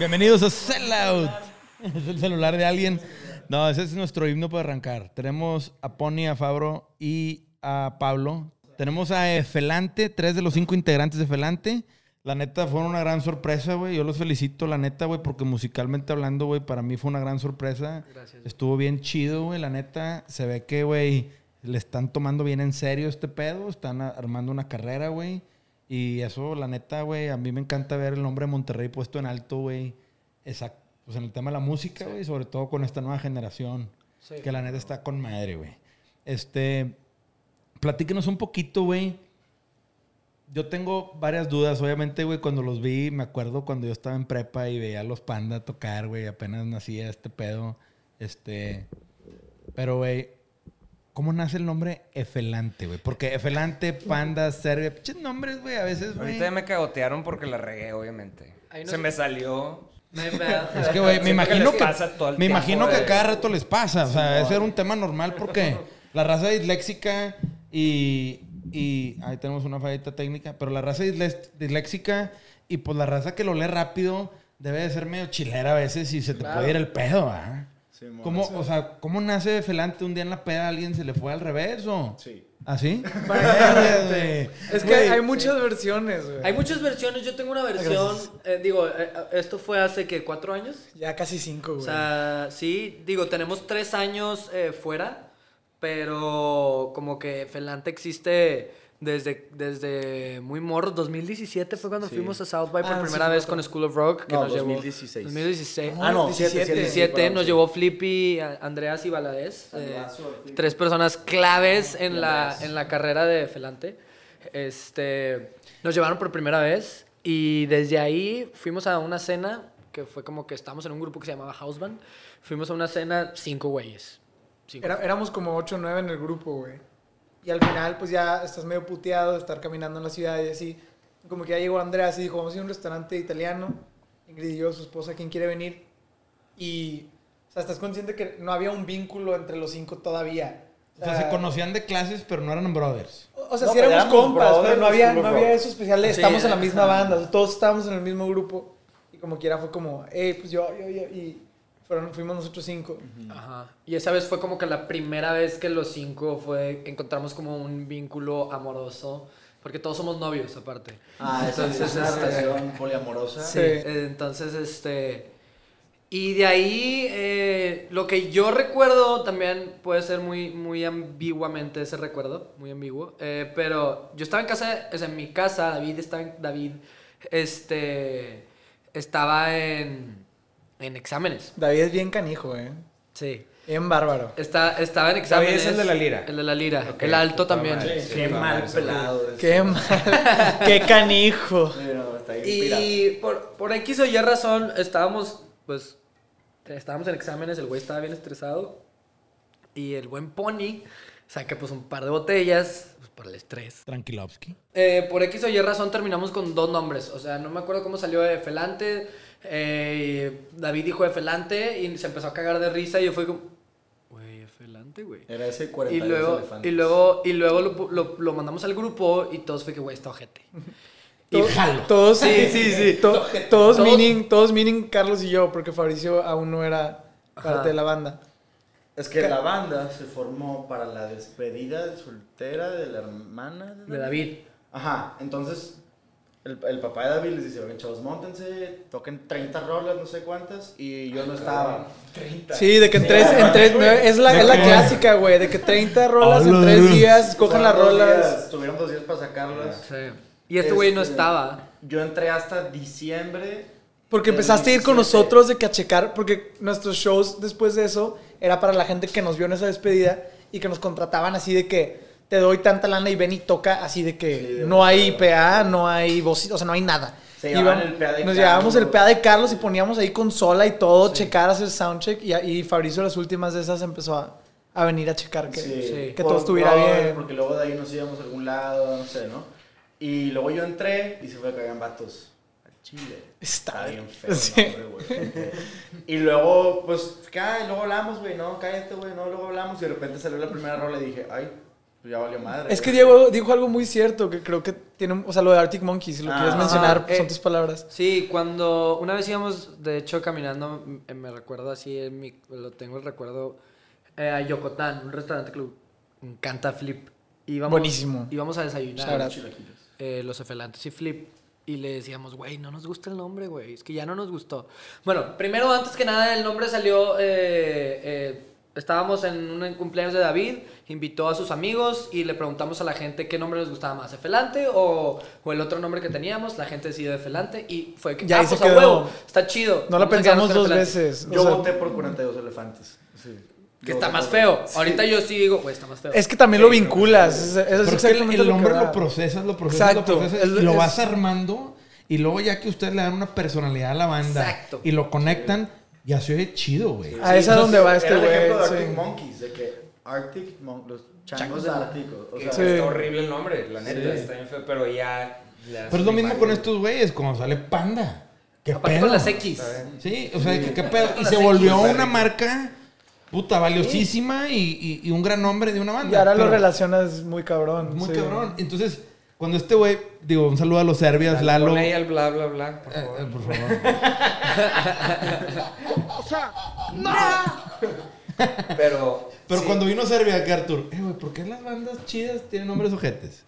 Bienvenidos a Sellout. Es el celular de alguien. No, ese es nuestro himno para arrancar. Tenemos a Pony, a Fabro y a Pablo. Tenemos a Felante, tres de los cinco integrantes de Felante. La neta fue una gran sorpresa, güey. Yo los felicito, la neta, güey, porque musicalmente hablando, güey, para mí fue una gran sorpresa. Gracias. Estuvo bien chido, güey. La neta, se ve que, güey, le están tomando bien en serio este pedo. Están armando una carrera, güey. Y eso, la neta, güey, a mí me encanta ver el nombre de Monterrey puesto en alto, güey. Exacto. Pues en el tema de la música, güey, sobre todo con esta nueva generación. Sí. Que la neta está con madre, güey. Este. Platíquenos un poquito, güey. Yo tengo varias dudas. Obviamente, güey, cuando los vi, me acuerdo cuando yo estaba en prepa y veía a los panda tocar, güey. Apenas nacía este pedo. Este. Pero, güey, ¿cómo nace el nombre Efelante, güey? Porque Efelante, Panda, Serbia, pinches nombres, güey, a veces, güey. Ahorita ya me cagotearon porque la regué, obviamente. No Se me salió. Es que, güey, me que imagino les que, pasa todo el me tiempo, imagino que a cada rato les pasa. O sea, ese era un tema normal porque la raza disléxica y, y ahí tenemos una fallita técnica, pero la raza disléxica y pues la raza que lo lee rápido debe de ser medio chilera a veces y se te Claro. puede ir el pedo, ¿ah? Sí, mo- ¿Cómo, o sea, ¿cómo nace Felante un día en la peda? ¿Alguien se le fue al revés o...? Sí. ¿Así? Es que hay muchas versiones, güey. Hay muchas versiones. Yo tengo una versión. eh, digo, eh, eh, esto fue hace que cuatro años. Ya casi cinco, O güey. sea, sí, digo, tenemos tres años eh, fuera, pero como que Felante existe desde, desde muy morro. 2017 fue cuando Sí. fuimos a South by por Ah, sí, primera fue vez con School of Rock. Que No, nos llevó- 2016. 2016. Ah, no, 17, 17, 17 nos llevó Flippy, Andreas y Valadez. eh, tres personas claves en la, en la carrera de Felante. Este, nos llevaron por primera vez y desde ahí fuimos a una cena que fue como que estábamos en un grupo que se llamaba House Band. Fuimos a una cena cinco güeyes. Era- éramos como 8 o 9 en el grupo, güey. Y al final, pues ya estás medio puteado de estar caminando en la ciudad y así. Como que ya llegó Andreas y dijo, vamos a ir a un restaurante italiano. Ingrid y yo, su esposa, ¿quién quiere venir? Y, o sea, estás consciente que no había un vínculo entre los cinco todavía. O sea, se conocían de clases, pero no eran brothers. O sea, No, sí éramos compas, brothers pero no había, no había eso especial de Sí, estamos en la misma banda, o sea, todos estábamos en el mismo grupo y como quiera fue como, hey, pues yo, yo, yo, y fueron, fuimos nosotros cinco. Ajá. Y esa vez fue como que la primera vez que los cinco fue, encontramos como un vínculo amoroso. Porque todos somos novios, aparte. Ah, esa Entonces, es una este- relación poliamorosa. Sí. Entonces, este. Y de ahí, eh, lo que yo recuerdo también puede ser muy, muy ambiguamente ese recuerdo, muy ambiguo. eh, pero yo estaba en casa, o sea, en mi casa, David estaba en, David, este, estaba en, en exámenes. David es bien canijo, eh. Sí. Bien bárbaro. Está, estaba en David exámenes. es el de la lira. El de la lira. El alto también. madre. Qué mal pelado. Qué mal. Qué canijo. Está inspirado. Y por, por X o Y razón, estábamos, pues, estábamos en exámenes, el güey estaba bien estresado. Y el buen Pony saca, pues, un par de botellas, pues, por el estrés. Tranquilovsky. Eh, por X o Y razón terminamos con dos nombres. O sea, no me acuerdo cómo salió de Felante. Eh, David dijo de Felante y se empezó a cagar de risa y yo fui como, güey, Felante, güey. Era ese Y 42 luego, elefantes. y luego, y luego lo, lo- lo mandamos al grupo y todos fue que, güey, está ojete. Y jalo. Todos, Sí, sí, sí. to- todos, Todos- meaning, todos meaning Carlos y yo, porque Fabricio aún no era Ajá. parte de la banda. Es que la banda se formó para la despedida de soltera de la hermana De David. Ajá, entonces el, el papá de David les dice, oigan chavos, montense, toquen 30 rolas, no sé cuántas, y yo no estaba. 30. Sí, de que en tres, en tres, no, es la, es la clásica, güey, de que 30 rolas en Hola. tres días, cojan las rolas. Tuvieron dos días para sacarlas. Sí. Y este güey no Este, estaba. Yo entré hasta diciembre. Porque empezaste a ir con 17. nosotros de que a checar, porque nuestros shows después de eso era para la gente que nos vio en esa despedida y que nos contrataban así de que te doy tanta lana y ven y toca así de que Sí, de no hay. PA, no hay voz, o sea, no hay nada. Se Iba- llevaban el PA de nos llevábamos el PA de Carlos y poníamos ahí consola y todo, checar, hacer soundcheck y, y Fabricio las últimas de esas empezó a, a venir a checar que, Sí, Sí. que por todo estuviera bien. Porque luego de ahí nos íbamos a algún lado, no sé, ¿no? Y luego yo entré y se fue que habían vatos. Chile. Está bien feo Sí. Y luego, pues, cae, luego hablamos, güey, no, cállate, güey, no, luego hablamos. Y de repente salió la primera rola y dije, ay, ya valió madre. Es que. Diego dijo algo muy cierto, que creo que tiene, o sea, lo de Arctic Monkeys, si lo Ah. quieres mencionar, Ajá, pues, son eh, tus palabras. Sí, cuando una vez íbamos, de hecho, caminando, m- me recuerdo así, en mi- lo tengo el recuerdo, eh, a Yocotán, un restaurante que me encanta Flip. Íbamos, Buenísimo. Íbamos a desayunar eh, los efelantes y Flip. Y le decíamos, güey, no nos gusta el nombre, güey. Es que ya no nos gustó. Bueno, primero, antes que nada, el nombre salió. Estábamos en un cumpleaños de David. Invitó a sus amigos y le preguntamos a la gente qué nombre les gustaba más, Efelante o, o el otro nombre que teníamos. La gente decidió Efelante y fue que. Ya ah, pues a huevo, está chido. No la pensamos dos Efelante". veces. o Yo sea, voté por 42 elefantes. Sí. Que está más feo. Sí. Ahorita yo sí digo, güey, está más feo. es que también lo vinculas. es- es el, exactamente el lo que nombre va. lo procesas, lo procesas, Exacto. lo procesas y lo vas armando. Y luego ya que ustedes le dan una personalidad a la banda Exacto. y lo conectan, ya se oye chido, güey. A esa donde va este el ejemplo de güey. Arctic sí. Monkeys, de que Arctic Mon los changos Changos de de la- Ártico. O Que sea, Sí. Está horrible el nombre, la neta, Sí. está bien feo, pero ya... Pero es lo mismo con estos güeyes, como sale Panda. ¿Qué Aparte pedo? con las X. Sí, o sea, ¿qué, qué pedo? Y se volvió güey. una marca puta valiosísima y, y- y un gran nombre de una banda. Y ahora lo relacionas muy cabrón. Muy sí. cabrón. Entonces, cuando este güey, digo, un saludo a los serbias, Dale, Lalo. ahí al bla, bla, bla, por Eh, favor. eh, por favor. Pero... Pero sí, cuando vino Serbia, que Artur, eh, güey, ¿por qué las bandas chidas tienen nombres ojetes?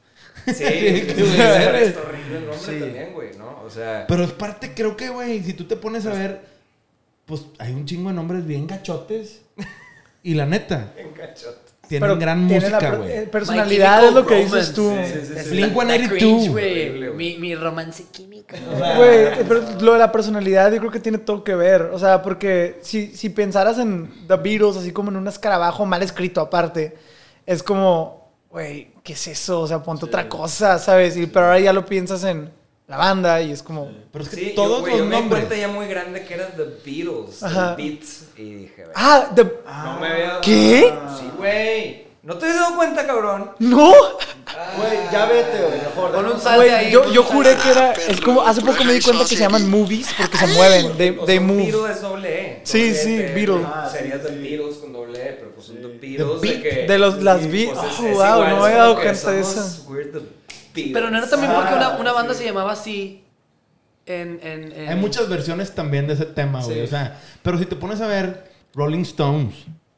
Sí, Sí, ¿sabes? horrible el nombre también, güey, ¿no? O sea... Pero es parte, creo que, güey, si tú te pones a ver, pues hay un chingo de nombres bien gachotes. Y la neta, En cachote. Tienen Pero gran tiene música, güey. eh, personalidad es lo que dices tú. Sí, sí, sí. Es Blink la- la 182. cringe, güey. Horrible, güey. Mi, mi romance químico. Güey, pero lo de la personalidad yo creo que tiene todo que ver. O sea, porque si, si pensaras en The Beatles así como en un escarabajo mal escrito aparte, es como, güey, ¿qué es eso? O sea, ponte otra cosa, ¿sabes? Y, pero ahora ya lo piensas en la banda y es como... Pero es que Sí, todos yo, güey, los yo me di nombres. cuenta ya muy grande que eran The Beatles, Ajá. The Beats, y dije, Ah, The... no me había... ¿Qué? Sí, güey. ¿No te has dado cuenta, cabrón? ¿No? Güey, ya vete, güey, mejor. Con un Déjame- sal- Güey, ahí, yo, yo juré que era... Es como... Hace poco me di cuenta que se llaman movies porque se mueven. They, they move. Beatle es doble E. Sí, doble sí, E, Beatle. Ah, Sería sí, The sí. Beatles con doble E, pero pues son The The Beatles de Beat- que... De los, las Sí, vi... pues, es- oh, es wow, igual, no me había dado que cuenta de eso. we're the Pero no era también porque una, Ah, una banda sí. se llamaba así. En, en, en- Hay muchas versiones también de ese tema, güey. Sí. O sea, pero si te pones a ver Rolling Stones,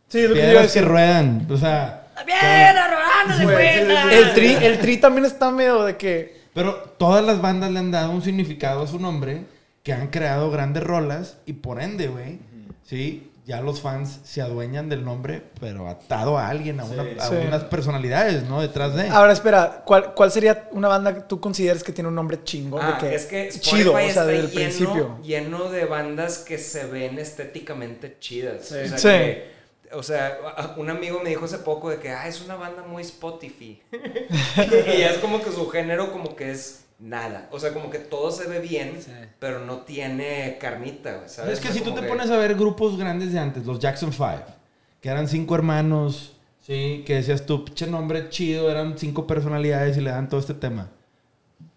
Sí, lo que piedras que ruedan, o sea, ¡Bien, Arrogano se Güey! El tri, el tri también está medio de que... pero todas las bandas le han dado un significado a su nombre, que han creado grandes rolas y por ende, güey, sí, ya los fans se adueñan del nombre, pero atado a alguien, a, una- a Sí. unas personalidades, ¿no? Detrás de. Ahora, espera, ¿cuál, ¿cuál sería una banda que tú consideres que tiene un nombre chingo? Ah, de que es que Spotify chido, o sea, desde el lleno, principio. lleno de bandas que se ven estéticamente chidas. O sea, Sí. que- o sea, a- un amigo me dijo hace poco de que, ah, es una banda muy Spotify. y es como que su género como que es nada. O sea, como que todo se ve bien, Sí. pero no tiene carnita, güey, ¿sabes? Es que O sea, si tú te que- pones a ver grupos grandes de antes, los Jackson 5, que eran cinco hermanos, sí, que decías tú, pinche nombre chido, eran cinco personalidades y le dan todo este tema.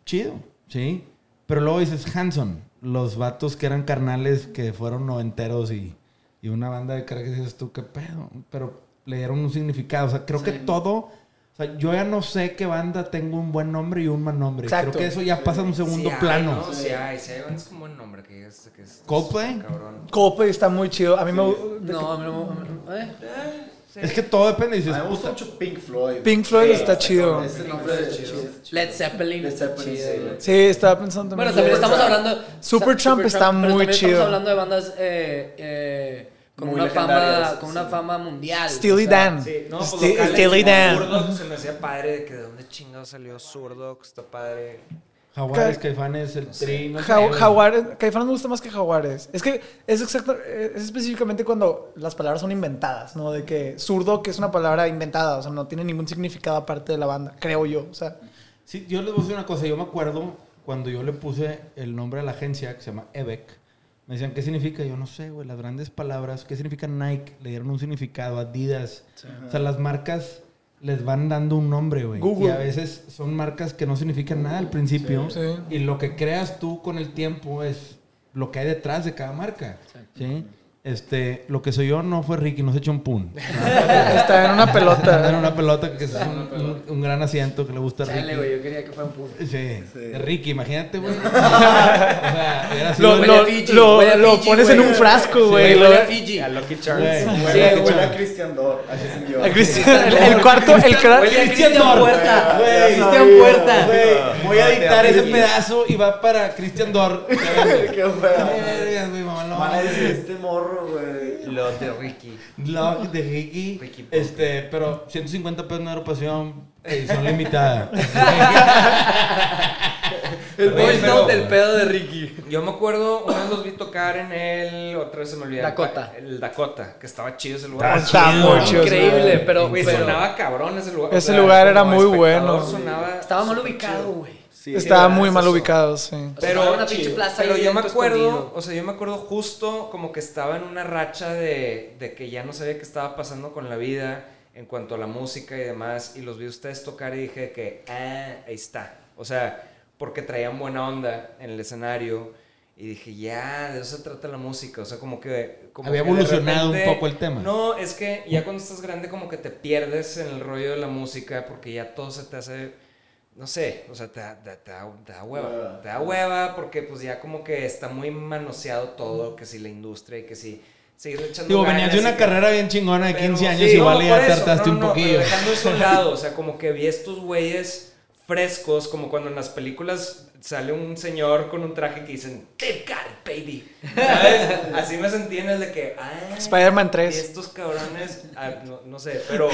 Chido, sí. Pero luego dices Hanson, los vatos que eran carnales que fueron noventeros y, y una banda de cara que dices tú, qué pedo. Pero le dieron un significado. O sea, creo que todo. O sea, yo ya no sé qué banda tengo un buen nombre y un mal nombre. Exacto. Creo que eso ya pasa a un segundo Sí hay, plano. ¿no? Sí hay, sí hay bandas con buen nombre que es, que es Coldplay? Cabrón. Coldplay está muy chido. A mí me gu- de No, a mí no me- eh. Es que todo depende. A Dices, mí me gusta mucho Pink Floyd. Pink Floyd está chido. Ese nombre es chido. Led Zeppelin Led está Zeppelin, chido, sí. Sí, estaba pensando Bueno, también. también estamos hablando. Supertramp está pero muy también chido. Estamos hablando de bandas eh, eh, con, una fama, con una fama mundial. Steely o sea, Dan. Sí, no, pues Ste- locales Steely Dan. Zurdog se me hacía padre de que de dónde chingado salió Zurdog, está padre. Jaguares, Ca- Caifanes, el Tri, no Ja-. Jaguares, Caifanes me gusta más que Jaguares. Es que es exacto, es específicamente cuando las palabras son inventadas, ¿no? De que zurdo, que es una palabra inventada, o sea, no tiene ningún significado aparte de la banda, creo yo. O sea, Sí, yo les voy a decir una cosa. Yo me acuerdo cuando yo le puse el nombre a la agencia, que se llama EBEC. Me decían, ¿qué significa? Yo no sé, güey, las grandes palabras. ¿Qué significa Nike? Le dieron un significado, Adidas. O sea, las marcas les van dando un nombre, güey. Google. Y a veces son marcas que no significan nada al principio. Sí. Y lo que creas tú con el tiempo es lo que hay detrás de cada marca. ¿sí? Este, lo que soy yo no fue Ricky, no se echó un pun. Está en una pelota. una pelota que es un, un- un gran asiento que le gusta a Chale, Ricky. güey, yo quería que fuera un punto. Sí, de Ricky, imagínate, güey. o sea, era así, Lo, güey. lo, Fiji, lo- a lo Fiji, pones en güey. un frasco, Sí, güey. Lo- a Fiji. A Lucky Güey. Charms. Huele, güey. huele a Christian Dor. Así se yo. a Cristian- el, el cuarto, el cra- Huele a Dor. Puerta. Güey, Cristian Puerta. Güey, voy a editar ese pedazo y va para Christian Dor. Qué feo. Vergas, güey, mamá, no. Van a decir este morro, güey. Lo de Ricky. Love de Ricky. Este, pero 150 pesos de agrupación, edición limitada. El voice del pedo de Ricky. Yo me acuerdo, una vez los vi tocar en el. Otra vez se me olvidó. Dakota. El Dakota, que estaba chido ese lugar. Está muy chido Increíble, pero, pero sonaba cabrón ese lugar. Ese lugar era muy bueno. Sonaba estaba mal ubicado, güey. Sí, Estaba era muy mal eso. ubicado, sí. O sea, Pero- estaba una pinche plaza Pero ahí yo me acuerdo, escondido. o sea, yo me acuerdo justo como que estaba en una racha de, de que ya no sabía qué estaba pasando con la vida en cuanto a la música y demás, y los vi a ustedes tocar y dije que, ah, ahí está. O sea, porque traían buena onda en el escenario, y dije, ya, de eso se trata la música, o sea, como que... Como Había que evolucionado un poco el tema. No, es que ya cuando estás grande como que te pierdes en el rollo de la música, porque ya todo se te hace no sé, o sea, te da, te- te da- te da hueva. Te da hueva porque pues ya como que está muy manoseado todo, que si la industria y que si seguir echando Digo, venías de una que- carrera bien chingona de pero 15 años, sí, igual no, ya te hartaste no, un no, pero poquillo. dejando eso lado, o sea, como que vi estos güeyes frescos, como cuando en las películas sale un señor con un traje que dicen, They've got it, baby. ¿Sabes? Así me sentí en el de que, ah, Spider-Man y 3. estos cabrones, ah, no, no sé, pero,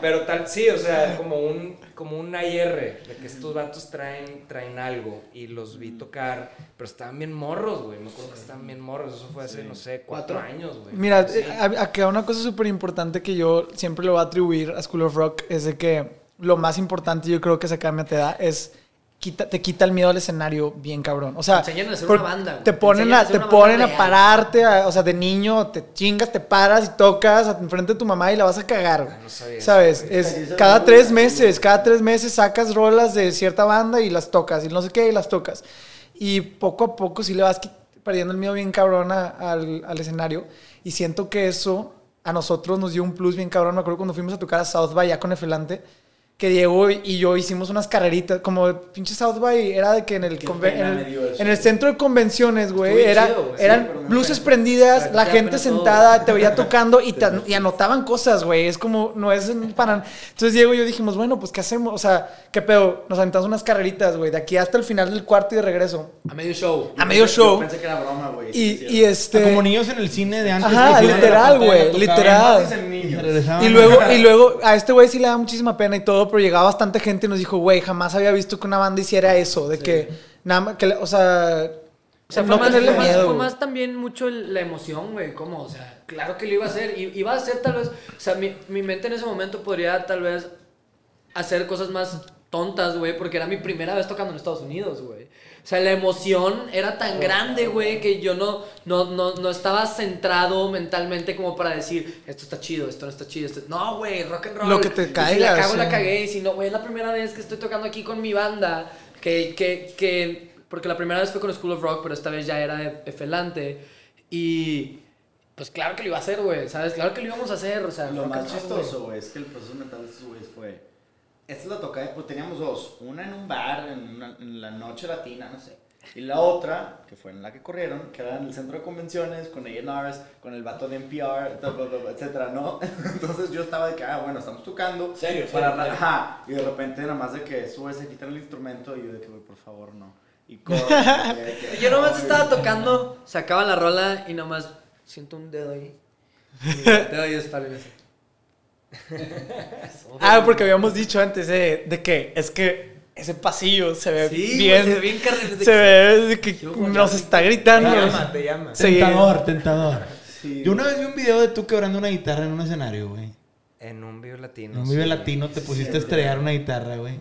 pero tal, sí, o sea, como un, como un AR, de que estos vatos traen, traen algo y los vi tocar, pero estaban bien morros, güey, me acuerdo que estaban bien morros, eso fue hace, no sé, cuatro, ¿Cuatro? años, güey. Mira, Sí. eh, acá una cosa súper importante que yo siempre le voy a atribuir a School of Rock es de que lo más importante yo creo que esa academia te da es quita, te quita el miedo al escenario bien cabrón. O sea, Te enseñan a ser por- una banda, güey. te Te ponen a te ponen a pararte, a- o sea, de niño te chingas, te paras y tocas enfrente de tu mamá y la vas a cagar. Ah, no sabía eso, ¿Sabes? Es cada es muy tres meses, cada tres meses sacas rolas de cierta banda y las tocas y no sé qué y las tocas. Y poco a poco sí le vas perdiendo el miedo bien cabrón a- al, al escenario. Y siento que eso a nosotros nos dio un plus bien cabrón. Me acuerdo cuando fuimos a tocar a South by ya con Efelante, que Diego y yo hicimos unas carreritas. Como pinche South by era de que en el, en el, en el centro de convenciones, güey, era, chido, güey. eran Sí, luces prendidas, la gente todo. sentada, te veía tocando y, te- y anotaban cosas, güey. Es como, no es para... Entonces Diego y yo dijimos, bueno, pues ¿qué hacemos? O sea, ¿qué pedo? Nos aventamos unas carreritas, güey, de aquí hasta el final del cuarto y de regreso. A medio show. A medio Yo show. pensé que era broma, güey. Y, este... Como niños en el cine de antes. Ajá, literal, güey, literal. Y luego, y luego a este güey sí le da muchísima pena y todo, pero llegaba bastante gente y nos dijo, güey, jamás había visto que una banda hiciera eso, de que nada más, que, o sea, O sea, fue, no más, fue más- miedo. fue güey. más también mucho el- la emoción, güey. ¿Cómo? O sea, claro que lo iba a hacer. Y iba a hacer tal vez. O sea, mi, mi mente en ese momento podría tal vez hacer cosas más tontas, güey, porque era mi primera vez tocando en Estados Unidos, güey. O sea, la emoción era tan grande, güey, que yo no, no, no, no estaba centrado mentalmente como para decir, esto está chido, esto no está chido. Esto... No, güey, rock and roll. Lo que te Y Si caiga, la cago, sí. la cagué. Y si no, güey, es la primera vez que estoy tocando aquí con mi banda. Que, que, que, porque la primera vez fue con School of Rock, pero esta vez ya era de Efelante. Y pues claro que lo iba a hacer, güey, ¿sabes? Claro que lo íbamos a hacer, o sea. Lo más chistoso, güey, es que el proceso mental de estos güeyes fue. Esta es la tocada, pues teníamos dos. Una en un bar, en, una- en la noche latina, no sé. Y la otra, que fue en la que corrieron, que era en el centro de convenciones, con A&Rs, con el vato de NPR, etcétera, ¿no? Entonces yo estaba de que, ah, bueno, estamos tocando. Serio, Para, serio, ajá. Y de repente, nada más de que sube, se quitan el instrumento, y yo de que, por favor, no. Y de que, Yo nomás "No, estaba güey". tocando, sacaba la rola y nomás siento un dedo ahí. Y dedo ahí me hace. Ah, porque habíamos dicho antes de, de que es que ese pasillo se ve Sí, bien, se ve bien carnal. se ve de que nos ya- está Te gritando. llama, te llama. Sí. Tentador, tentador. Sí. Yo una vez vi un video de tú quebrando una guitarra en un escenario, güey. En un Vive Latino. En un Vive sí. Latino te pusiste a estrellar una guitarra, güey.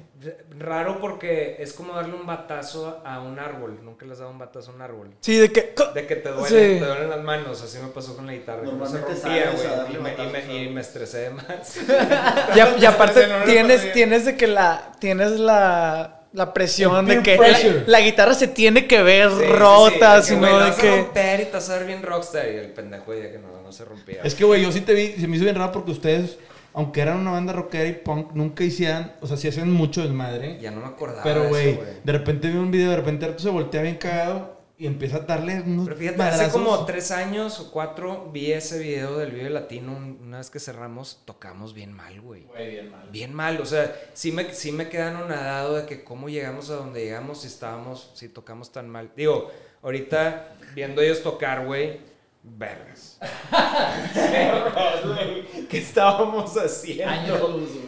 Raro porque es como darle un batazo a un árbol. Nunca le has dado un batazo a un árbol. Sí, de que... De que te duele, Sí. te duelen las manos. Así me pasó con la guitarra. no se Normalmente rompía, güey. Y me, y, batazos me, a y algo. me estresé de más. Y, y aparte tienes, tienes de que la... Tienes la... La presión de que la, la guitarra se tiene que ver Sí, sí, sí, rota, de que, sino la de vas a que... romper y te vas a ver bien rockstar. Y el pendejo ya que no, no se rompía. Es que, güey, yo sí te vi, se me hizo bien raro porque ustedes, aunque eran una banda rockera y punk, nunca hicieran, o sea, sí hacían mucho desmadre. Ya no me acordaba Pero, de güey, de repente vi un video, de repente Arturo se voltea bien cagado y empieza a darle unos Pero fíjate, hace como tres años o cuatro vi ese video del Vive Latino. un- Una vez que cerramos, tocamos bien mal, güey. Güey, bien mal. Bien mal, o sea, sí me, sí me queda anonadado de que cómo llegamos a donde llegamos si estábamos, si tocamos tan mal. Digo, ahorita viendo ellos tocar, güey, vergas. ¿Qué estábamos haciendo? Años.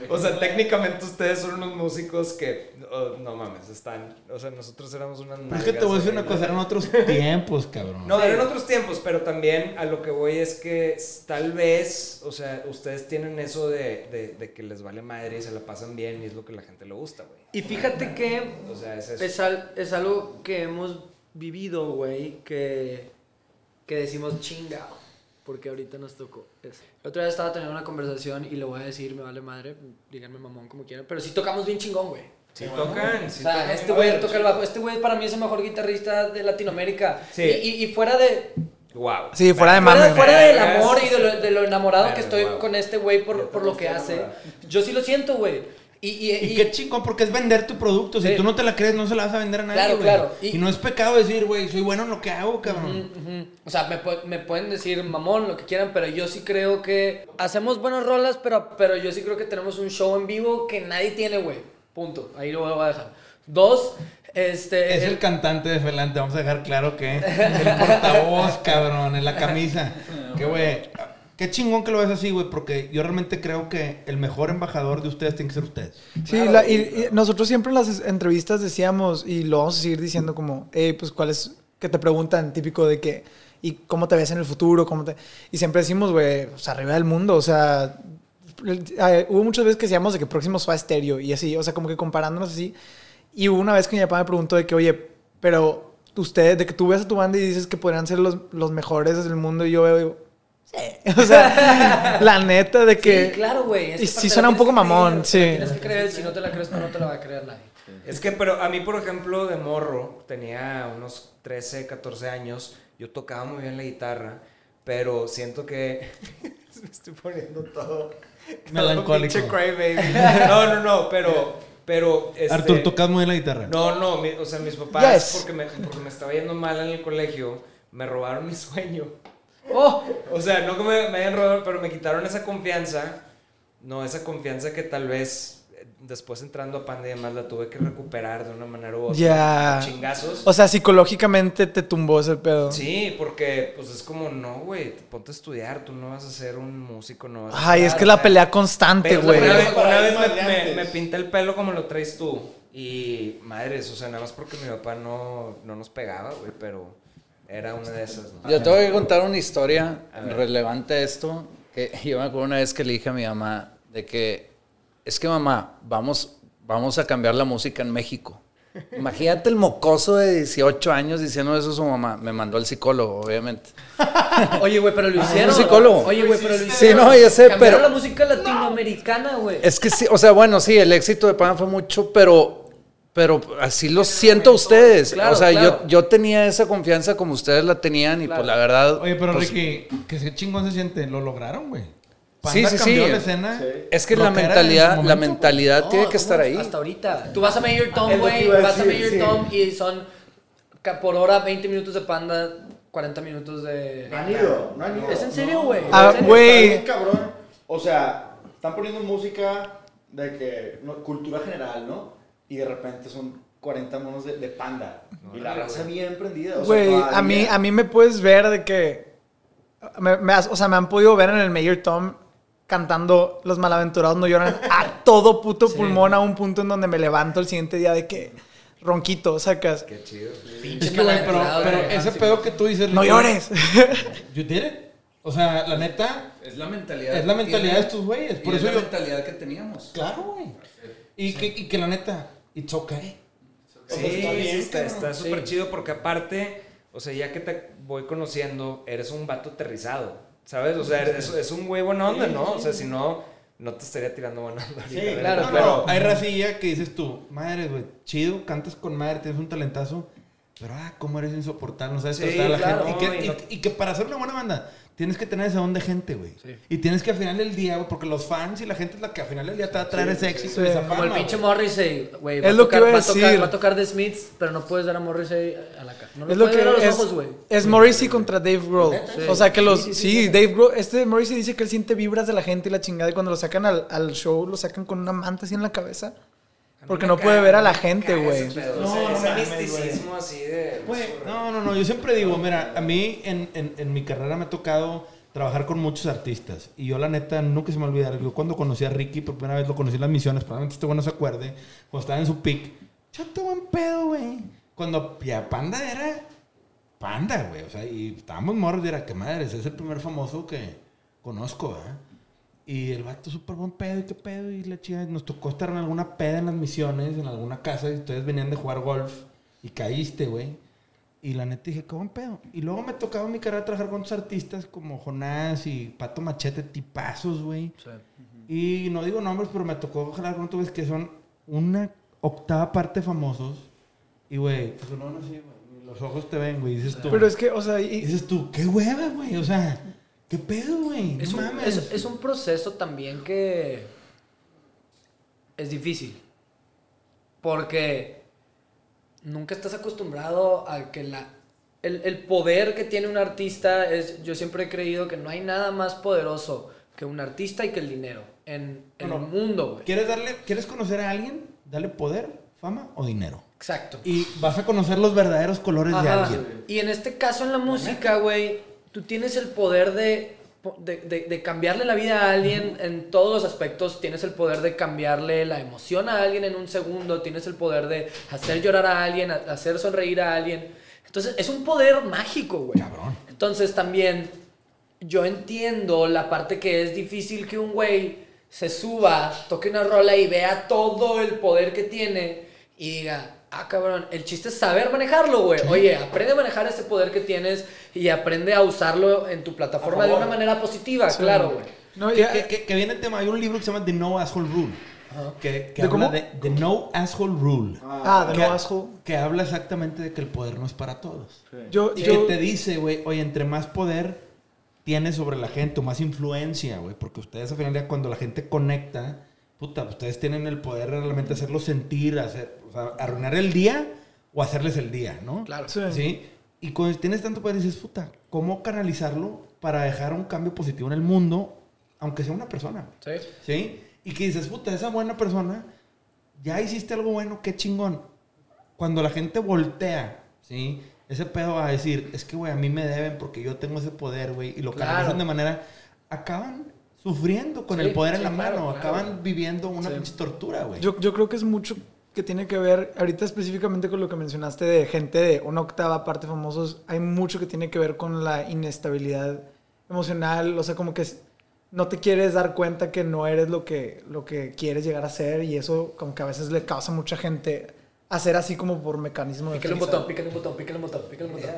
O sea, técnicamente ustedes son unos músicos que, oh, no mames, están, o sea, nosotros éramos unas es que te voy a decir una cosa, eran otros tiempos, cabrón. no, eran otros tiempos, pero también a lo que voy es que tal vez, o sea, ustedes tienen eso de, de, de que les vale madre y se la pasan bien y es lo que la gente le gusta, güey. Y fíjate que O sea, es eso. es, al- es algo que hemos vivido, güey, que, que decimos chingado. Porque ahorita nos tocó eso. El otro día estaba teniendo una conversación y le voy a decir, me vale madre, díganme mamón como quieran, pero sí tocamos bien chingón, güey. Sí tocan, O sí sea, tocan. este güey toca el bajo. Este güey para mí es el mejor guitarrista de Latinoamérica. Sí. Y, y- y fuera de. Wow. Sí, fuera de Fuera, fuera del amor y de lo, de lo enamorado que estoy wow. con este güey por, por lo que hace. enamorado. Yo sí lo siento, güey. Y, y, Y y- qué chingón, porque es vender tu producto. Si Sí. tú no te la crees, no se la vas a vender a nadie, Claro, claro. Y, Y- no es pecado decir, güey, soy bueno en lo que hago, cabrón. O sea, me, me pueden decir mamón, lo que quieran, pero yo sí creo que hacemos buenas rolas, pero, pero yo sí creo que tenemos un show en vivo que nadie tiene, güey. Punto. Ahí lo voy a dejar. Dos, este. Es el cantante de Felante, vamos a dejar claro que el portavoz, cabrón, en la camisa. Que, güey, qué chingón que lo ves así, güey, porque yo realmente creo que el mejor embajador de ustedes tiene que ser ustedes. Sí, la- y, y nosotros siempre en las entrevistas decíamos, y lo vamos a seguir diciendo como, hey, pues cuál es, que te preguntan típico de que, ¿y cómo te ves en el futuro? ¿Cómo te... Y siempre decimos, güey, pues arriba del mundo, o sea, hubo muchas veces que decíamos de que próximo fue a estéreo y así, o sea, como que comparándonos así. Y hubo una vez que mi papá me preguntó de que, oye, pero ustedes, de que tú ves a tu banda y dices que podrían ser los, los mejores del mundo y yo veo, digo, sí, o sea, la neta de que... Sí, claro, güey. Y que sí suena un poco mamón, creer, sí. Tienes que creer, si no te la crees, no te la va a creer nadie. Es que, pero a mí, por ejemplo, de morro, tenía unos 13, 14 años, yo tocaba muy bien la guitarra, pero siento que me estoy poniendo todo Melancólico. todo pinche crybaby. No, no, no, pero, pero, este, Artur, tocas muy bien la guitarra. No, no, mi- o sea, mis papás, Yes. porque, me, porque me estaba yendo mal en el colegio, me robaron mi sueño. ¡Oh! O sea, no que me, me hayan robado, pero me quitaron esa confianza. No, esa confianza que tal vez eh, después entrando a Panda y demás la tuve que recuperar de una manera u otra. Ya. Chingazos. O sea, psicológicamente te tumbó ese pedo. sí, porque pues es como, no, güey, ponte a estudiar, tú no vas a ser un músico, no vas a Ay, es que la pelea constante, güey. Una vez, una vez Paradigmas me, me- me pinta el pelo como lo traes tú. Y madres, o sea, nada más porque mi papá no, no nos pegaba, güey, pero era una de esas. ¿no? Yo tengo que contar una historia relevante a esto. Que yo me acuerdo una vez que le dije a mi mamá de que es que mamá, vamos, vamos a cambiar la música en México. Imagínate el mocoso de 18 años diciendo eso a su mamá. Me mandó al psicólogo, obviamente. Oye, güey, pero lo hicieron. psicólogo. Oye, güey, pero lo Sí, hicieron. no, ya sé, Cambiaron pero- la música latinoamericana, güey. Es que sí, o sea, bueno, sí, el éxito de Pan fue mucho, pero, pero así lo siento a ustedes. Claro, o sea, claro. yo, yo tenía esa confianza como ustedes la tenían y Claro. pues la verdad... Oye, pero pues, Ricky, que ese chingón se siente, lo lograron, güey. Sí, sí, sí. la escena. Sí. Es que la mentalidad, la mentalidad No, tiene que estar ahí. Hasta ahorita. Tú vas a Mayor Tom, güey. Vas a Mayor sí. Tom y son por hora 20 minutos de panda, 40 minutos de. No han ido, no han ido. ¿Es en serio, güey? Ah, güey. Cabrón. O sea, están poniendo música de que, no, cultura general, ¿no? Y de repente son 40 monos de, de panda. y la raza bien prendida. O sea, Güey, a mí, a mí me puedes ver de que... me- me has- o sea, me han podido ver en el Mayor Tom cantando Los Malaventurados No Lloran a todo puto pulmón a un punto en donde me levanto el siguiente día de que ronquito, sacas. Qué chido. Pinche Es que, güey, pero, pero ese pedo que tú dices... No llores. You did it. O sea, la neta, Es la mentalidad. es la mentalidad de tienen, estos güeyes. Por y eso es la yo. mentalidad que teníamos. Claro, güey. Y, que, y que la neta, it's okay. Sí, está bien, sí, está cabrón. está súper chido porque aparte, o sea, ya que te voy conociendo, eres un vato aterrizado, ¿sabes? O sea, es, es un güey buena onda, ¿no? O sea, si no, no te estaría tirando buena onda. Sí, claro, No, pero... no, hay racilla que dices tú, madre, güey, chido, cantas con madre, tienes un talentazo, pero ah, cómo eres insoportable, no sabes Sí, tratar a la claro, gente. Y que, y y- no- y que para hacer una buena banda tienes que tener ese don de gente, güey. Sí. Y tienes que al final del día, güey, porque los fans y la gente es la que al final del día te va a traer ese éxito y sí. esa Como el fama, pinche. Morrissey, güey. Es lo tocar- que iba a va tocar- decir. Va a tocar The Smiths, pero no puedes dar a Morrissey a la cara. No lo Es lo puedes que ver a los es, ojos, güey. es Morrissey contra Dave Grohl. Sí. O sea que los Sí, sí, sí, sí, Dave Grohl, este Morrissey dice que él siente vibras de la gente y la chingada y cuando lo sacan al, al show lo sacan con una manta así en la cabeza. Porque no puede ver a la gente, güey. No, no misticismo así de... No, no, no, yo siempre digo, mira, a mí en, en, en mi carrera me ha tocado trabajar con muchos artistas. Y yo, la neta, nunca se me olvidar. Yo cuando conocí a Ricky, por primera vez lo conocí en las misiones, probablemente este güey no se acuerde, cuando estaba en su pick. Chato buen pedo, güey. Cuando ya Panda era Panda, güey. O sea, y estábamos morros era, que madre, ese es el primer famoso que conozco, ¿verdad? Y el vato súper buen pedo, y qué pedo, y la chica, nos tocó estar en alguna peda en las misiones, en alguna casa, y ustedes venían de jugar golf, y caíste, güey. Y la neta dije, qué buen pedo. Y luego me tocaba en mi carrera trabajar con otros artistas como Jonás y Pato Machete, tipazos, güey. Y no digo nombres, pero me tocó jalar con otros que son una octava parte famosos. Y, güey, pues no, no, sí, güey. Los ojos te ven, güey. Dices tú. Pero es que, o sea, y- dices tú, qué hueva, güey. O sea, qué pedo, güey. Es No un, mames. es, es un proceso también que es difícil. Porque nunca estás acostumbrado a que la... El, el poder que tiene un artista es... Yo siempre he creído que no hay nada más poderoso que un artista y que el dinero en, en Bueno, el mundo, güey. ¿Quieres, darle, ¿Quieres conocer a alguien? Dale poder, fama o dinero. Exacto. Y vas a conocer los verdaderos colores de alguien. Y en este caso, en la música, güey, tú tienes el poder de, de, de- de cambiarle la vida a alguien en todos los aspectos. Tienes el poder de cambiarle la emoción a alguien en un segundo. Tienes el poder de hacer llorar a alguien, hacer sonreír a alguien. Entonces, es un poder mágico, güey. Cabrón. Entonces, también yo entiendo la parte que es difícil que un güey se suba, toque una rola y vea todo el poder que tiene y diga, ah, cabrón, el chiste es saber manejarlo, güey. Oye, aprende a manejar ese poder que tienes y aprende a usarlo en tu plataforma de una manera positiva, claro, güey. no, Que, ya- que- que- que viene el tema. Hay un libro que se llama The No Asshole Rule. Que, que ¿De habla cómo? de The No Asshole Rule. ah, de que, no asshole. que habla exactamente de que el poder no es para todos. Yo, Y yo, que te dice, güey, oye, entre más poder tienes sobre la gente o más influencia, güey, porque ustedes al final cuando la gente conecta, puta, ustedes tienen el poder de realmente hacerlos sentir, hacer, o sea, arruinar el día o hacerles el día, ¿no? Claro. Sí. ¿Sí? Y cuando tienes tanto poder dices, puta, ¿cómo canalizarlo para dejar un cambio positivo en el mundo, aunque sea una persona? Sí. ¿Sí? Y que dices, puta, esa buena persona, ya hiciste algo bueno, qué chingón. Cuando la gente voltea, ¿sí? Ese pedo va a decir, es que, güey, a mí me deben porque yo tengo ese poder, güey, y lo Claro. canalizan de manera, acaban sufriendo con Sí, el poder en la claro, mano, claro. acaban viviendo una Sí. pinche tortura, güey. yo, yo creo que es mucho que tiene que ver, ahorita específicamente con lo que mencionaste de gente de una octava parte famosos, hay mucho que tiene que ver con la inestabilidad emocional, o sea, como que no te quieres dar cuenta que no eres lo que, lo que quieres llegar a ser y eso como que a veces le causa a mucha gente hacer así como por mecanismo de Pícale un botón, pícale un botón, pícale un botón, pícale un botón.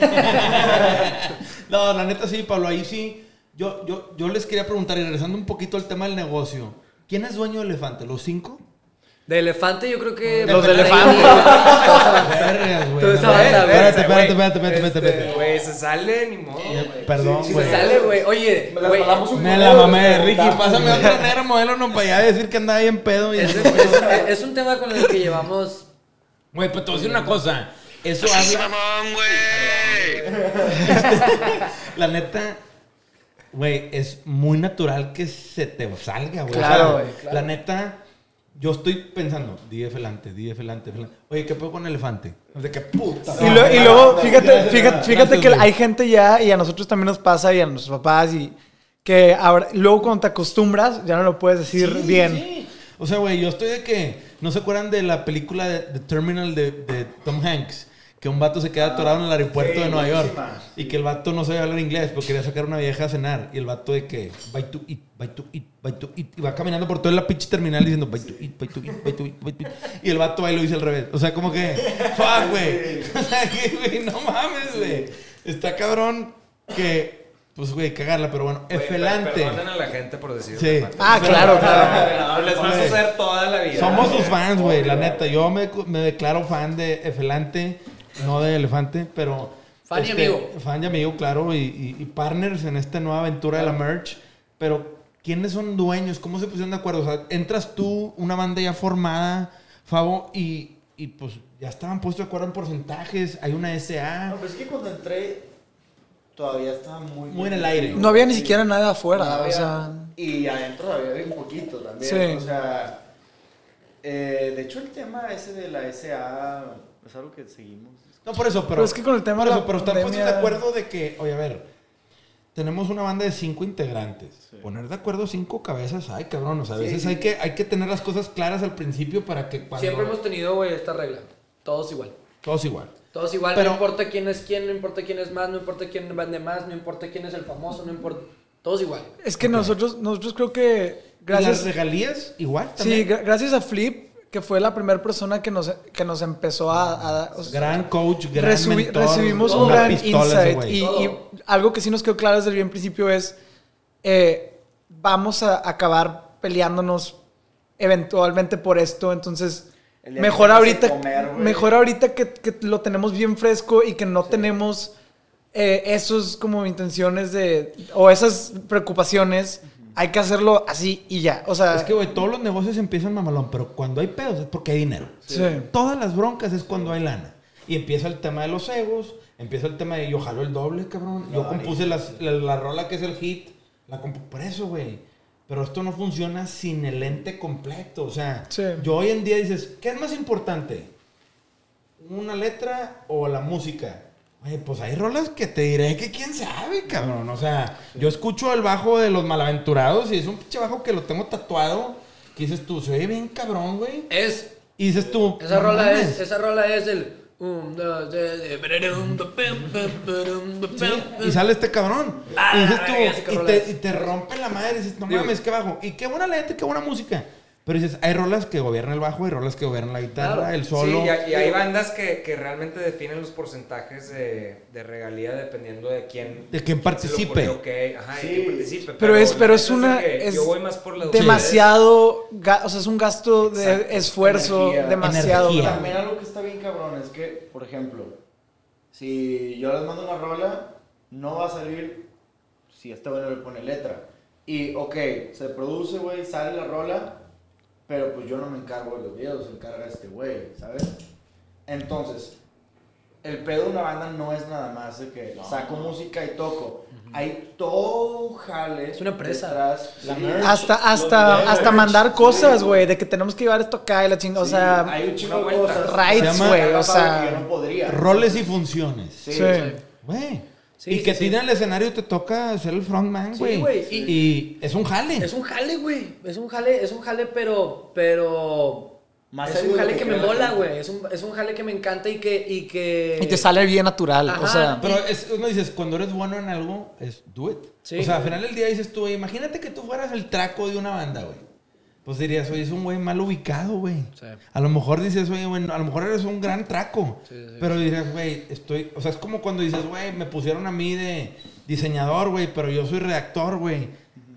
no, la neta sí, Pablo, ahí sí. Yo, yo, yo les quería preguntar, y regresando un poquito al tema del negocio, ¿quién es dueño de Elefante? ¿Los cinco? De elefante yo creo que... Los de elefante. Esa banda, güey. Espérate, espérate, espérate, espérate, espérate. Güey, se sale, ni modo, güey. Perdón, Si güey. se sale, güey. Oye, güey. Me la mamé, Ricky, pásame otra negra modelo, no, para allá decir que andaba bien pedo. y- Es, es- es un tema con el que llevamos Güey, pero te voy a decir una cosa. Eso habla. La neta, güey, es muy natural que se te salga, güey. Claro, O sea, güey, claro. La neta, yo estoy pensando, di elefante, di elefante. Oye, ¿qué puedo con elefante? De qué puta. Y, lo- y luego, fíjate, fíjate, que hay gente ya, y a nosotros también nos pasa, y a nuestros papás, y que ahora, luego cuando te acostumbras, ya no lo puedes decir Sí, bien. sí. O sea, güey, yo estoy de que. ¿No se acuerdan de la película de The Terminal de, de Tom Hanks? Que un vato se queda atorado en el aeropuerto sí, de Nueva York y que el vato no sabía hablar inglés porque quería sacar una vieja a cenar y el vato de que bye to eat, bye to eat, bye to eat y va caminando por toda la pinche terminal diciendo bye to eat, bye to eat, bye to eat, bye to eat y el vato ahí lo dice al revés. O sea, como que fuck, güey. O sea, que güey, no mames, güey. Está cabrón que pues güey, cagarla, pero bueno, Oye, Efelante. per- Perdonen a la gente por decir. Sí. Ah, claro, claro. Les va a suceder toda la vida. Somos sus fans, güey, la neta. Yo me, me declaro fan de Efelante, no de Elefante, pero... este, Fan y amigo. Fan y amigo, claro, y, y- y partners en esta nueva aventura de la merch. Pero, ¿quiénes son dueños? ¿Cómo se pusieron de acuerdo? O sea, entras tú, una banda ya formada, Fabo, y, y pues ya estaban puestos de acuerdo en porcentajes, hay una SA. No, pero es que cuando entré todavía estaba muy... Muy en el aire. No había ni siquiera nada afuera, No o había- sea... Y adentro había un poquito también. Sí. O sea, eh, de hecho el tema ese de la SA es algo que seguimos. No, por eso, pero. Pero es que con el tema por de la eso, pero están puestos de acuerdo de que, oye, a ver, tenemos una banda de cinco integrantes. Poner de acuerdo cinco cabezas, ay, cabrón. O sea, a veces sí. hay, que, hay que tener las cosas claras al principio para que cuando. Siempre hemos tenido, güey, esta regla. Todos igual. Todos igual. Todos igual, Pero- no importa quién es quién, no importa quién es más, no importa quién vende más, no importa quién es el famoso, no importa. Todos igual. Es que nosotros, nosotros creo que Gracias. las regalías, igual sí, también. gracias a Flip, que fue la primera persona que nos, que nos empezó a, a- o sea, gran coach, gran recibi- mentor. recibimos un gran insight y, algo que sí nos quedó claro desde el bien principio es eh, vamos a acabar peleándonos eventualmente por esto entonces mejor ahorita comer, mejor ahorita que, que lo tenemos bien fresco y que no tenemos eh, esos como intenciones de o esas preocupaciones hay que hacerlo así y ya o sea Es que, güey, todos los negocios empiezan mamalón, pero cuando hay pedos es porque hay dinero. sí. Todas las broncas es cuando hay lana. Y empieza el tema de los egos, empieza el tema de yo jalo el doble, cabrón. Yo No, compuse las- la, la rola que es el hit, la compu- por eso, güey. Pero esto no funciona sin el ente completo. O sea, Sí. yo hoy en día dices, ¿qué es más importante? ¿Una letra o la música? Pues hay rolas que te diré que quién sabe, cabrón. O sea, yo escucho el bajo de los malaventurados y es un pinche bajo que lo tengo tatuado. Que dices tú, se oye bien cabrón, güey. Es. Y dices tú, Esa rola mames. es. Esa rola es el. Sí, y sale este cabrón. Ah, y dices tú, y te, y te rompe la madre. Dices, no mames, qué bajo. Y qué buena letra, qué buena música. Pero dices, hay rolas que gobiernan el bajo, hay rolas que gobiernan la guitarra, Claro. el solo. Sí, y, hay- y hay bandas que, que realmente definen los porcentajes de, de regalía dependiendo de quién. De quién participe. ocurrió que- ajá, de Sí. quién participe. Pero es- la pero es una- es yo voy más por la demasiado ga- o sea es un gasto de Exacto. esfuerzo Energía. demasiado Energía. grande. También algo que está bien cabrón es que, por ejemplo, si yo les mando una rola, no va a salir si este güey no le pone letra. Y, ok, se produce, güey, sale la rola, pero pues yo no me encargo de los videos, se encarga este güey, ¿sabes? Entonces, el pedo de una banda no es nada más de que saco música y toco. Hay todo jale. Es una empresa. detrás. La Sí. merch. hasta hasta videos, hasta merch, mandar sí. cosas güey de que tenemos que llevar esto acá y la chingada o Sí, sea hay un chingo de cosas. Rights, güey, o sea- no podría. Roles y funciones. Sí. Sí. Güey. Sí, y sí, que sí. tiene el escenario te toca ser el frontman, Sí, güey. güey, Y, es un jale. Es un jale, güey. Es un jale, es un jale, pero. pero Más es un jale que que me mola, güey. Es un, es un jale que me encanta y que. Y, que... y te sale bien natural o Ajá. sea Pero es, uno dices, cuando eres bueno en algo, es do it. Sí. O sea, al final del día dices tú, güey, imagínate que tú fueras el traco de una banda, güey. Pues dirías, oye, es un güey mal ubicado, güey. Sí. A lo mejor dices, oye, güey, a lo mejor eres un gran traco. Sí, sí, sí. Pero dirías, güey, estoy... O sea, es como cuando dices, güey, me pusieron a mí de diseñador, güey, pero yo soy redactor, güey.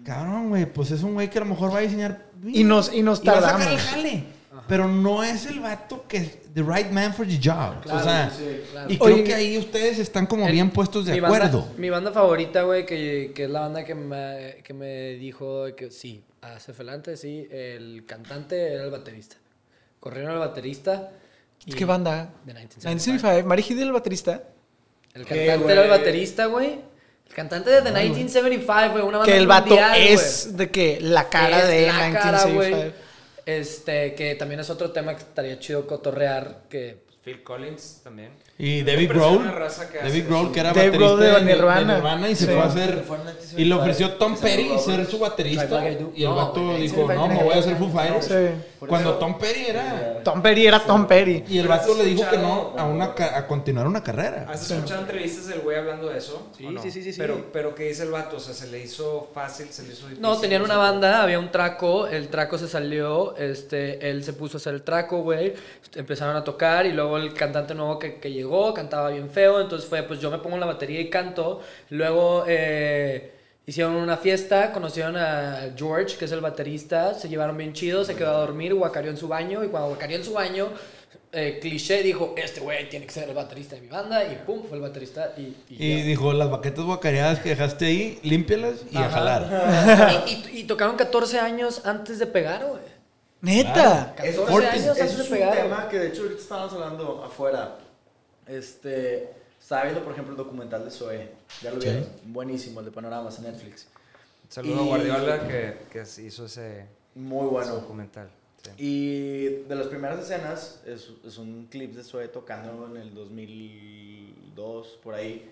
Cabrón, güey, pues es un güey que a lo mejor va a diseñar... y nos y nos Y va a sacar el tardamos jale. Pero no es el vato que es the right man for the job. Claro, o sea, sí, claro. y creo Oye, que ahí ustedes están como El- bien puestos de mi acuerdo. Banda, mi banda favorita, güey, que, que es la banda que me, que me dijo que sí, hace Felante, sí, el cantante era el baterista. Corrieron al baterista. y- qué banda De 1975. 1975 Mari Hidil el baterista El ¿Qué, cantante era el güey? baterista, güey. El cantante de The 1975, güey, una banda que el vato mundial, es de que la cara Es de la cara, 1975 güey. Este, que también es otro tema que estaría chido cotorrear, que Phil Collins también. Y David Grohl. David Grohl, que era Dave baterista de de, Nirvana. Nirvana y se Sí. fue a hacer. Y le ofreció Tom Petty ser su baterista. Y el vato dijo, no, me voy a hacer Foo Fighters. Sí. Cuando Tom Petty era. Tom Petty era Tom Petty. Y el vato le dijo que no a, una, a continuar una carrera. ¿Has escuchado entrevistas del güey hablando de eso? Sí, ¿O no? sí, sí, sí, sí. Pero, pero ¿qué dice el vato? O sea, ¿se le hizo fácil? ¿Se le hizo difícil? No, tenían una banda, había un traco, el traco se salió, este, él se puso a hacer el traco, güey, empezaron a tocar y luego el cantante nuevo que, que llegó cantaba bien feo, entonces fue, pues yo me pongo en la batería y canto, luego eh, hicieron una fiesta, conocieron a George, que es el baterista, se llevaron bien chido, se quedó a dormir, guacareó en su baño y cuando guacareó en su baño... eh, cliché dijo, este güey tiene que ser el baterista de mi banda y pum, fue el baterista y... y Y ya. dijo, las baquetas guacareadas que dejaste ahí, límpialas y a jalar. y, y- y tocaron 14 años antes de pegar, güey. Neta. 14 Eso, años antes de es pegar. un güey. tema que de hecho ahorita estábamos hablando afuera. Este, estaba viendo por ejemplo el documental de Zoe. Ya lo Sí. vieron. Buenísimo, el de Panoramas en Netflix. Saludo a Y- Guardiola que, que hizo ese, Muy ese bueno. documental. sí. Y de las primeras escenas es, es un clip de Zoe tocando en el 2002, por ahí.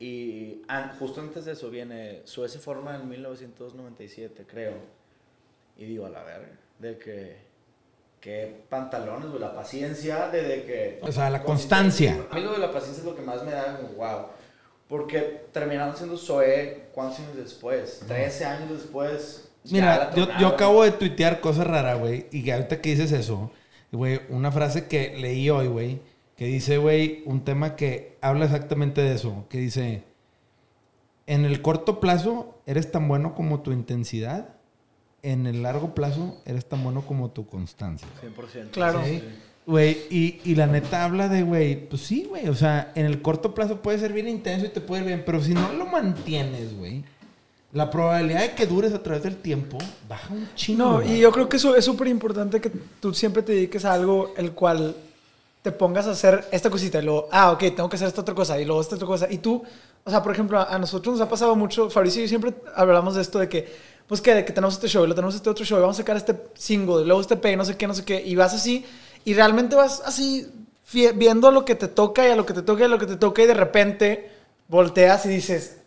Y an- justo antes de eso viene, Zoe se forma en 1997, creo. Y digo, a la verga, de que, qué pantalones, güey, la paciencia de, de que... O sea, la constancia. A mí lo de la paciencia es lo que más me da como, wow. Porque terminaron siendo Zoe, ¿cuántos años después? 13 años después. Mira, yo, yo acabo de tuitear cosas raras, güey. Y ahorita que dices eso, güey, una frase que leí hoy, güey, que dice, güey, un tema que habla exactamente de eso. Que dice, en el corto plazo eres tan bueno como tu intensidad. En el largo plazo eres tan bueno como tu constancia. 100%. Claro. Sí. Güey, y, y la neta habla de, güey, pues sí, güey, o sea, en el corto plazo puede ser bien intenso y te puede ir bien, pero si no lo mantienes, güey, la probabilidad de que dures a través del tiempo baja un chingo. No, güey. y yo creo que eso es súper importante que tú siempre te dediques a algo el cual te pongas a hacer esta cosita y luego, ah, ok, tengo que hacer esta otra cosa y luego esta otra cosa. Y tú, o sea, por ejemplo, a, a nosotros nos ha pasado mucho, Fabricio y yo siempre hablamos de esto de que, pues que, de que tenemos este show y lo tenemos este otro show y vamos a sacar este single y luego este P, no sé qué, no sé qué, y vas así y realmente vas así viendo lo que te toca y a lo que te toca y a lo que te toca y de repente volteas y dices,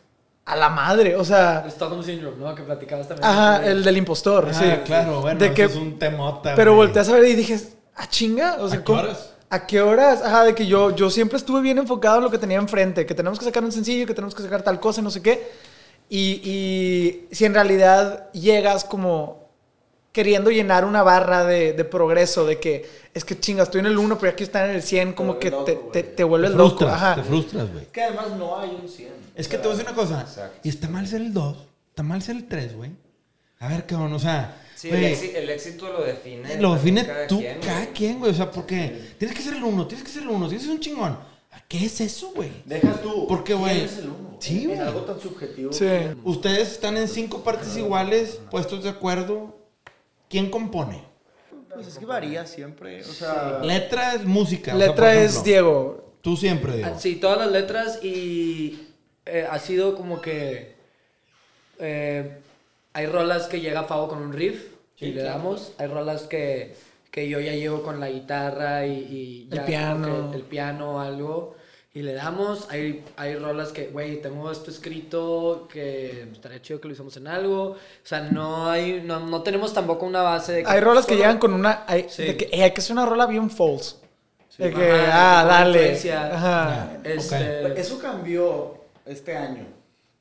a la madre, o sea, Stockholm Syndrome, ¿no? Que platicabas también. ajá, el del impostor, Ah, sí. claro, bueno, De que- es un temota, Pero güey. volteas a ver y dije, ¿a chinga? O sea, ¿A qué ¿cómo- horas? ¿A qué horas? Ajá, de que yo, yo siempre estuve bien enfocado en lo que tenía enfrente, que tenemos que sacar un sencillo, que tenemos que sacar tal cosa, no sé qué. Y, y si en realidad llegas como queriendo llenar una barra de, de progreso, de que es que chinga, estoy en el 1, pero aquí está en el 100, como Te que te, loco, te, güey. te vuelves te loco. frustras, Ajá. te frustras, güey. Que además no hay un 100. Es que te voy a decir una cosa, Exacto. y está mal ser el 2, está mal ser el 3, güey. A ver, cabrón, o sea, Sí, el, güey, éxi- el éxito lo define. lo define también tú, quien, cada güey. quien, güey, o sea, porque tienes que ser el 1, tienes que ser el 1, tienes que ser un chingón. ¿Qué es eso, güey? Deja tú. ¿Por qué, güey? Sí, En- algo tan subjetivo. Sí. Ustedes están en cinco partes iguales, puestos de acuerdo. ¿Quién compone? Pues es que varía siempre. O sea. Letra es música. o sea, Letra es Diego. Tú siempre, Diego. Sí, todas las letras y eh, ha sido como que eh, hay rolas que llega Favo con un riff y le damos, hay rolas que, que yo ya llevo con la guitarra y, y El ya piano. el piano o algo y le damos, hay, hay rolas que, güey, tengo esto escrito que estaría chido que lo hicimos en algo, o sea, no hay, no, no tenemos tampoco una base de que Hay rolas que llegan con una. Hay, Sí. De que, hay que hacer una rola bien false. De que, Ajá, ah, dale. Ajá. Este, Eso cambió este año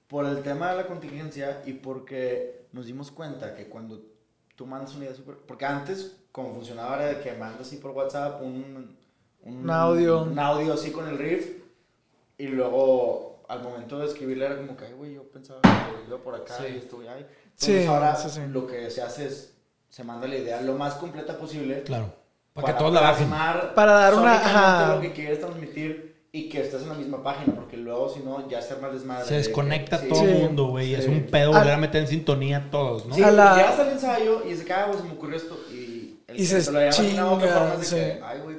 por el tema de la contingencia y porque nos dimos cuenta que cuando tú mandas una idea súper... Porque antes, como funcionaba, era de que mandas así por WhatsApp un, Un audio. Un audio así con el riff y luego al momento de escribirle era como que, ay, güey, yo pensaba que iba por acá Sí. y esto, y ay. Sí, Entonces ahora sí, sí. lo que se hace es, se manda la idea lo más completa posible Claro. Para, que todos la bajen. Para dar una- ajá. lo que quieres transmitir y que estés en la misma página, porque luego si no ya se arma desmadre. Se de desconecta que- todo Sí. el mundo, güey. Es un pedo volver a meter en sintonía todos, ¿no? Sí, A la- llegas al ensayo y dice, ah, güey, se me ocurrió esto y... El Y se te lo de chinga, que, sí. ay, güey,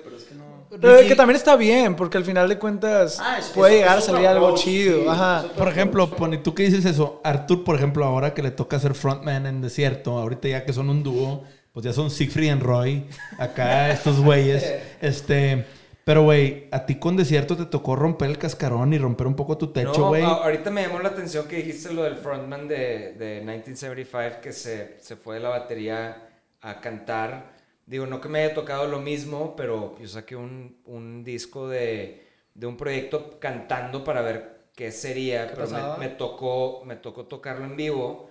pero es que también está bien, porque al final de cuentas Ah, es- puede es- llegar a salir algo chido. sí, Ajá. Por ejemplo, pone, tú que dices eso, Artur, por ejemplo, ahora que le toca ser frontman en Desierto, ahorita ya que son un dúo, pues ya son Siegfried y Roy, acá estos güeyes, este, Pero, güey, a ti con Desierto te tocó romper el cascarón y romper un poco tu techo, güey. ahorita me llamó la atención que dijiste lo del frontman de, de 1975 que se, se fue de la batería a cantar. Digo, no que me haya tocado lo mismo, pero yo saqué un, un disco de, de un proyecto cantando para ver qué sería, ¿Qué pero me, me tocó, me tocó tocarlo en vivo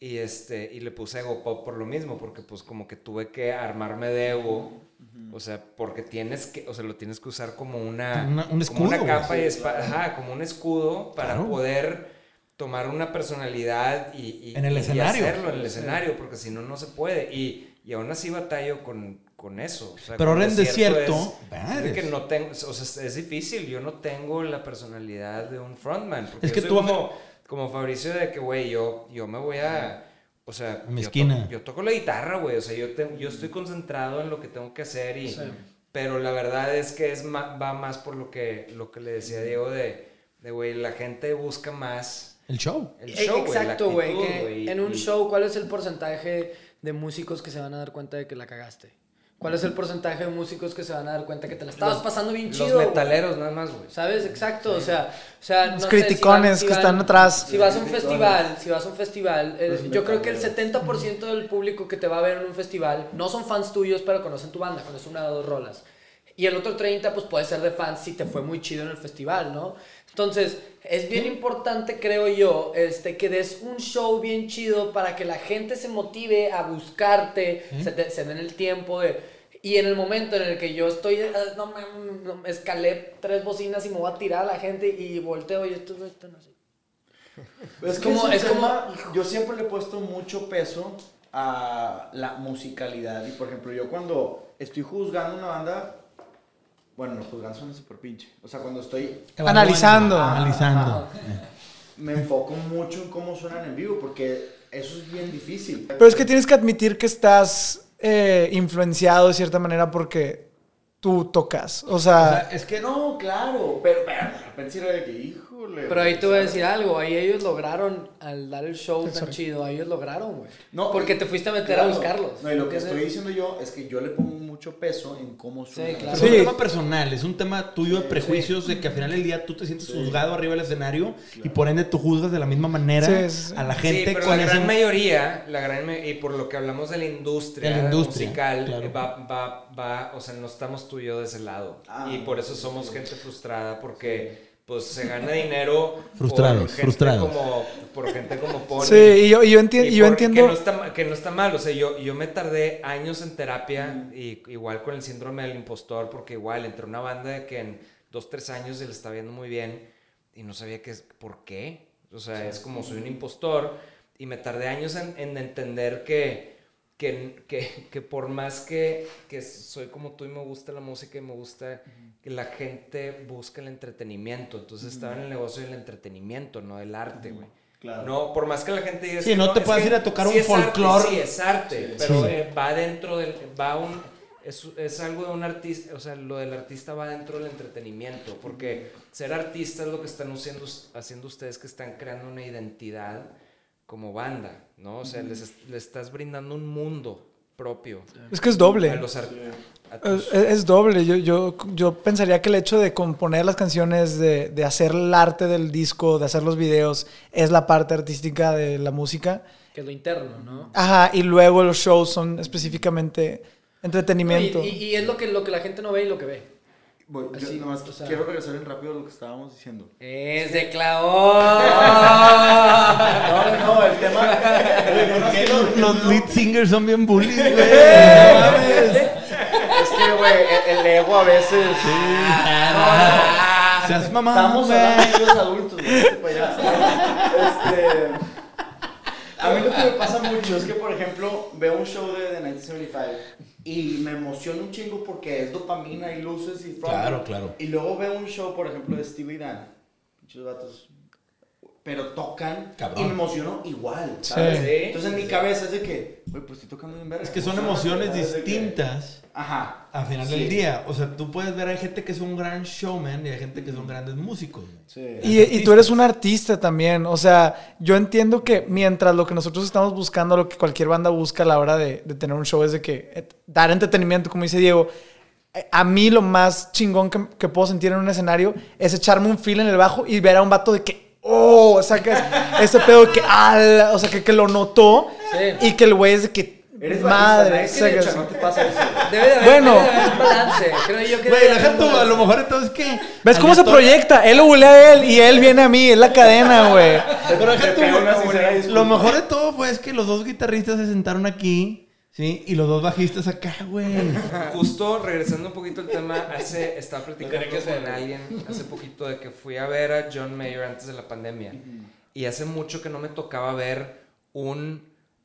y, este, y le puse ego pop por lo mismo, porque pues como que tuve que armarme de ego. O sea, porque tienes que, o sea, lo tienes que usar como una, Una- un como una escudo, capa güey. y espa- ajá, como un escudo para Claro. poder tomar una personalidad y, y- En el y escenario. hacerlo en el escenario, porque si no, no se puede. Y, y aún así batallo con, con eso. O sea, Pero ahora en Desierto, es- es que no tengo, o sea, es difícil. Yo no tengo la personalidad de un frontman. Porque Es yo que soy tú- como, como Fabricio de que, güey, yo, yo me voy a... O sea, A mi yo, esquina. to- yo toco la guitarra, güey. O sea, yo, te- yo estoy concentrado en lo que tengo que hacer y... Pero la verdad es que es ma- va más por lo que, lo que le decía Diego de, de, güey, la gente busca más El show. el show, Exacto, güey, En un y- show, ¿cuál es el porcentaje de músicos que se van a dar cuenta de que la cagaste? ¿Cuál es el porcentaje de músicos que se van a dar cuenta que te la estabas pasando bien Los chido? güey? metaleros nada más, güey. ¿Sabes? Exacto, o sea, o sea Los no sé, criticones si que están atrás. Si vas a un festival, si vas a un festival, eh, Los yo creo que el metaleros. 70% del público que te va a ver en un festival no son fans tuyos, pero conocen tu banda, conocen una o dos rolas. Y el otro 30 pues puede ser de fans si te fue muy chido en el festival, ¿no? Entonces, es bien importante, creo yo, este, que des un show bien chido para que la gente se motive a buscarte, se, te- se den el tiempo de... Y en el momento en el que yo estoy, eh, no, me- no, me escalé tres bocinas y me voy a tirar a la gente y volteo y esto no están así. Es como- es como- yo siempre le he puesto mucho peso a la musicalidad. Y por ejemplo, yo cuando estoy juzgando una banda, bueno, no juzgando suena súper pinche. O sea, cuando estoy, Analizando. Analizando. me enfoco mucho en cómo suenan en vivo, porque eso es bien difícil. Pero es que tienes que admitir que estás eh, influenciado de cierta manera porque tú tocas. O O sea, es que no. Claro, pero, pero de repente sí era de que, híjole. Pero ahí te voy a ¿sabes? decir algo, ahí ellos lograron, al dar el show tan chido, ahí ellos lograron, güey. No, Porque y- te fuiste a meter a claro. buscarlos. No, y lo que estoy diciendo yo es que yo le pongo mucho peso en cómo suena. claro. Es Sí. un tema personal, es un tema tuyo de prejuicios de que al final del día tú te sientes juzgado arriba del escenario y por ende tú juzgas de la misma manera Sí, sí, sí. a la Sí, gente pero con la ese... gran mayoría, la gran y por lo que hablamos de la industria, De la industria, musical, claro. va, va, va, o sea, no estamos tú y yo de ese lado. Ah, y por eso somos gente frustrada, porque pues se gana dinero Frustrados, por gente frustrados. como por gente como Pony. sí, y yo, y yo, enti- Y yo por- entiendo. Que no, está, que no está mal, o sea, yo, yo me tardé años en terapia, y, igual con el síndrome del impostor, porque igual entré a una banda que en dos, tres años se le está viendo muy bien y no sabía qué es, por qué. O sea, es como soy un impostor y me tardé años en, en entender que, que, que, que por más que, que soy como tú y me gusta la música y me gusta que la gente busca el entretenimiento. Entonces estaba en el negocio del entretenimiento, no del arte, güey. Claro. No, por más que la gente diga... Sí, que no te es puedes ir a tocar un folclore. Sí, es arte, pero Sí. eh, va dentro del... Va un, es, es algo de un artista, o sea, lo del artista va dentro del entretenimiento, porque ser artista es lo que están haciendo, haciendo ustedes que están creando una identidad como banda, ¿no? O sea, les, les estás brindando un mundo propio Es que es doble. a los ar- a Es, tus- es doble. Yo, yo, yo pensaría que el hecho de componer las canciones, de, de hacer el arte del disco, de hacer los videos, es la parte artística de la música. Que es lo interno, ¿no? Ajá, y luego los shows son específicamente entretenimiento. Y, y- y es lo que, lo que la gente no ve y lo que ve. Voy- yo Así, nomás o sea- quiero regresar en rápido a lo que estábamos diciendo. Es de clavón. No, no, no, el tema. es que Los, los lead singers son bien bullies, güey. Es que, güey, el, el ego a veces. Seas mamá, Estamos hablando de los adultos, güey. este payaso. Este. A mí lo que me pasa mucho es que, por ejemplo, veo un show de, de 1975 y me emociona un chingo porque es dopamina y luces y. Claro, claro. Y luego veo un show, por ejemplo, de Steve y Dan. Muchos vatos. Pero tocan Cabrón. y me emociono igual, ¿sabes? Sí. Entonces en mi cabeza es de que, güey, pues estoy tocando bien verga. Es que son emociones distintas Ajá. al final Sí. del día. O sea, tú puedes ver, hay gente que es un gran showman y hay gente que son grandes músicos. Sí. Y, y tú eres un artista también. O sea, yo entiendo que mientras lo que nosotros estamos buscando, lo que cualquier banda busca a la hora de, de tener un show es de que eh, dar entretenimiento, como dice Diego, a mí lo más chingón que, que puedo sentir en un escenario es echarme un feel en el bajo y ver a un vato de que, oh, o sea, que es- ese pedo que, ah, o sea, que, que lo notó Sí. y que el güey es de que, Eres madre, madre, o sea, que- no te pasa eso. Debe de haber, Bueno. debe de haber un balance. Creo yo que Güey, un tú, a lo mejor entonces que. ¿Ves cómo se proyecta? Él lo bulea a él y él viene a mí, es la cadena, güey. Pero deja tú. Lo mejor de todo fue es que los dos guitarristas se sentaron aquí, ¿sí? Y los dos bajistas acá, güey. Justo regresando un poquito al tema, hace, estaba platicando con alguien hace poquito de que fui a ver a John Mayer antes de la pandemia. Y hace mucho que no me tocaba ver un,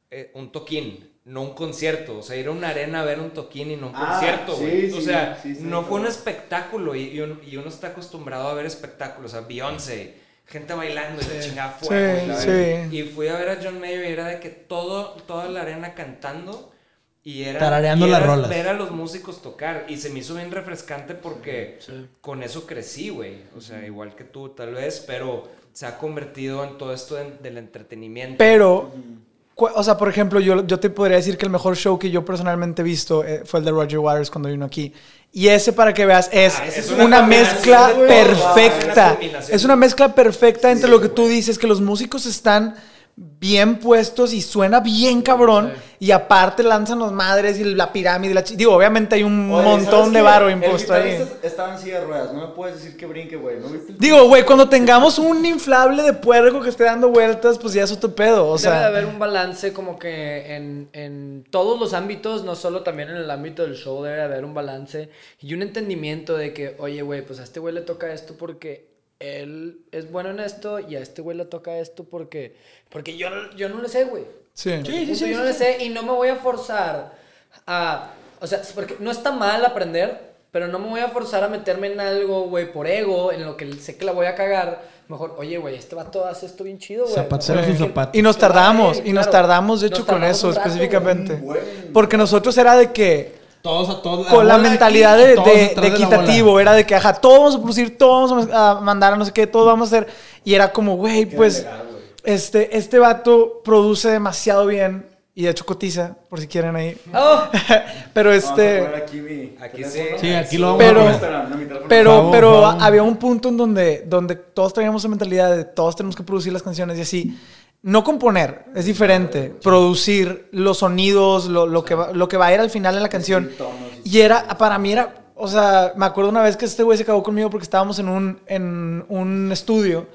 eh, un toquín, no un concierto. O sea, ir a una arena a ver un toquín y no un Ah, concierto, sí, güey. o sea, sí, sí, no fue un espectáculo y, y uno, y uno está acostumbrado a ver espectáculos. O sea, Beyoncé, gente bailando y la chingada fuego. Sí, y la sí. Y fui a ver a John Mayer y era de que todo, toda la arena cantando. Y era, Tarareando y las era rolas. ver a los músicos tocar. Y se me hizo bien refrescante porque con eso crecí, güey. O sea, igual que tú, tal vez, pero se ha convertido en todo esto de- del entretenimiento. Pero, o sea, por ejemplo, yo, yo te podría decir que el mejor show que yo personalmente he visto eh, fue el de Roger Waters cuando vino aquí. Y ese, para que veas, es Ah, es una, una mezcla perfecta. es una combinación. Es una mezcla perfecta entre lo que tú dices, que los músicos están bien puestos y suena bien cabrón. Y aparte lanzan los madres y la pirámide. y la Digo, obviamente hay un Oye, montón ¿sabes de varo El impuesto ahí. Estaba en silla de ruedas, no me puedes decir que brinque, güey. ¿No viste el Digo, güey, cuando tengamos un inflable de puerco que esté dando vueltas, pues ya es otro pedo. O Debe de sea, haber un balance como que en, en todos los ámbitos, no solo también en el ámbito del show, debe de haber un balance y un entendimiento de que, oye, güey, pues a este güey le toca esto porque él es bueno en esto y a este güey le toca esto porque, porque yo, no- yo no le sé, güey. sí. Punto, yo no le sé y no me voy a forzar a... O sea, porque no está mal aprender, pero no me voy a forzar a meterme en algo, güey, por ego, en lo que sé que la voy a cagar. Mejor, oye, güey, este vato hace esto bien chido, güey. Zapatero Sí. sus zapatos. Y nos Claro, tardamos, y nos tardamos de hecho con eso específicamente. Porque nosotros era de que, Todos a todos. con la mentalidad aquí de, de- la equitativo, era de que, ajá, todos vamos a producir, todos vamos a mandar a no sé qué, todos vamos a hacer. Y era como, güey, pues, legal, este, este vato produce demasiado bien, y de hecho cotiza, por si quieren ahí. Oh, Pero Vamos a este... aquí mi Aquí teléfono. sí. Sí, aquí lo vamos Pero- a poner. Pero, Favor, pero favor. había un punto en donde, donde todos traíamos esa mentalidad de todos tenemos que producir las canciones y así. No componer, es diferente. Producir los sonidos, lo, lo que, va, lo que va a ir al final de la canción. Y era, para mí era, o sea, me acuerdo una vez que este güey se acabó conmigo porque estábamos en un, en un estudio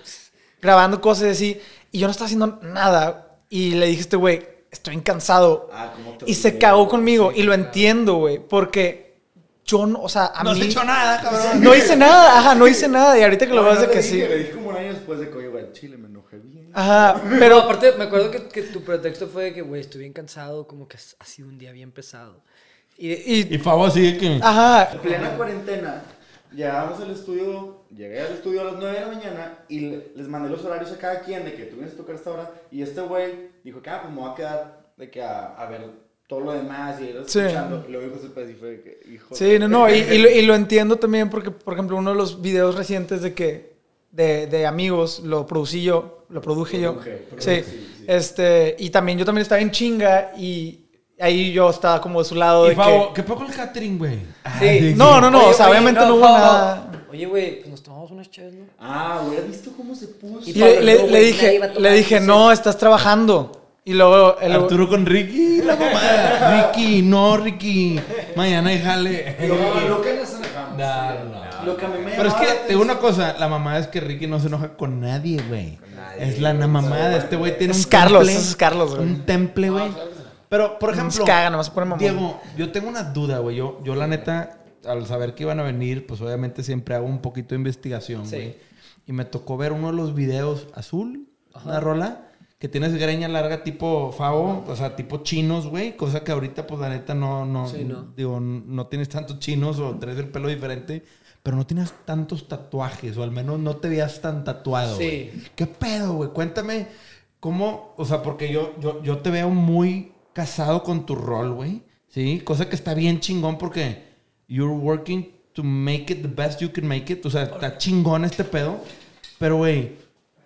grabando cosas así y yo no estaba haciendo nada. Y le dije a este güey, estoy cansado. Ah, ¿cómo te y se cagó conmigo Sí, y lo entiendo, güey, porque yo, no, o sea, a No has mí... hecho nada, cabrón. No hice nada, ajá, no hice nada. Y ahorita que lo No, vas no de que sí. dije, Le dije como un año después de que, oye, güey, al chile. Ajá, pero aparte, me acuerdo que, que tu pretexto fue de que, güey, estoy bien cansado, como que ha sido un día bien pesado. Y, y, Y Favo así de que. ajá, En plena cuarentena, llegamos al estudio, llegué al estudio a las 9 de la mañana y le- les mandé los horarios a cada quien de que tú vienes a tocar esta hora. Y este güey dijo que, ah, pues me voy a quedar de que a, a ver todo lo demás y ir Sí. escuchando. Y luego dijo Cepeda y fue de que, hijo. sí, no, no, y, y lo, y lo entiendo también porque, por ejemplo, uno de los videos recientes de que, de, de amigos, lo producí yo, lo produje yo. Produje, Sí, produje, sí, sí. este, y también yo también estaba en chinga y ahí yo estaba como de su lado Y de Favo, que... ¿qué poco el catering, güey? Ah, Sí. No, no, no, Oye, o sea, güey, obviamente no, hubo Pablo, nada. Oye, güey, pues nos tomamos unas chaves, ¿no? Ah, hubiera visto cómo se puso. Y Y le, Pablo, le- no, le güey, dije, le dije, no, estás trabajando. Y luego... el- Arturo con Ricky, la mamada. Ricky, no, Ricky. Mañana y jale. Que nos No, no. Lo que a mí me Pero es que, te digo una cosa, la mamá es que Ricky no se enoja con nadie, güey. nadie, Es la na- mamada, este güey tiene un Es Carlos, temple. es Carlos, güey. Un temple, güey. Pero, por Nos ejemplo, caga, nomás se pone mamón. Diego, yo tengo una duda, güey. Yo, yo la neta, al saber que iban a venir, pues obviamente siempre hago un poquito de investigación, Sí. güey. Y me tocó ver uno de los videos azul, una rola, que tienes greña larga tipo Favo, o sea, tipo chinos, güey. Cosa que ahorita, pues la neta, no, no, Sí, no. digo, no tienes tantos chinos o traes el pelo diferente. Pero no tienes tantos tatuajes, o al menos no te veías tan tatuado. Sí. güey. ¿Qué pedo, güey? Cuéntame cómo, o sea, porque yo, yo, yo te veo muy casado con tu rol, güey. Sí, cosa que está bien chingón porque you're working to make it the best you can make it. O sea, está chingón este pedo. Pero, güey,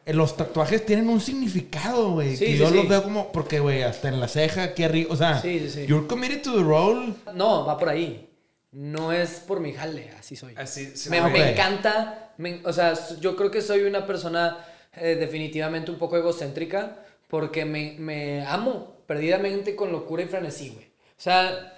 eh, los tatuajes tienen un significado, güey. Sí, que sí, yo sí. los veo como, porque, güey, hasta en la ceja, aquí arriba. O sea, Sí, sí, sí. you're committed to the role. No, va por ahí. No es por mi jale, así soy. Así, sí, me, me encanta, me- o sea, yo creo que soy una persona eh, definitivamente un poco egocéntrica porque me, me amo perdidamente con locura y frenesí, güey. O sea,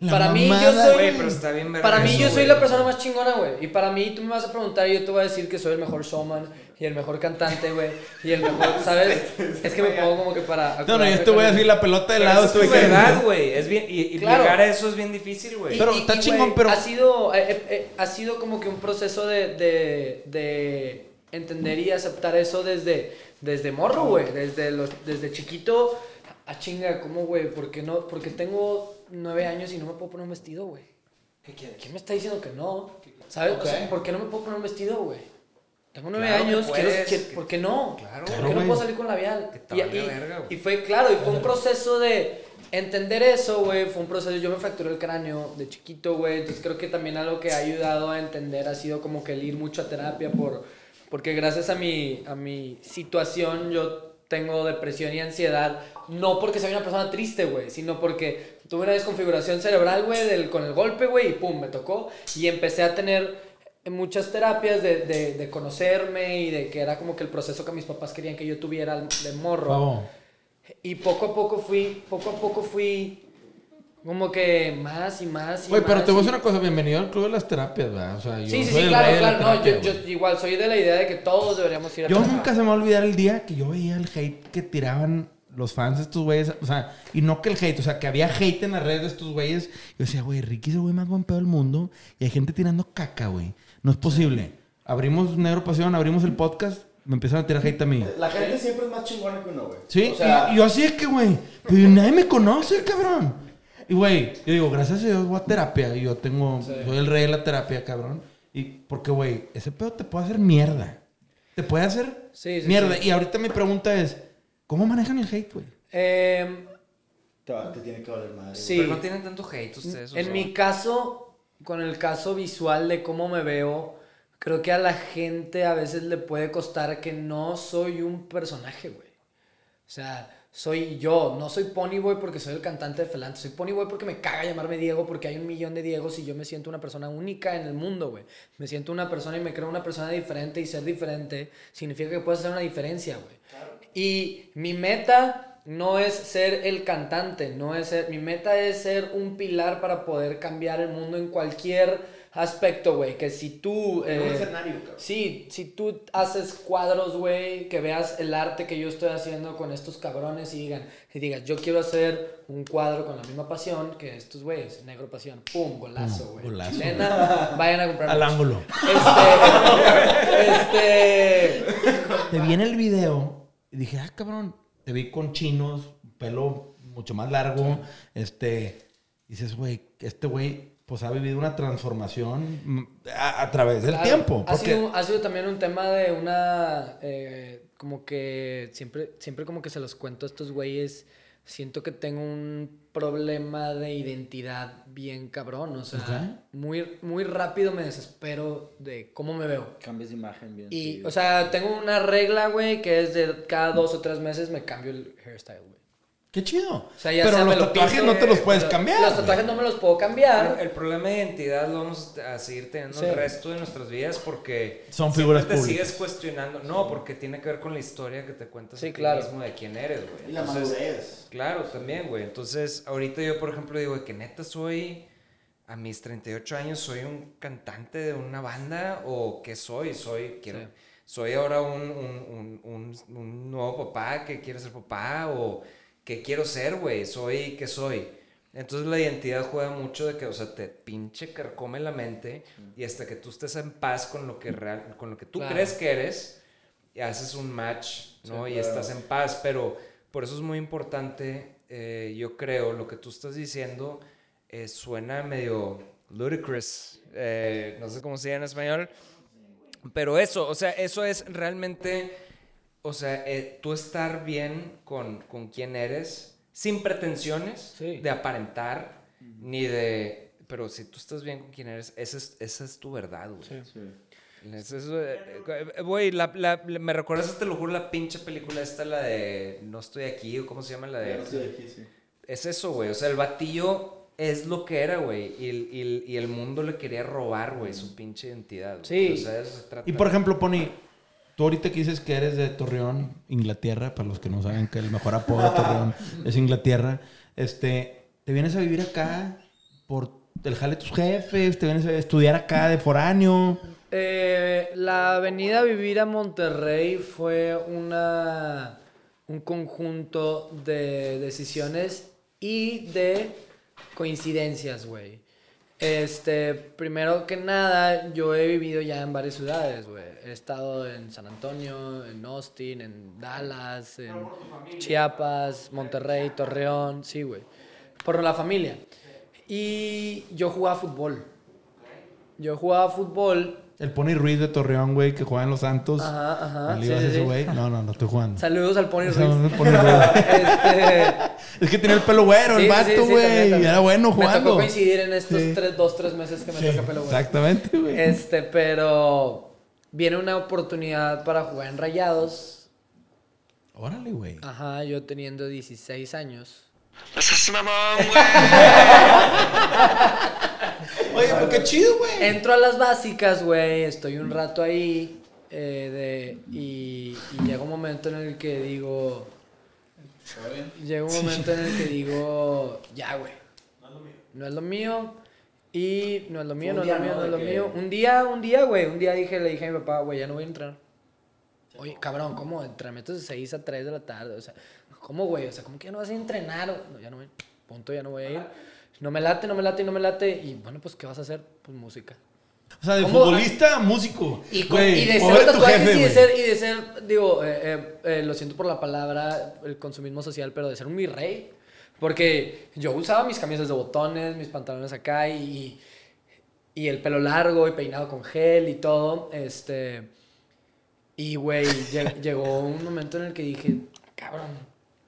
La para mí yo soy... Güey, pero está bien verga Para mí eso, yo soy la persona más chingona, güey. Y para mí tú me vas a preguntar y yo te voy a decir que soy el mejor showman y el mejor cantante, güey. Y el mejor, ¿sabes? Es que me pongo como que para... No, no, yo te voy a decir la pelota de lado. eso tú es verdad, güey. Es bien, y, y Claro. llegar a eso es bien difícil, güey. Pero y- está y, chingón, pero- Ha sido, eh, eh, eh, ha sido como que un proceso de, de, de entender y aceptar eso desde, desde morro, güey. Desde, los, desde chiquito. A chinga, ¿cómo, güey? Porque no, porque tengo nueve años y no me puedo poner un vestido, güey. ¿Quién me está diciendo que no? ¿Sabes? O sea, ¿por qué no me puedo poner un vestido, güey? Tengo nueve Claro años, puedes, quiero- que- ¿por qué no? Claro, ¿Por qué no puedo salir con labial? Y, y- verga, y fue, claro, y fue un proceso de entender eso, güey. Fue un proceso, yo me fracturé el cráneo de chiquito, güey. Entonces creo que también algo que ha ayudado a entender ha sido como que el ir mucho a terapia por... Porque gracias a mi, a mi situación yo tengo depresión y ansiedad. No porque soy una persona triste, güey. Sino porque tuve una desconfiguración cerebral, güey, del- con el golpe, güey. Y pum, me tocó. Y empecé a tener muchas terapias de, de, de conocerme y de que era como que el proceso que mis papás querían que yo tuviera de morro. Pavo, Y poco a poco fui, poco a poco fui como que más y más y Güey, pero más te voy a decir una cosa. Bienvenido al club de las terapias, ¿verdad? O sea, yo Sí, sí, soy sí, claro, claro. No, yo, yo igual soy de la idea de que todos deberíamos ir a Yo terapia. nunca se me va a olvidar el día que yo veía el hate que tiraban los fans de estos güeyes. O sea, y no que el hate, o sea, que había hate en las redes de estos güeyes. Yo decía, güey, Ricky es el güey más buen pedo del mundo. Y hay gente tirando caca, güey. No es posible. Abrimos Negro Pasión, abrimos el podcast, me empezaron a tirar hate a mí. La gente siempre es más chingona que uno, güey. Sí, O sea, y, y yo así es que, güey, pues nadie me conoce, cabrón. Y, güey, yo digo, gracias a Dios voy a terapia. Y yo tengo, soy el rey de la terapia, cabrón. Y porque, güey, ese pedo te puede hacer mierda. Te puede hacer Sí, sí, mierda. Y ahorita mi pregunta es, ¿cómo manejan el hate, güey? Em, te, tiene que valer madre. Sí. Pero no tienen tanto hate ustedes. o en sea. mi caso, con el caso visual de cómo me veo, creo que a la gente a veces le puede costar que no soy un personaje, güey. O sea, soy yo, no soy Ponyboy porque soy el cantante de Felante, soy Ponyboy porque me caga llamarme Diego porque hay un millón de Diegos y yo me siento una persona única en el mundo, güey. Me siento una persona y me creo una persona diferente y ser diferente significa que puedes hacer una diferencia, güey. Y mi meta no es ser el cantante, no es ser, mi meta es ser un pilar para poder cambiar el mundo en cualquier aspecto, güey. Que si tú... En un eh, escenario, cabrón. Sí, si tú haces cuadros, güey, que veas el arte que yo estoy haciendo con estos cabrones y digan, y digas, yo quiero hacer un cuadro con la misma pasión que estos güeyes, negro pasión, pum, golazo, güey. golazo, Chilena, vayan a comprar. Al ángulo. Este, este, Te vi en el video y dije, ah, cabrón, te vi con chinos, pelo mucho más largo. Este, dices, güey, este güey, pues ha vivido una transformación mm, a, a través del Claro, tiempo. Ha Porque, sido, ha sido también un tema de una. eh, como que siempre, siempre como que se los cuento a estos güeyes. Siento que tengo un problema de identidad bien cabrón. O sea, muy, muy rápido me desespero de cómo me veo. Cambias de imagen bien. Y, seguido. o sea, tengo una regla, güey, que es de cada dos o tres meses me cambio el hairstyle, güey. Qué chido. O sea, ya Pero sea los lo tatuajes pinto, no te los puedes cambiar. Los tatuajes no me los puedo cambiar. El problema de identidad lo vamos a seguir teniendo Sí. el resto de nuestras vidas porque Son figuras te públicas. sigues cuestionando. No, porque tiene que ver con la historia que te cuentas Sí, a ti claro. mismo de quién eres, güey. Y la madurez. Claro, también, güey. Entonces, ahorita yo, por ejemplo, digo que neta soy, a mis 38 años, soy un cantante de una banda o qué soy, soy, quiero, Sí. soy ahora un, un, un, un- un nuevo papá que quiere ser papá o qué quiero ser, güey, soy, qué soy. Entonces la identidad juega mucho de que, o sea, te pinche carcome la mente y hasta que tú estés en paz con lo que real, con lo que tú Claro. crees que eres, y haces un match, ¿no? y estás en paz, pero por eso es muy importante, eh, yo creo, lo que tú estás diciendo eh, suena medio ludicrous, eh, no sé cómo se dice en español, pero eso, o sea, eso es realmente, o sea, eh, tú estar bien con, con quién eres, sin pretensiones Sí. de aparentar, ni de... Pero si tú estás bien con quién eres, esa es, esa es tu verdad, güey. Sí. Eso, eh, eh, Güey, la, la- la- me recuerdas, te lo juro, la pinche película esta, la de No estoy aquí, o cómo se llama la de... no estoy aquí, sí. Es eso, güey. O sea, el batillo es lo que era, güey. Y, el- y el- y el mundo le quería robar, güey, su pinche identidad. Sí. O sea, de eso se trata. Y por ejemplo, Pony, tú ahorita que dices que eres de Torreón, Inglaterra, para los que no saben que el mejor apodo de Torreón es Inglaterra, este, te vienes a vivir acá por el jale de tus jefes, te vienes a estudiar acá de foráneo. Eh, la venida a vivir a Monterrey fue una, un conjunto de decisiones y de coincidencias, güey. Este, primero que nada, yo he vivido ya en varias ciudades, güey. He estado en San Antonio, en Austin, en Dallas, en Chiapas, Monterrey, Torreón, sí, güey. Por la familia. Y yo jugaba fútbol. Yo jugaba fútbol El Pony Ruiz de Torreón, güey, que juega en los Santos. Ajá, ajá. ¿Le sí, a sí, ese sí. güey? No, no, no estoy jugando. Saludos al Pony Ruiz. el Pony Ruiz. Este, Es que tenía el pelo güero, sí, el sí, vato, sí, güey. y era bueno Me jugando. tocó coincidir en estos Sí. tres, dos, tres meses que me Sí, toca pelo güey. Exactamente, güey. Este, pero viene una oportunidad para jugar en Rayados. Órale, güey. Ajá, yo teniendo 16 años. Oye, pues qué chido, güey. Entro a las básicas, güey, estoy un rato ahí eh, de, y, y llega un momento en el que digo... Llega un momento en el que digo, ya, güey. No es lo mío. Y no es lo mío, no es lo mío, no ¿no? es lo que- mío. Un día, un día, güey. Un día dije, le dije a mi papá, güey, ya no voy a entrenar. Oye, cabrón, ¿cómo? Entrenamientos de 6 a 3 de la tarde. O sea, ¿cómo, güey? O sea, ¿cómo que ya no vas a entrenar? No, ya no voy. Punto, ya no voy a ir. No me late, no me late, no me late. Y bueno, pues, ¿qué vas a hacer? Pues música. O sea, de ¿Cómo? futbolista a músico. Y, con- Güey, y de ser tu tatuajes jefe, y de ser, y de ser, digo, eh, eh, eh, lo siento por la palabra, el consumismo social, pero de ser un mi rey. Porque yo usaba mis camisas de botones, mis pantalones acá y, y el pelo largo y peinado con gel y todo. Este. Y, güey, lle- llegó un momento en el que dije, cabrón,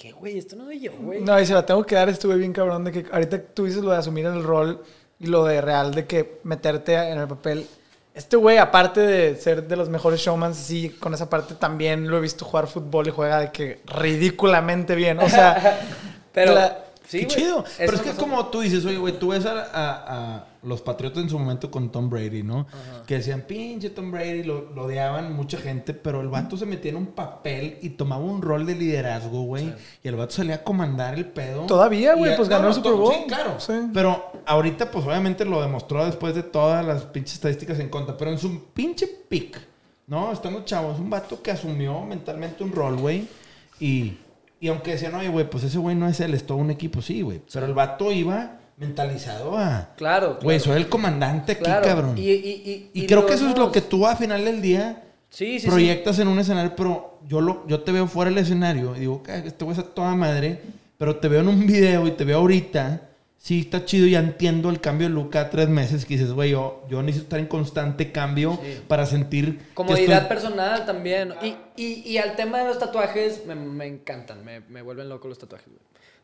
¿qué, güey? Esto no soy yo, güey. No, y se la tengo que dar, estuve bien cabrón de que ahorita tú dices lo de asumir el rol y lo de real de que meterte en el papel. Este güey, aparte de ser de los mejores showmans, sí, con esa parte también lo he visto jugar fútbol y juega de que ridículamente bien. O sea, Pero, la- sí, Qué chido. Pero es que pasó. como tú dices, oye, güey, tú ves a, a- a los Patriotas en su momento con Tom Brady, ¿no? Que decían, pinche Tom Brady, lo, lo odiaban mucha gente, pero el vato se metía en un papel y tomaba un rol de liderazgo, güey. Y el vato salía a comandar el pedo. Todavía, güey, pues ganó el Super to- Bowl. Sí, claro. Sí. Pero ahorita, pues obviamente lo demostró después de todas las pinches estadísticas en contra. Pero en su pinche pick, ¿no? Estando chavo, es un vato que asumió mentalmente un rol, güey. Y, y aunque decían, oye, güey, pues ese güey no es él, es todo un equipo, sí, güey. Pero el vato iba mentalizado a. Claro, Güey, claro. soy el comandante aquí, Claro. cabrón. Y, Y, y, y, y creo que eso es lo que tú a final del día Sí, sí, sí. proyectas en un escenario, pero yo, lo, yo te veo fuera del escenario y digo, "Ah, este güey es a toda madre, pero te veo en un video y te veo ahorita. Sí, está chido, ya entiendo el cambio de look cada tres meses que dices, güey, yo, yo necesito estar en constante cambio Sí. para sentir... Comodidad estoy- personal también. Y, y, y al tema de los tatuajes, me, me encantan. Me, me vuelven loco los tatuajes.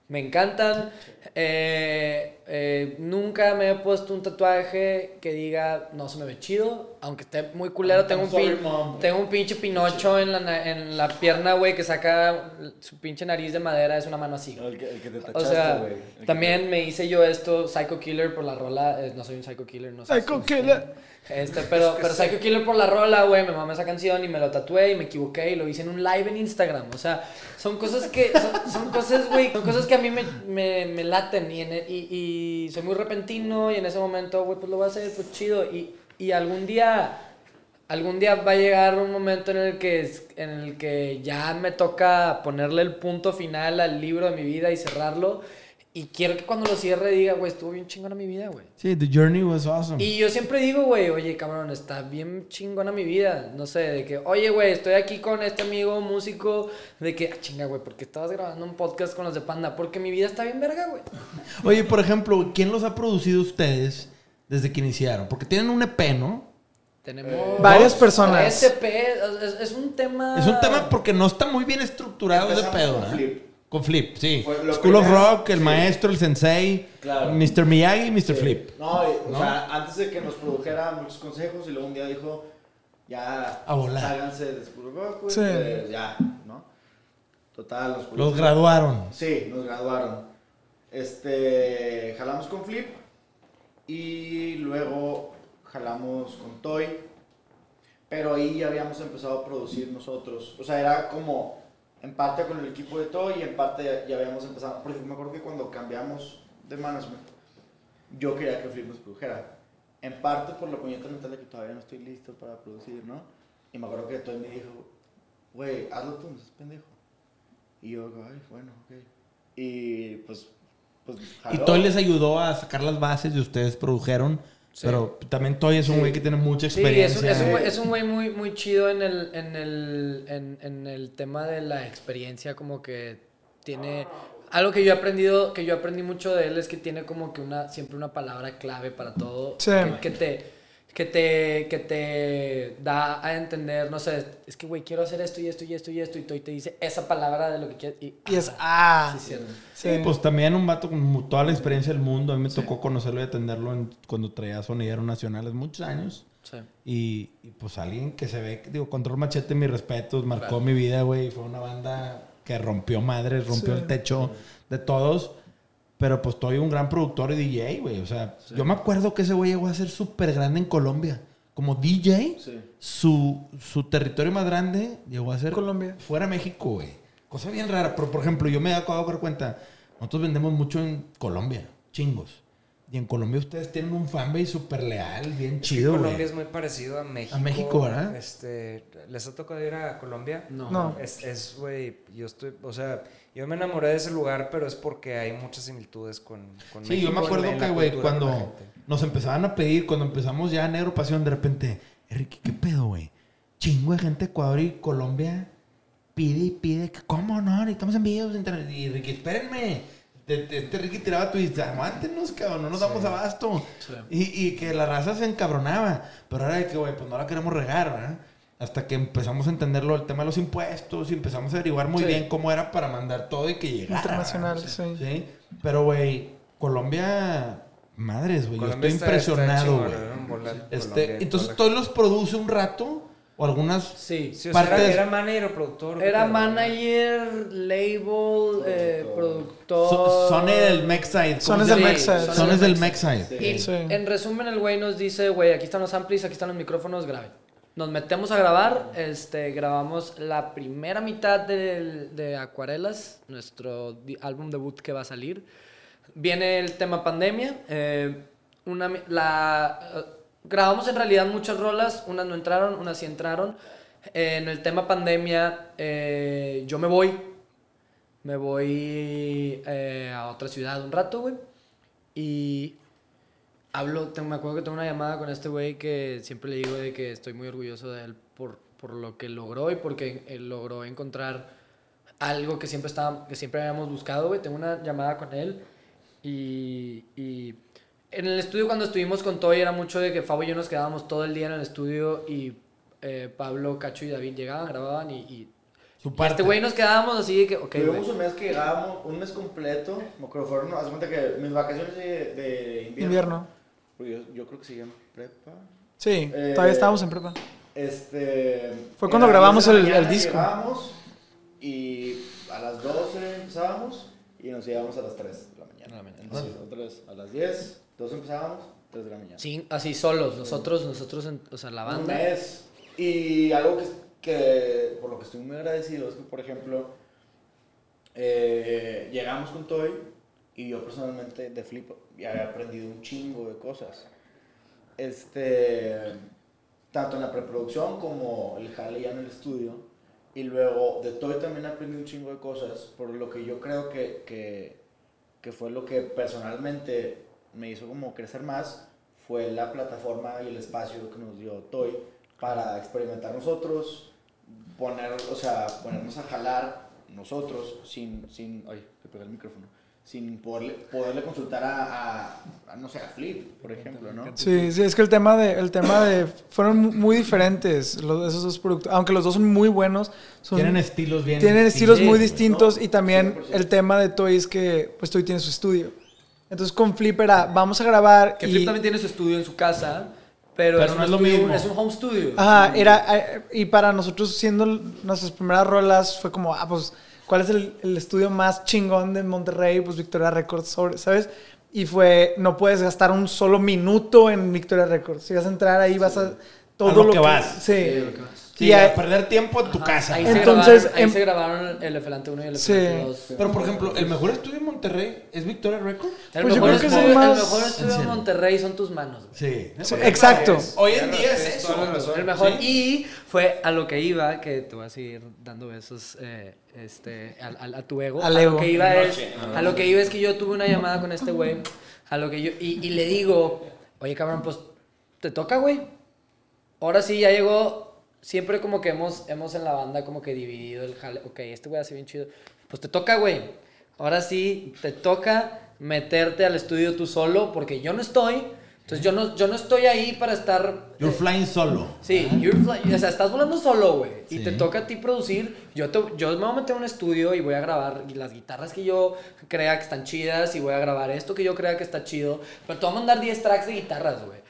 Me encantan. Eh, eh, nunca me he puesto un tatuaje que diga, no se me ve chido. Aunque esté muy culero, tengo un, sorry, pin- mom. tengo un pinche pinocho en la, na- en la pierna, güey, que saca su pinche nariz de madera. Es una mano así. El que, el que te O tachaste, sea, güey. Que también me hice yo esto, Psycho Killer, por la rola. eh, no soy un Psycho Killer, no sé. Psycho Killer. Este, pero, pero Psycho Killer por la rola, güey, me mamé esa canción y me lo tatué y me equivoqué y lo hice en un live en Instagram. O sea, son cosas que, son, son cosas, güey, son cosas que a mí me, me, me laten y, en- y, y soy muy repentino y en ese momento, güey, pues lo voy a hacer, pues chido. Y, y algún día, algún día va a llegar un momento en el que, en el que ya me toca ponerle el punto final al libro de mi vida y cerrarlo. Y quiero que cuando lo cierre diga, güey, estuvo bien chingona mi vida, güey. Sí, the journey was awesome. Y yo siempre digo, güey, oye, cabrón, está bien chingona mi vida. No sé, de que, oye, güey, estoy aquí con este amigo músico. De que, ah, chinga, güey, ¿por qué estabas grabando un podcast con los de Panda? Porque mi vida está bien verga, güey. Oye, por ejemplo, ¿quién los ha producido ustedes desde que iniciaron? Porque tienen un EP, ¿no? Tenemos. Varias dos, personas. tres EP, es, es un tema. Es un tema porque no está muy bien estructurado ese Empezamos pedo, con ¿eh? Flip. Con Flip, sí. School of Rock, el sí. maestro, el sensei, Claro. Mr. Miyagi y Mr. Sí. Flip. No, y, o sea, antes de que nos produjera muchos consejos y luego un día dijo, ya, A volar. sálganse de School of Rock, güey, Sí. ya, ¿no? Total, los Los graduaron. Sí, nos graduaron. Este, jalamos con Flip y luego jalamos con Toy. Pero ahí ya habíamos empezado a producir nosotros. O sea, era como en parte con el equipo de Toy y en parte ya, ya habíamos empezado. Porque me acuerdo que cuando cambiamos de management, yo quería que Flip nos produjera. En parte por la puñeta mental de que todavía no estoy listo para producir, ¿no? Y me acuerdo que Toy me dijo, güey, hazlo tú, no seas pendejo. Y yo, ay, bueno, ok. Y pues, pues Y. Toy les ayudó a sacar las bases y ustedes produjeron. Pero también Toy es un Sí. güey que tiene mucha Sí, experiencia. un, es un güey- es un güey muy, muy chido en el, en, el, en, en el tema de la experiencia, como que tiene... Algo que yo he aprendido, que yo aprendí mucho de él es que tiene como que una, siempre una palabra clave para todo. Sí. Que, que te, que, te, que te da a entender, no sé, es que, güey, quiero hacer esto y esto y esto y esto, y, todo, y te dice esa palabra de lo que quieres. Y, Y es, ah, sí, cierto. Sí, pues también un vato con toda la experiencia del mundo. A mí me tocó conocerlo y atenderlo en- cuando traía sonidero nacionales muchos años. Sí. Y, y, pues alguien que se ve, digo, Control Machete, mis respetos, marcó mi vida, güey. Fue una banda que rompió madres, rompió Sí. el techo de todos. Pero pues estoy un gran productor y DJ, güey. O sea, yo me acuerdo que ese güey llegó a ser súper grande en Colombia. Como DJ, Sí. su, su territorio más grande llegó a ser Colombia. fuera de México, güey. Cosa bien rara. Pero, por ejemplo, yo me he acabado de dar cuenta. Nosotros vendemos mucho en Colombia, chingos. Y en Colombia ustedes tienen un fanbase súper leal, bien Es chido, Colombia güey. es muy parecido a México. A México, ¿verdad? Este, ¿Les ha tocado ir a Colombia? No. No. Es, es, güey, yo estoy, o sea, yo me enamoré de ese lugar, pero es porque hay muchas similitudes con, con Sí, yo me acuerdo que, güey, cuando nos empezaban a pedir, cuando empezamos ya Negro Pasión, de repente, Enrique, ¿qué pedo, güey? Chingo de gente de Ecuador y Colombia pide y pide, que, ¿cómo no? Necesitamos envíos de internet. Y Ricky, espérenme. Te- te- Este Ricky tiraba tweets, aguántenos, cabrón, no nos damos abasto. Sí. Y, y que la raza se encabronaba. Pero ahora de que, güey, pues no la queremos regar, ¿verdad? Hasta que empezamos a entenderlo, el tema de los impuestos, y empezamos a averiguar muy Sí. bien cómo era para mandar todo y que llegara. Internacional, sí. Sí, pero, güey, Colombia, madres, güey, yo Colombia estoy está- impresionado, güey. Este, entonces, ¿todos los produce un rato? ¿O algunas? Sí. Sí, o sea, era, partes- era manager o productor. ¿qué Era manager, label, eh, productor. So- son el Mexide. Son ¿cómo es se del? Mexide. Son del del Mexide. Y Sí. en resumen, el güey nos dice, güey, aquí están los amplis, aquí están los micrófonos, graben. Nos metemos a grabar, este, grabamos la primera mitad del- de Acuarelas, nuestro álbum debut que va a salir. Viene el tema pandemia. eh, una, la, eh, grabamos en realidad muchas rolas, unas no entraron, unas sí entraron. en el tema pandemia, eh, yo me voy. Me voy a otra ciudad un rato, güey. Y hablo, te- me acuerdo que tengo una llamada con este güey que siempre le digo de que estoy muy orgulloso de él por, por lo que logró y porque él logró encontrar algo que siempre, estaba, que siempre habíamos buscado, güey. Tengo una llamada con él y, y en el estudio cuando estuvimos con Toy era mucho de que Fabo y yo nos quedábamos todo el día en el estudio y eh, Pablo, Cacho y David llegaban, grababan y, y Su y parte. este güey nos quedábamos así de que, ok. Tuvimos un mes que llegábamos, un mes completo, me acuerdo, fueron, haz de cuenta que mis vacaciones de, de invierno. Invierno. Porque yo, yo creo que seguía en prepa. Sí, Eh, todavía estábamos en prepa. Este. Fue cuando grabamos 10 de la el- el mañana disco. Llegábamos y a las 12 empezábamos y nos íbamos a las 3 de la mañana. Entonces, otra vez a las 10, 12 empezábamos, 3 de la mañana. Sí, así solos, nosotros, nosotros, en- o sea, la Un banda. mes. Y algo que, que por lo que estoy muy agradecido es que, por ejemplo, eh, llegamos con Toy y yo personalmente de Flip ya he aprendido un chingo de cosas. Este, tanto en la preproducción como el jale ya en el estudio. Y luego de Toy también aprendí un chingo de cosas, por lo que yo creo que, que, que fue lo que personalmente me hizo como crecer más, fue la plataforma y el espacio que nos dio Toy para experimentar nosotros, poner, o sea, ponernos a jalar nosotros sin, sin, ay, le pegué el micrófono, sin poderle, poderle consultar a, a- a, no sé, a Flip, por ejemplo, ¿no? Sí, sí, es que el tema de, el tema de, fueron mu- muy diferentes los, esos dos productos, aunque los dos son muy buenos, son, Tienen estilos bien. tienen estilos muy distintos, No, y también 100%. el tema de Toy es que pues Toy tiene su estudio. Entonces con Flip era, vamos a grabar Que y... Flip también tiene su estudio en su casa, pero, Pero es, no es lo estudio- mismo. es un home studio. Ajá, era, eh, y para nosotros siendo nuestras primeras rolas fue como, ah, pues ¿cuál es el, el estudio más chingón de Monterrey? Pues Victoria Records, sobre- ¿sabes? Y fue, no puedes gastar un solo minuto en Victoria Records. Si vas a entrar ahí, vas a... Todo lo que vas. Sí. Sí, Y a perder tiempo en tu casa. Ahí, Entonces, se, grabaron, ahí em- se grabaron el Elefante 1 y el Sí. Elefante 2. Pero, por ejemplo, el mejor estudio en Monterrey es Victoria Records. El Pues yo mejor creo que es estudio- el más- El mejor estudio ¿En? Monterrey son tus manos. güey. Sí. Sí, Exacto. Hoy en día es eso. El mejor. Sí. Y fue a lo que iba, que te voy a seguir dando besos eh, este, al- al- a, tu ego. Al a ego. lo que iba es, a lo que iba es que yo tuve una llamada con este güey. A lo que yo y, y le digo, oye cabrón, pues te toca, güey. Ahora sí ya llegó. Siempre como que hemos, hemos en la banda como que dividido el jale. Ok, este güey hace bien chido. Pues te toca, güey. Ahora sí te toca meterte al estudio tú solo porque yo no estoy. Entonces yo no, yo no estoy ahí para estar You're flying solo. Sí, you're fly- o sea, estás volando solo, güey. Y Sí. te toca a ti producir. Yo, te, yo me voy a meter a un estudio y voy a grabar las guitarras que yo crea que están chidas y voy a grabar esto que yo crea que está chido. Pero te voy a mandar 10 tracks de guitarras, güey.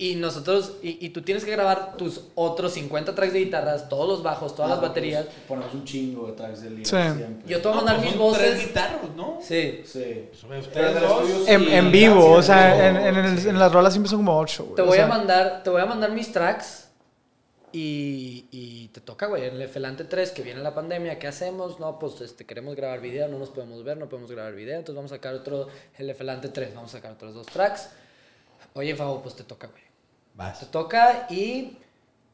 Y nosotros, y, y tú tienes que grabar tus otros 50 tracks de guitarras, todos los bajos, todas las Ah, baterías. pues, Ponemos un chingo de tracks de lira Sí. siempre. Yo te voy a No, mandar pues mis son tres voces. guitarras, ¿no? Sí. Sí. Ustedes Pero en dos. vivo, o sea, en, en, el- en las rolas siempre son como ocho, güey. Te o voy sea, a mandar, te voy a mandar mis tracks y, y te toca, güey, en el Felante 3 que viene la pandemia, ¿qué hacemos? No, pues este, queremos grabar video, no nos podemos ver, no podemos grabar video, entonces vamos a sacar otro, el Felante 3, vamos a sacar otros dos tracks. Oye, Fabo, pues te toca, güey. Vas. Te toca y,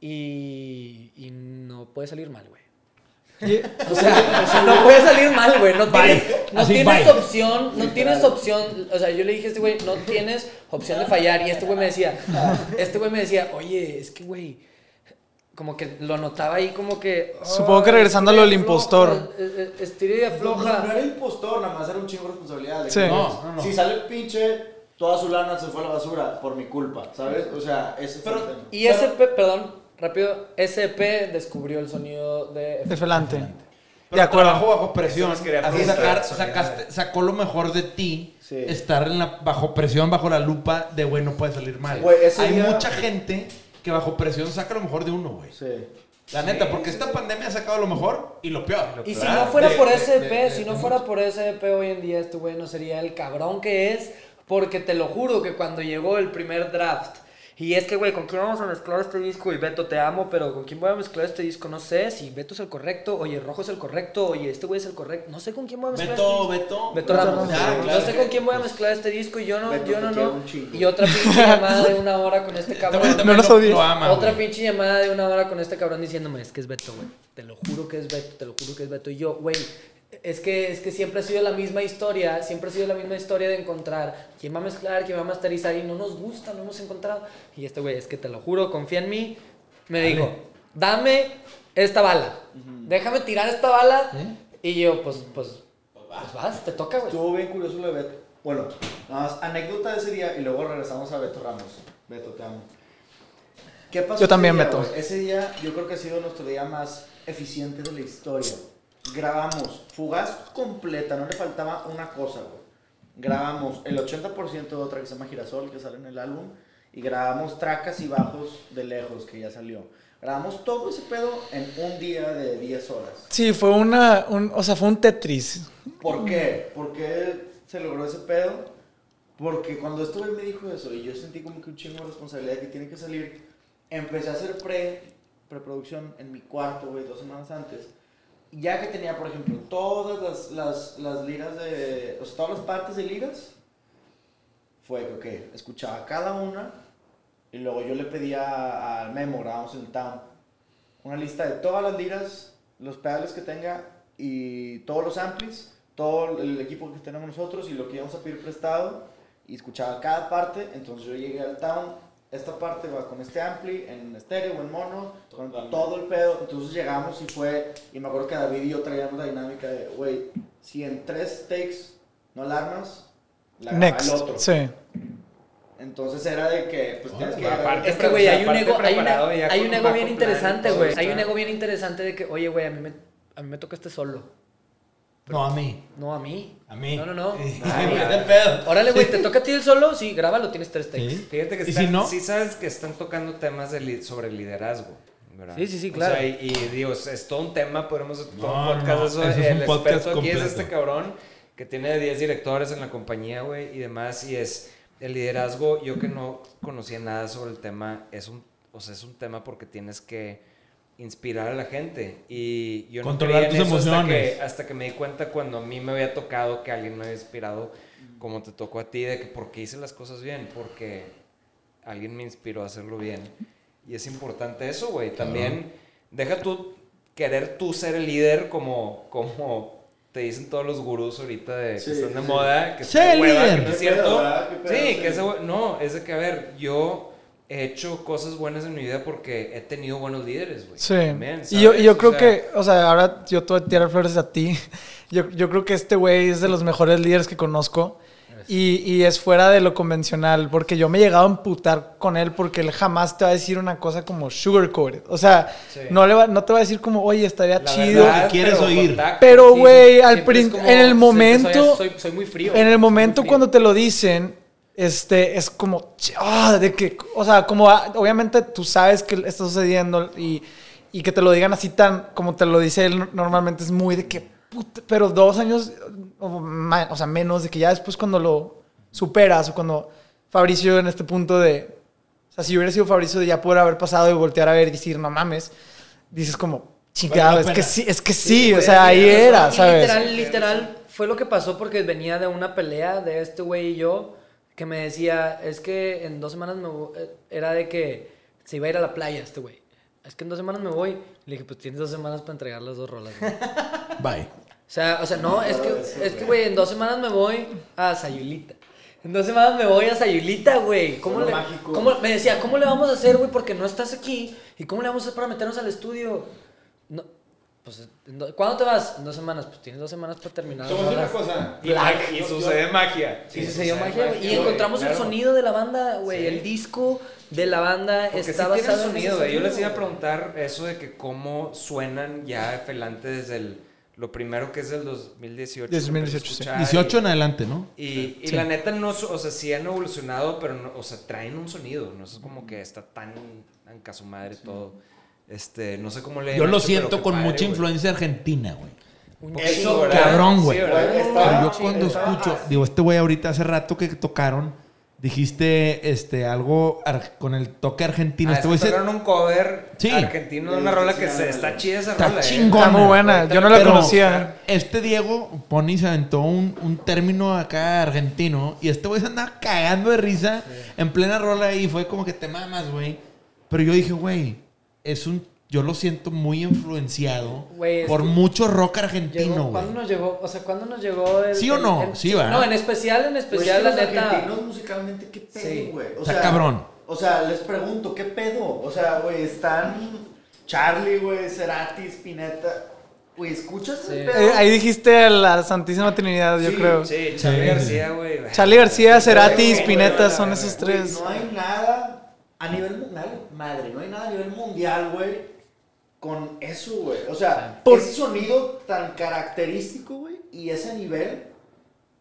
y, y no puede salir mal, güey. y- O sea, o sea, no puede salir mal, güey. No tienes, no Así, tienes bye. opción, no tienes opción. O sea, yo le dije a este güey, no tienes opción de fallar. Y este güey me decía, este güey me decía, oye, es que, güey, como que lo notaba ahí como que... Supongo que "Ay, regresando a lo del impostor". afloja, eh, eh, Estira y No, no afloja. era impostor, nada más era un chingo de responsabilidad. de Sí. No, no, no. Si sale pinche, toda su lana se fue a la basura por mi culpa, ¿sabes? O sea, ese fue el tema. Y SP, perdón, rápido, SP descubrió el sonido de... de Felante. De acuerdo. trabajo bajo presión. Así sacar, sacaste- sacó lo mejor de ti. Sí. Estar en la, bajo presión, bajo la lupa de güey, no puede salir mal. Ese Hay día- mucha gente que bajo presión saca lo mejor de uno, güey. Sí. La neta, porque esta pandemia ha sacado lo mejor y lo peor. Y si no fuera De- por ese EP, si no fuera por ese EP hoy en día, este güey no sería el cabrón que es. Porque te lo juro que cuando llegó el primer draft, y es que, güey, ¿con quién vamos a mezclar este disco? Y Beto, te amo, pero ¿con quién voy a mezclar este disco? No sé, si Beto es el correcto, oye, Rojo es el correcto, oye, este güey es el correcto. No sé con quién voy a mezclar Beto, este disco. Beto. Beto Ramos. Ah, no sé con quién voy a mezclar este disco y yo no, Beto, yo no, no. Y otra pinche llamada de una hora con este Este cabrón. No lo- ama, Otra pinche llamada de una hora con este cabrón diciéndome, es que es Beto, güey. Te lo juro que es Beto, te lo juro que es Beto. Y yo, güey, es que, es que siempre ha sido la misma historia, siempre ha sido la misma historia de encontrar quién va a mezclar, quién va a masterizar y no nos gusta, no hemos encontrado. Y este güey, es que te lo juro, confía en mí. Me dijo, dame esta bala, déjame tirar esta bala. Y yo, pues, pues, pues vas, te toca, güey. Estuvo bien curioso lo de Beto. Bueno, nada más anécdota de ese día y luego regresamos a Beto Ramos. Beto, te amo. ¿Qué pasó? Yo ese también, día, Beto. Ese día yo creo que ha sido nuestro día más eficiente de la historia. Grabamos fugaz completa, no le faltaba una cosa, güey. Grabamos el 80% de otra que se llama Girasol, que sale en el álbum, y grabamos tracas y bajos de lejos, que ya salió. Grabamos todo ese pedo en un día de 10 horas. Sí, fue una, un, o sea, fue un Tetris. ¿Por qué? ¿Por qué se logró ese pedo? Porque cuando estuve me dijo eso y yo sentí como que un chingo de responsabilidad que tiene que salir. Empecé a hacer pre, preproducción en mi cuarto, güey, dos semanas antes. Ya que tenía, por ejemplo, todas las, las, las liras de... O sea, todas las partes de liras. Fue que, escuchaba cada una y luego yo le pedía al Memo, grabamos en el Town, una lista de todas las liras, los pedales que tenga y todos los amplis, todo el equipo que tenemos nosotros y lo que íbamos a pedir prestado y escuchaba cada parte, entonces yo llegué al town, esta parte va con este ampli, en estéreo o en mono, con todo el pedo, entonces llegamos y fue, y me acuerdo que David y yo traíamos la dinámica de, güey, si en tres takes no alarmas, la graba Next. el otro. Sí. Entonces era de que, pues tienes que... aparte- Es que, güey, hay un ego, hay, una- un un ego bien interesante, güey. Hay un ego bien interesante de que, oye, güey, a mí me, a mí me toca este solo. No, a mí. No, a mí. A mí. No, no, no. Pedo. Órale, güey, ¿te toca a ti el solo? Sí, grábalo, tienes tres takes. Sí. Fíjate que ¿Y están, si no? sí sabes que están tocando temas de li- sobre liderazgo. ¿verdad? Sí, sí, sí, O claro. sea, y, y digo, es, todo un tema, podemos hacer todo No, un podcast no, eso. eso es un el podcast experto aquí es completo. este cabrón que tiene 10 directores en la compañía, güey, y demás, y es el liderazgo, yo que no conocía nada sobre el tema, es un, o sea, es un tema porque tienes que inspirar a la gente y yo no Controlar creía en tus eso hasta emociones. que, hasta que me di cuenta cuando a mí me había tocado que alguien me había inspirado como te tocó a ti de que porque hice las cosas bien porque alguien me inspiró a hacerlo bien y es importante eso güey también deja tú querer tú ser el líder como como te dicen todos los gurús ahorita de que Sí, están de sí. moda que Sé el líder. que no es ¿Qué cierto sí Sí. que ese no es de que a ver yo he hecho cosas buenas en mi vida porque he tenido buenos líderes güey Sí. También, y yo, yo creo O sea, que, o sea, ahora yo te voy a tirar flores a ti. Yo, yo creo que este güey es de los mejores líderes que conozco. Y, y es fuera de lo convencional, porque yo me he llegado a emputar con él porque él jamás te va a decir una cosa como sugarcoated. O sea, Sí. no, le va, no te va a decir como, oye, estaría la chido. verdad, quieres pero oír. contacto. Pero, güey, sí, en el soy- momento, Soy, soy muy frío. en el soy momento cuando te lo dicen, este, es como, ah, de que, o sea, como, ah, obviamente tú sabes que está sucediendo y, y que te lo digan así tan, como te lo dice él, normalmente es muy de que, puta, pero dos años, o, ma- o sea, menos, de que ya después cuando lo superas o cuando Fabricio en este punto de, o sea, si hubiera sido Fabricio de ya poder haber pasado y voltear a ver y decir, no mames, dices como, chingado, es que sí, es que sí, o güey, sea, ahí era, ¿sabes? Literal, literal, fue lo que pasó porque venía de una pelea de este güey y yo, que me decía, es que en dos semanas me voy, eh, era de que se iba a ir a la playa este güey. Es que en dos semanas me voy. Le dije, pues tienes dos semanas para entregar las dos rolas. güey". o Bye. sea, o sea, no, es que, es que, güey, en dos semanas me voy a Sayulita. En dos semanas me voy a Sayulita, güey. ¿Cómo Solo le, mágico. cómo- me decía, ¿cómo le vamos a hacer, güey? Porque no estás aquí. ¿Y cómo le vamos a hacer para meternos al estudio? No, pues, ¿cuándo te vas? En dos semanas. Pues tienes dos semanas para terminar. las rolas. cosa. Y, sucede magia. Sí, sucedió magia. Y encontramos el sonido de la banda, güey. El disco de la banda Porque está sí tiene basado en sonido. Yo les iba a preguntar eso de que cómo suenan ya Felante desde el, lo primero que es del 2018. que empecé a 2018, sí. escuchar 18 en adelante, ¿no? Y, y Sí. la neta, no, o sea, sí han evolucionado, pero, no, o sea, traen un sonido. No es como que está tan, tan ca su madre todo. Este, no sé cómo le. Yo lo hecho, siento con padre, mucha influencia argentina, güey. Eso. Cabrón, güey. Sí, yo cuando estaba- escucho, digo, este güey ahorita hace rato que tocaron, dijiste este algo con el toque argentino. Ah, este güey tocaron un cover Sí. argentino de una Sí, rola sí, que sí, se, sí. está chida esa Está rola. eh. chingona. Está muy buena, yo no la Pero conocía. Este Diego Pony se aventó un, un término acá argentino y este güey se andaba cagando de risa en plena rola y fue como que te mamas, güey. Pero yo dije, güey, es un. Yo lo siento muy influenciado es por que mucho rock Llegó- argentino, güey. ¿Cuándo nos llegó? O sea, ¿cuándo nos llegó el, ¿Sí o el- no? el- Sí, ¿verdad? No, en especial, en Pues especial, es que la los neta. argentinos musicalmente, ¿qué pedo, Sí. güey? O Está cabrón. O sea, les pregunto, ¿qué pedo? O sea, güey, están Charlie, güey, Cerati, Spinetta. Güey, ¿escuchas Sí. pedo? Eh, ahí dijiste a la Santísima Trinidad, yo Sí, creo. Sí, Charlie Sí. García, güey. Charlie García, Cerati y Spinetta güey, son güey, esos tres. No hay nada a nivel mundial, madre, no hay nada a nivel mundial, güey, con eso, güey. O sea, Por- ese sonido tan característico, güey, y ese nivel.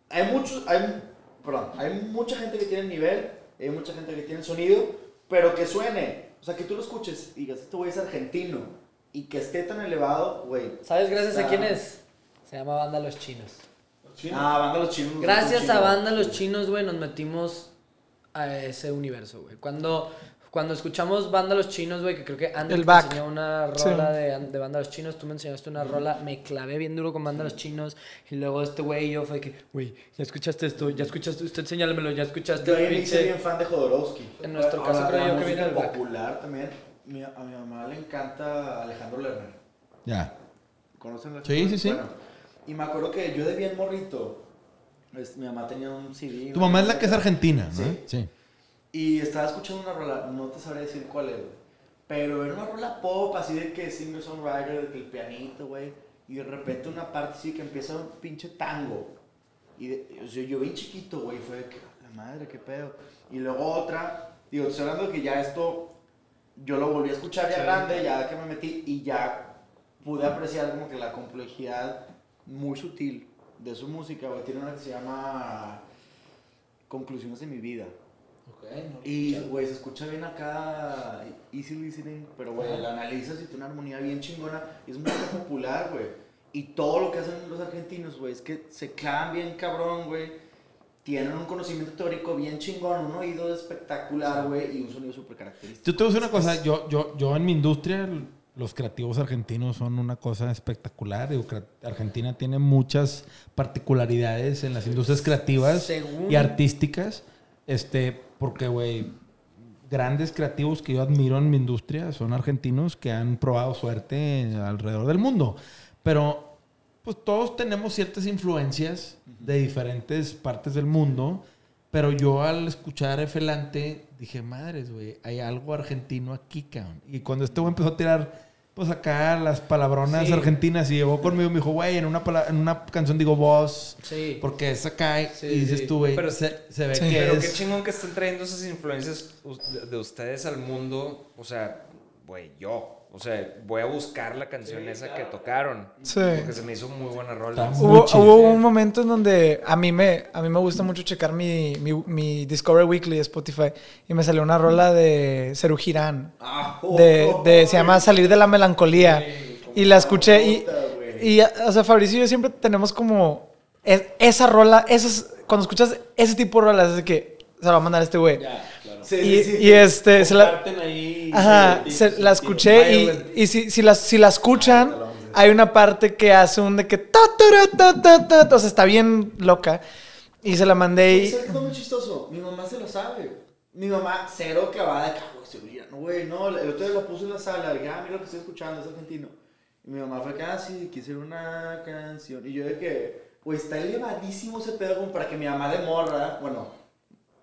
Hay muchos, hay, perdón, hay mucha gente que tiene el nivel, hay mucha gente que tiene sonido, pero que suene, o sea, que tú lo escuches y digas, este güey es argentino, y que esté tan elevado, güey. ¿Sabes gracias a está- quién es? Se llama Banda Los Chinos. Ah, banda los chinos. Gracias Los a Chinos. Banda Los Chinos, güey, nos metimos a ese universo, güey. Cuando, cuando escuchamos Banda Los Chinos, güey, que creo que Andy El te back. enseñó una Sí. rola de, de Banda Los Chinos, tú me enseñaste una rola, me clavé bien duro con Banda Los Chinos, y luego este güey y yo fue que, güey, ya escuchaste esto, ya escuchaste, usted señálemelo, ya escuchaste Yo el ahí me hice bien fan de Jodorowsky. En nuestro caso Ahora, creo la yo que viene back. popular también. Mi- a mi mamá le encanta Alejandro Lerner. Ya. ¿Conocen la Sí, sí, sí. Bueno, y me acuerdo que yo de bien morrito, es- mi mamá tenía un CD. Tu mamá es la que es argentina, ¿no? Sí. Sí. Y estaba escuchando una rola, no te sabré decir cuál es, güey. Pero era una rola pop, así de que singer-songwriter, de que el pianito, güey. Y de repente una parte sí que empieza un pinche tango. Y de- o sea, yo bien chiquito, güey, fue de que, la madre, qué pedo. Y luego otra, digo, estoy hablando de que ya esto, yo lo volví a escuchar ya Sí. grande, ya que me metí, y ya pude apreciar como que la complejidad muy sutil de su música, güey. Tiene una que se llama Conclusiones de mi vida. Y, güey, se escucha bien acá, easy listening, pero, güey, la analizas y tiene una armonía bien chingona. Y es muy popular, güey. Y todo lo que hacen los argentinos, güey, es que se clavan bien cabrón, güey. Tienen un conocimiento teórico bien chingón, un oído espectacular, güey, y un sonido súper característico. Yo te voy a decir una cosa, yo, yo, yo en mi industria, los creativos argentinos son una cosa espectacular. Argentina tiene muchas particularidades en las industrias creativas Según- y artísticas. Este, porque, güey, grandes creativos que yo admiro en mi industria son argentinos que han probado suerte alrededor del mundo. Pero, pues todos tenemos ciertas influencias de diferentes partes del mundo. Pero yo al escuchar a Felante dije, madres, güey, hay algo argentino aquí, cabrón. Y cuando este güey empezó a tirar, pues acá las palabronas Sí. argentinas y llegó conmigo y me dijo, güey, en una, en una canción digo vos, Sí. porque es acá. y- Sí, y dices sí. tú, güey, Pero- se, se ve Sí. que Pero es... qué chingón que están trayendo esas influencias de ustedes al mundo. O sea, güey, yo. O sea, voy a buscar la canción esa que tocaron. Sí. Porque se me hizo muy buena rola. Hubo, hubo un momento en donde a mí me, a mí me gusta mucho checar mi, mi, mi Discover Weekly de Spotify y me salió una rola de Ceru Girán. Ah, De, de- se llama Salir de la Melancolía. Y la escuché y, Puta, güey. y, o sea, Fabricio y yo siempre tenemos como es- esa rola, esas, cuando escuchas ese tipo de rolas, es de que se la va a mandar este güey. Sí, Y, sí, y este, se la, ahí, Ajá, se- la escuché y, y si, si, la, si la escuchan, hay una parte que hace un de que... ta, ta, ta, ta, ta, ta, o sea, está bien loca. Y se la mandé y... ¿Sabes qué es muy chistoso? Mi mamá se lo sabe. Mi mamá, cero clavada de cago, seguridad. No, güey, no. El otro día lo puse en la sala. Le dije, ah, mira lo que estoy escuchando, es argentino. Y mi mamá fue que, ah, sí, quise una canción. Y yo de que, güey, está elevadísimo ese pedo como para que mi mamá de morra, bueno,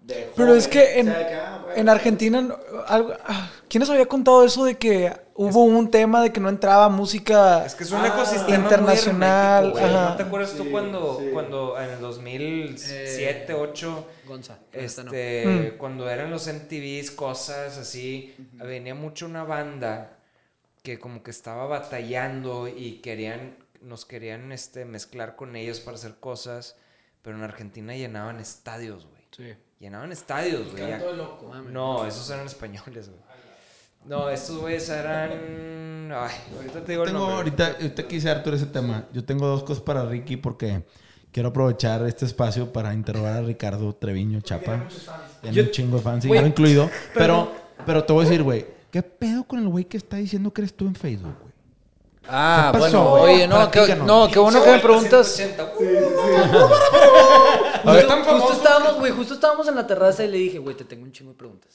de Pero es que en, sea de que, ah, en Argentina, algo, ah, ¿quién nos había contado eso de que hubo un tema de que no entraba música? Es que es un Ah, ecosistema internacional, muy. ¿No te acuerdas tú Sí, cuando, sí. cuando en el 2007, 2008, Gonza. esta no. este, cuando eran los MTVs, cosas así, venía mucho una banda que como que estaba batallando y querían, nos querían este, mezclar con ellos para hacer cosas, pero en Argentina llenaban estadios, güey. Sí. Llenaban estadios, güey. ya- No, esos eran españoles, güey. No, estos güeyes eran... Ay, ahorita te digo el Tengo nombre. ahorita, ahorita quise Arturo ese tema. Yo tengo dos cosas para Ricky porque quiero aprovechar este espacio para interrogar a Ricardo Treviño Chapa. Tiene un chingo de fans, yo incluido. Pero, pero te voy a decir, güey, ¿qué pedo con el güey que está diciendo que eres tú en Facebook, güey? Ah, ¿Qué pasó? bueno, oye, no, qué, no, qué bueno que me preguntas. 180. Justo, justo estábamos, güey, justo estábamos en la terraza y le dije, güey, te tengo un chingo de preguntas.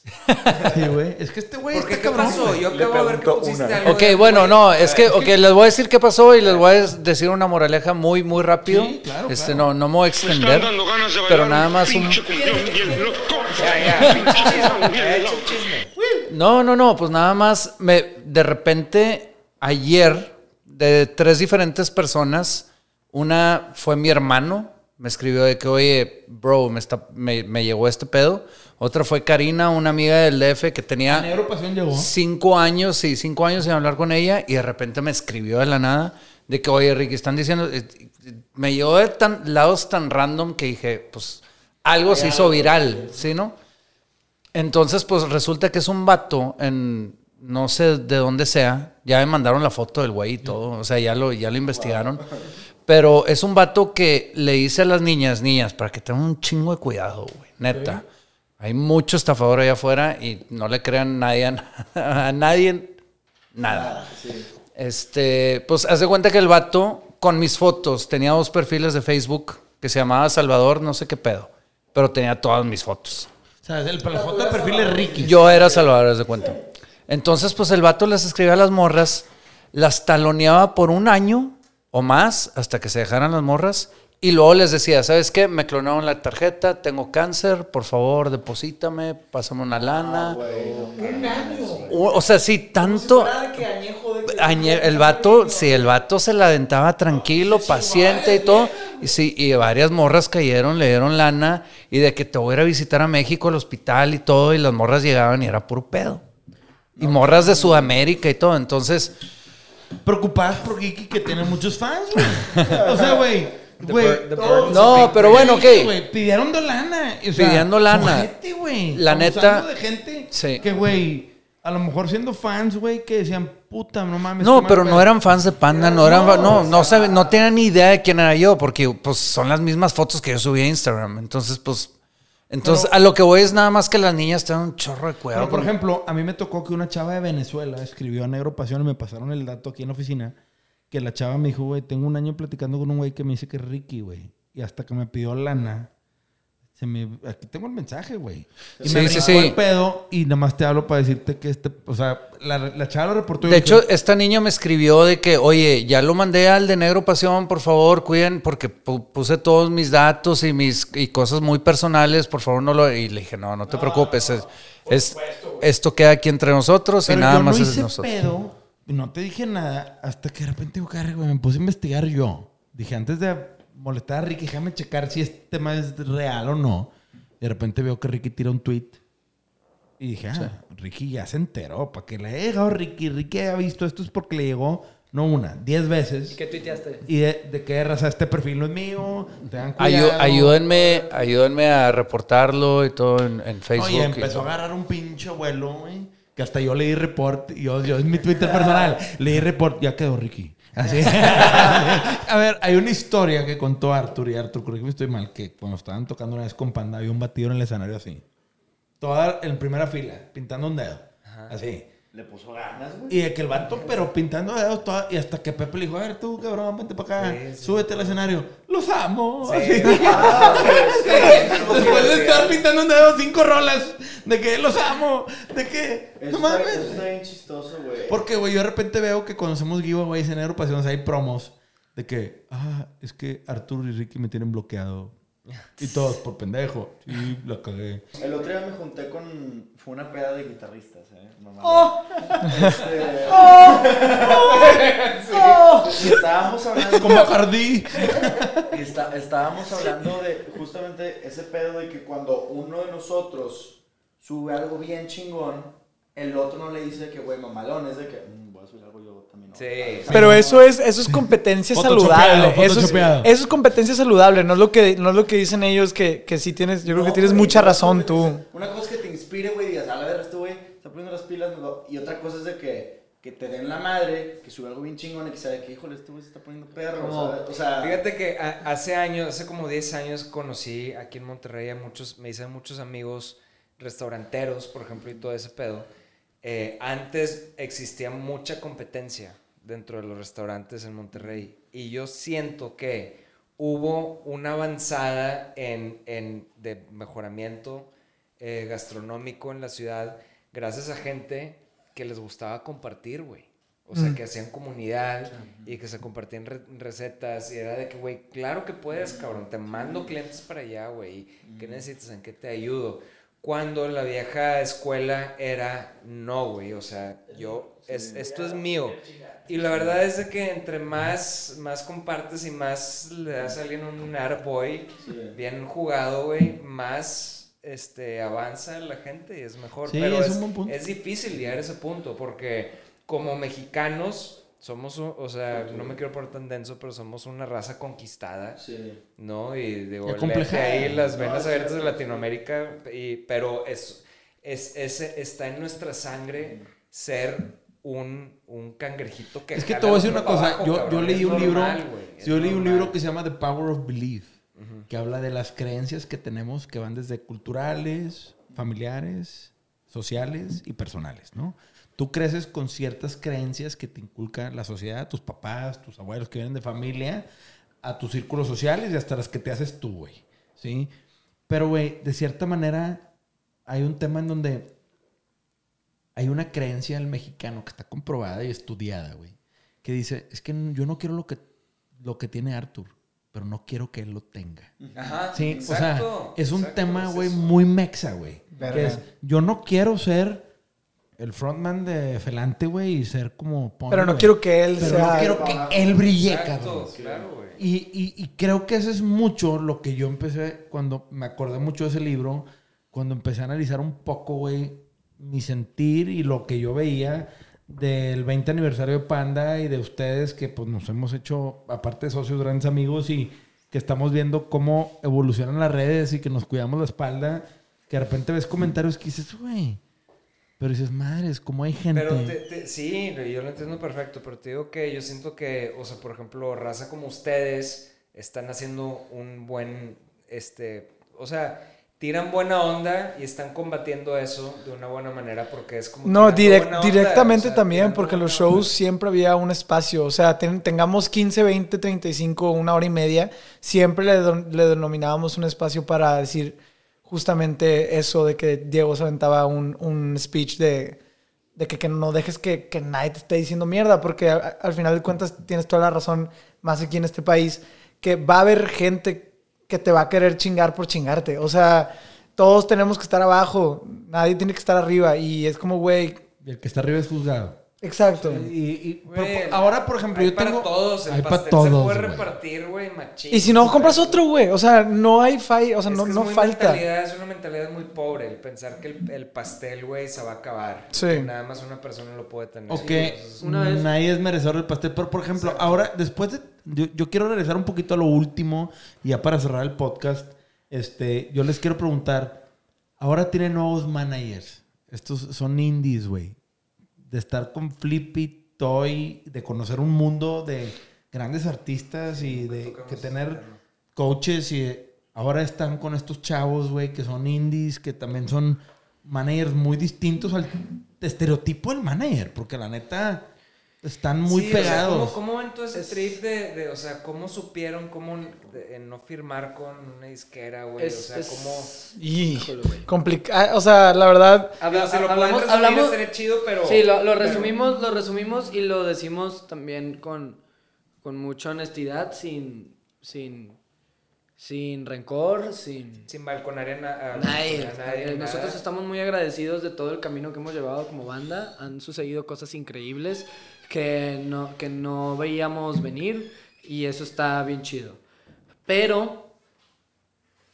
Sí, güey. Es que este güey ¿Por qué? está ¿Qué cabrón. pasó? Yo acabo de ver que pusiste una. algo. Ok, de- bueno, no, es que, ok, les voy a decir qué pasó y les voy a decir una moraleja muy, muy rápido. Sí, claro, este, claro. no, no me voy a extender, pero nada más un... No, no, no, pues nada más me de repente ayer de tres diferentes personas, una fue mi hermano, me escribió de que, oye, bro, me, está, me, me llegó este pedo. Otra fue Karina, una amiga del DF que tenía llegó. cinco años, sí, cinco años sin hablar con ella y de repente me escribió de la nada de que, oye, Ricky, están diciendo, eh, me llegó de tan, lados tan random que dije, pues algo se hizo viral, ¿sí, no? Entonces, pues resulta que es un vato en, no sé de dónde sea, ya me mandaron la foto del güey y todo, o sea, ya lo, ya lo investigaron. Pero es un vato que le dice a las niñas, niñas, para que tengan un chingo de cuidado, güey, neta. Hay mucho estafador allá afuera y no le crean nadie, a, nadie nada. Este, pues haz de cuenta que el vato con mis fotos tenía dos perfiles de Facebook que se llamaba Salvador, no sé qué pedo, pero tenía todas mis fotos. O sea, el, la foto de perfil es Ricky. Yo era Salvador, haz de cuenta. Entonces, pues el vato les escribía a las morras, las taloneaba por un año o más hasta que se dejaran las morras y luego les decía, ¿sabes qué? Me clonaron la tarjeta, tengo cáncer, por favor, deposítame, pásame una lana. o, o sea, sí, tanto... Añe- el vato, sí, el vato se la aventaba tranquilo, paciente y todo. Y sí, y varias morras cayeron, le dieron lana. Y de que te voy a ir a visitar a México, al hospital y todo. Y las morras llegaban y era puro pedo. Y morras de Sudamérica y todo. Entonces, Preocupadas por Ricky que tiene muchos fans, güey. O sea, güey, Güey, No, pero bueno, ok. Pidiendo lana. o sea, Pidiendo lana. güey. La neta- de gente Sí. que, güey, a lo mejor siendo fans, güey, que decían, puta, no mames. No, pero no pedo". eran fans de Panda, no eran, no, no saben, no tenían ni idea de quién era yo, porque pues son las mismas fotos que yo subí a Instagram. Entonces, pues, entonces a lo que voy es nada más que las niñas tengan un chorro de cuidado. Pero, por con- ejemplo, a mí me tocó que una chava de Venezuela escribió a Negro Pasión y me pasaron el dato aquí en la oficina. Que la chava me dijo, güey, tengo un año platicando con un güey que me dice que es Ricky, güey. Y hasta que me pidió lana, se me... Aquí tengo el mensaje, güey. Y Sí, me sí, sí. el pedo y nada más te hablo para decirte que este... O sea, la, la chava lo reportó. y De hecho, dije, esta niña me escribió de que, oye, ya lo mandé al de Negro Pasión, por favor, cuiden, porque pu- puse todos mis datos y mis y cosas muy personales, por favor, no lo... Y le dije, no, no te preocupes, es, es- esto queda aquí entre nosotros y nada yo más no es hice nosotros. pedo y no te dije nada hasta que de repente, güey, me puse a investigar yo. Dije, antes de molestar a Ricky, déjame checar si este tema es real o no. Y de repente veo que Ricky tira un tweet. Y dije, ah, Ricky ya se enteró. ¿Para que le haya llegado Ricky? Ricky ha visto esto es porque le llegó, no una, diez veces. ¿Qué tuiteaste? Y de, de qué raza este perfil no es mío. Tengan cuidado. ayúdenme, ayúdenme a reportarlo y todo en, en Facebook. Oye, y empezó a todo. agarrar un pinche vuelo, güey. Que hasta yo le di report. Y yo, yo es mi Twitter personal. Le di report. Ya quedó Ricky. Así. a ver, hay una historia que contó Arthur. Y Arthur, creo que me estoy mal. Que cuando estaban tocando una vez con Panda, había un batido en el escenario así. Toda en primera fila, pintando un dedo. Así. Le puso ganas, güey. Y de que el vato, pero pintando dedos toda, y hasta que Pepe le dijo, a ver tú, cabrón, vente para acá, Sí, sí. súbete al escenario. Los amo. Sí. Ah, Después de estar pintando un dedo cinco rolas, de que los amo, de que Eso, no mames. eso está bien chistoso, güey. Porque, güey, yo de repente veo que cuando hacemos giveaways en Aeropasiones hay promos de que, ah, es que Arturo y Ricky me tienen bloqueado. Y todos por pendejo. Sí, la cagué. El otro día me junté con. Fue una peda de guitarristas, ¿eh? Mamá. Este- Y estábamos hablando. Como. Y está- estábamos hablando de justamente ese pedo de que cuando uno de nosotros sube algo bien chingón, el otro no le dice que, güey, mamalón, es de que, Pero eso es, eso es competencia saludable. Eso es, photoshopeado. eso es competencia saludable. No es lo que, no es lo que dicen ellos que, que sí tienes. Yo creo que tienes güey, mucha razón tú. Una cosa es que te inspire, güey, y digas, a la verga, este güey está poniendo las pilas, ¿no? y otra cosa es de que, que te den la madre, que sube algo bien chingón y que sabe que, híjole, este güey se está poniendo perro. O sea, Fíjate que a- hace años, hace como 10 años conocí aquí en Monterrey a muchos, me hice muchos amigos restauranteros, por ejemplo, y todo ese pedo. Eh, antes existía mucha competencia dentro de los restaurantes en Monterrey. Y yo siento que hubo una avanzada en, en- de mejoramiento eh, gastronómico en la ciudad gracias a gente que les gustaba compartir, güey. O sea, que hacían comunidad y que se compartían re- recetas. Y era de que, güey, claro que puedes, cabrón, te mando clientes para allá, güey. ¿Qué necesitas? ¿En qué te ayudo? Cuando la vieja escuela era, no, güey, o sea, yo, es, esto es mío. Y la verdad es de que entre más, más compartes y más le das a alguien un airboy bien jugado, güey, más este, avanza la gente y es mejor. Sí, Pero es es, un buen punto. es difícil llegar a ese punto porque como mexicanos somos, o sea, no me quiero poner tan denso, pero somos una raza conquistada. sí. ¿no? Y digo, ahí las No, venas abiertas de. Latinoamérica, y, pero es, es, es- está en nuestra sangre ser un, un cangrejito que Es que te voy a decir una cosa. abajo, Yo, yo leí un libro. normal, güey, es Yo leí un normal. libro que se llama The Power of Belief. Que habla de las creencias que tenemos que van desde culturales, familiares, sociales y personales, ¿no? Tú creces con ciertas creencias que te inculca la sociedad, tus papás, tus abuelos que vienen de familia, a tus círculos sociales y hasta las que te haces tú, güey. ¿Sí? Pero, güey, de cierta manera hay un tema en donde hay una creencia del mexicano que está comprobada y estudiada, güey, que dice, es que yo no quiero lo que, lo que tiene Arthur, pero no quiero que él lo tenga. Ajá, Sí, exacto, o sea, es un exacto, tema, güey, muy mexa, güey. Que es, yo no quiero ser el frontman de Felante, güey, y ser como... Pony, Pero no quiero que él Pero sea. no quiero que él brille, Exacto, cabrón. claro, güey. Y, y- y creo que eso es mucho lo que yo empecé, cuando me acordé mucho de ese libro, cuando empecé a analizar un poco, güey, mi sentir y lo que yo veía del 20 aniversario de Panda y de ustedes que pues nos hemos hecho, aparte de socios, grandes amigos y que estamos viendo cómo evolucionan las redes y que nos cuidamos la espalda, que de repente ves comentarios que dices, güey, pero dices, madres, ¿cómo hay gente? Pero te- te- sí, yo lo entiendo perfecto, pero te digo que yo siento que, o sea, por ejemplo, raza como ustedes están haciendo un buen, este, o sea, tiran buena onda y están combatiendo eso de una buena manera porque es como... No, direct- onda, directamente o sea, también, porque los shows onda. siempre había un espacio. O sea, ten- tengamos 15, 20, 35, una hora y media, siempre le, le denominábamos un espacio para decir justamente eso de que Diego se aventaba un, un speech de, de que, que no dejes que, que nadie te esté diciendo mierda, porque a- al final de cuentas tienes toda la razón, más aquí en este país, que va a haber gente que te va a querer chingar por chingarte. O sea, todos tenemos que estar abajo, nadie tiene que estar arriba y es como, güey, Y el que está arriba es juzgado. exacto. Y, y- pero ahora, por ejemplo, hay yo para tengo... todos, el hay pastel para todos, se puede repartir, güey, machín. Y si no, compras otro, güey. O sea, no hay falla, o sea, Es no, que es no muy falta. mentalidad, es una mentalidad muy pobre el pensar que el, el pastel, güey, se va a acabar. Sí. Que Nada más una persona lo puede tener. O que Una vez- nadie es merecedor del pastel. Pero, por ejemplo, ahora, después de... Yo, yo quiero regresar un poquito a lo último. Y ya para cerrar el podcast, este, yo les quiero preguntar. Ahora tienen nuevos managers. Estos son indies, güey. De estar con Flippy, Toy, de conocer un mundo de grandes artistas y de que tener coaches y ahora están con estos chavos, güey, que son indies, que también son managers muy distintos al estereotipo del manager, porque la neta están muy Sí, o sea, pegados. ¿cómo, ¿Cómo ven todo ese trip de, de, o sea, cómo supieron cómo de- en no firmar con una disquera, güey? Es- o sea, es- cómo... Y complicado. O sea, la verdad, Digo, si lo hablamos, resumir, hablamos- chido, pero... Sí, lo, lo pero- resumimos, lo resumimos y lo decimos también con, con mucha honestidad, sin, sin, sin rencor, sin... Sin balconar a, na- a- Nadie. a nadie, Nosotros nada. estamos muy agradecidos de todo el camino que hemos llevado como banda. Han sucedido cosas increíbles que no, que no veíamos venir y eso está bien chido. Pero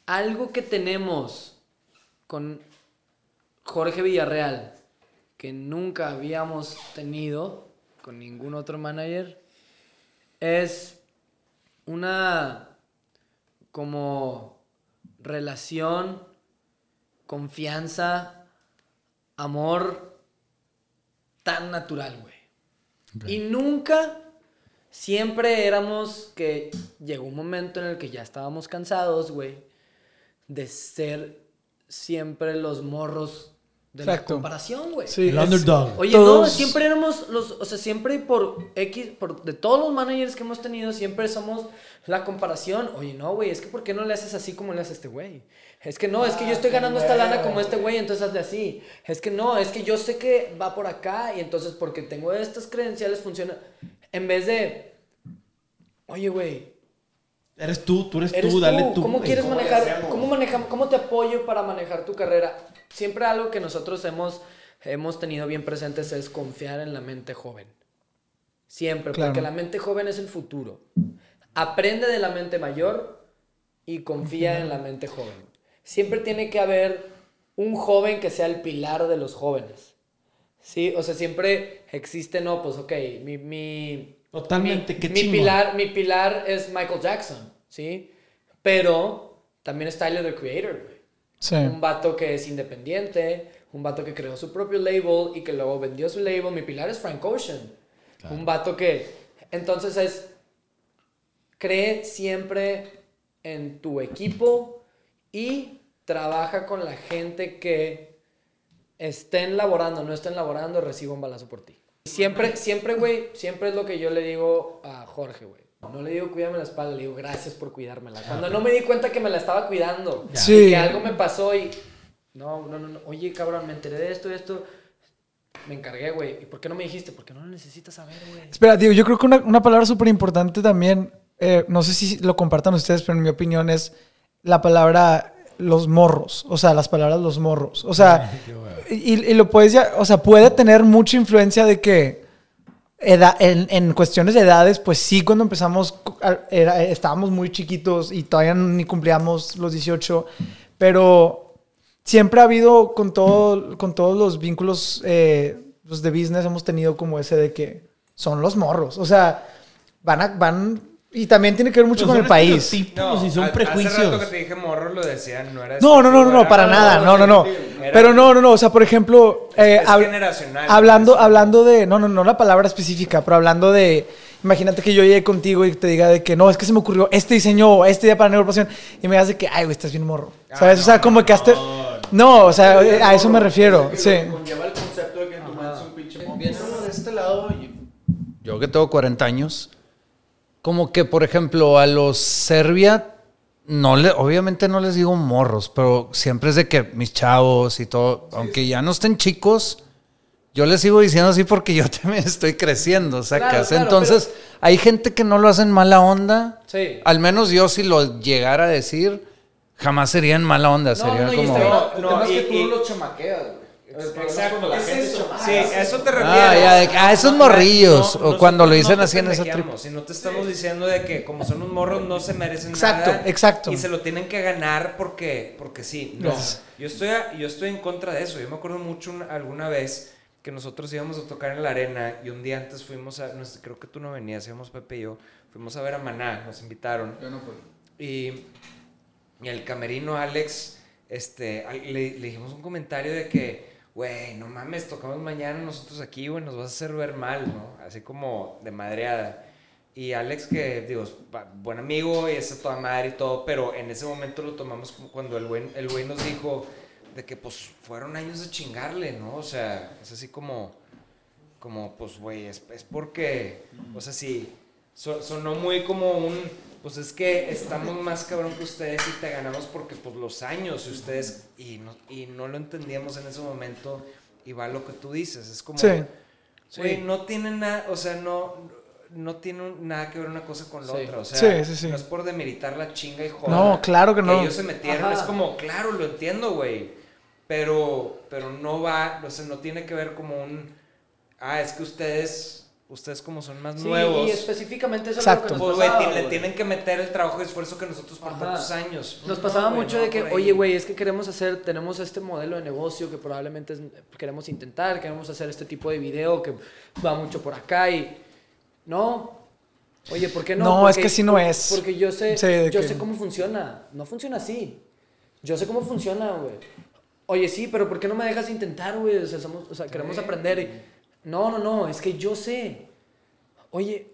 algo que tenemos con Jorge Villarreal que nunca habíamos tenido con ningún otro manager es una como relación, confianza, amor tan natural, güey. Y nunca, siempre éramos que llegó un momento en el que ya estábamos cansados, güey, de ser siempre los morros de la Exacto. comparación, güey. sí. el es- underdog. Oye, Todos- no, siempre éramos los, o sea, siempre por X, por de todos los managers que hemos tenido, siempre somos la comparación. Oye, no, güey, es que ¿por qué no le haces así como le hace este güey? Es que no, es que yo estoy ganando esta lana como este güey, entonces hazle así. Es que no, es que yo sé que va por acá y entonces porque tengo estas credenciales funciona. En vez de, oye, güey, Eres tú, tú eres, Eres tú, dale tú. ¿Cómo quieres ¿Cómo le manejar? ¿Cómo manejamos? ¿Cómo te apoyo para manejar tu carrera? Siempre algo que nosotros hemos, hemos tenido bien presentes es confiar en la mente joven. Siempre, Claro. porque la mente joven es el futuro. Aprende de la mente mayor y confía en la mente joven. Siempre tiene que haber un joven que sea el pilar de los jóvenes. Sí, o sea, siempre existe, no, pues ok, mi, mi, Totalmente, mi, qué mi pilar, mi pilar es Michael Jackson, ¿sí? Pero también es Tyler, the Creator, güey. Sí. Un vato que es independiente, un vato que creó su propio label y que luego vendió su label. Mi pilar es Frank Ocean. Un vato que... Entonces es... Cree siempre en tu equipo y trabaja con la gente que estén laborando, no estén laborando, reciba un balazo por ti. Siempre, siempre, güey, siempre es lo que yo le digo a Jorge, güey. No le digo cuídame la espalda, le digo gracias por cuidármela. Cuando no me di cuenta que me la estaba cuidando. Sí. Y que algo me pasó y... No, no, no, no. Oye, cabrón, me enteré de esto y esto. Me encargué, güey. ¿Y por qué no me dijiste? Porque no lo necesitas saber, güey. Espera, digo, yo creo que una, una palabra súper importante también, eh, no sé si lo compartan ustedes, pero en mi opinión es la palabra los morros, o sea, las palabras los morros. O sea, y, y lo puedes ya, o sea, puede tener mucha influencia de que eda- en, en cuestiones de edades, pues sí, cuando empezamos, era- estábamos muy chiquitos y todavía ni cumplíamos los 18, pero siempre ha habido con, todo, con todos los vínculos eh, pues, de business, hemos tenido como ese de que son los morros. O sea, van, a- van Y también tiene que ver mucho Pues con el país. estereotipos y son a- Hace prejuicios. rato que te dije morro lo decían, no era No, no, no, no, no, para nada. No, no, no. Pero no, no, no. O sea, por ejemplo, eh, Es hab- generacional. hablando, pues. hablando de, no, no, no la palabra específica, pero hablando de, imagínate que yo llegue contigo y te diga de que no, es que se me ocurrió este diseño o este día para neuropasión y me hace que, ay, güey, estás bien morro. Ah, ¿Sabes? o sea, no, como no, que hasta... No, o sea, a eso me refiero. Sí. Conlleva el concepto de que tu es un pinche de este lado, yo que tengo 40 años, como que, por ejemplo, a los Serbia, no le, obviamente no les digo morros, pero siempre es de que mis chavos y todo, aunque ya no estén chicos, yo les sigo diciendo así porque yo también estoy creciendo, sacas. Claro, claro, Entonces, hay gente que no lo hacen mala onda. Sí. Al menos yo si lo llegara a decir, jamás sería en mala onda, sería no, y como... está- No, El no, es y- que tú y- no lo chamaqueas, Exacto, cuando la es gente eso. Sí, a eso te refieres. Ah, ya, de que, ah, esos morrillos, no, o cuando lo dicen no así en esa pendejeamos, Si no te estamos diciendo de que como son unos morros no se merecen Exacto, nada. exacto. Y se lo tienen que ganar porque, porque sí. No, yo estoy, a- yo estoy en contra de eso. Yo me acuerdo mucho una- alguna vez que nosotros íbamos a tocar en la arena y un día antes fuimos a, creo que tú no venías, íbamos Pepe y yo, fuimos a ver a Maná, nos invitaron. Yo no fui. Y, y el camerino Alex, este, le dijimos un comentario de que, güey, no mames, tocamos mañana nosotros aquí, güey, nos vas a hacer ver mal, ¿no? Así como de madreada. Y Alex, que digo, buen amigo y es a toda madre y todo, pero en ese momento lo tomamos como cuando el güey, el güey nos dijo de que pues fueron años de chingarle, ¿no? O sea, es así como, como pues, güey, es, es porque, o sea, sí, so- sonó muy como un, pues es que estamos más cabrón que ustedes y te ganamos porque pues los años y ustedes, y no, y no lo entendíamos en ese momento y va lo que tú dices, es como, Sí. güey, Sí. no tiene nada, o sea, no, no tiene nada que ver una cosa con la Sí. otra, o sea, Sí, sí, sí. no es por demeritar la chinga y joder. No, claro que no. ellos se metieron, Ajá. es como, claro, lo entiendo, güey, pero, pero no va, o sea, no tiene que ver como un, ah, es que ustedes, ustedes como son más Sí, nuevos. y específicamente eso Exacto. es lo que Pues, nos güey, pasaba, le tienen que meter el trabajo y esfuerzo que nosotros por Ajá. tantos años. Nos No, pasaba güey, mucho no de que, oye, güey, es que queremos hacer, tenemos este modelo de negocio que probablemente es- queremos intentar, queremos hacer este tipo de video que va mucho por acá y... No. Oye, ¿por qué no? No, es Porque- que así no es. Porque yo sé, Sí, yo que- sé cómo funciona. No funciona así. Yo sé cómo funciona, güey. Oye, sí, pero ¿por qué no me dejas intentar, güey? O sea, somos, o sea queremos Sí. aprender. y- No, no, no, es que yo sé. Oye,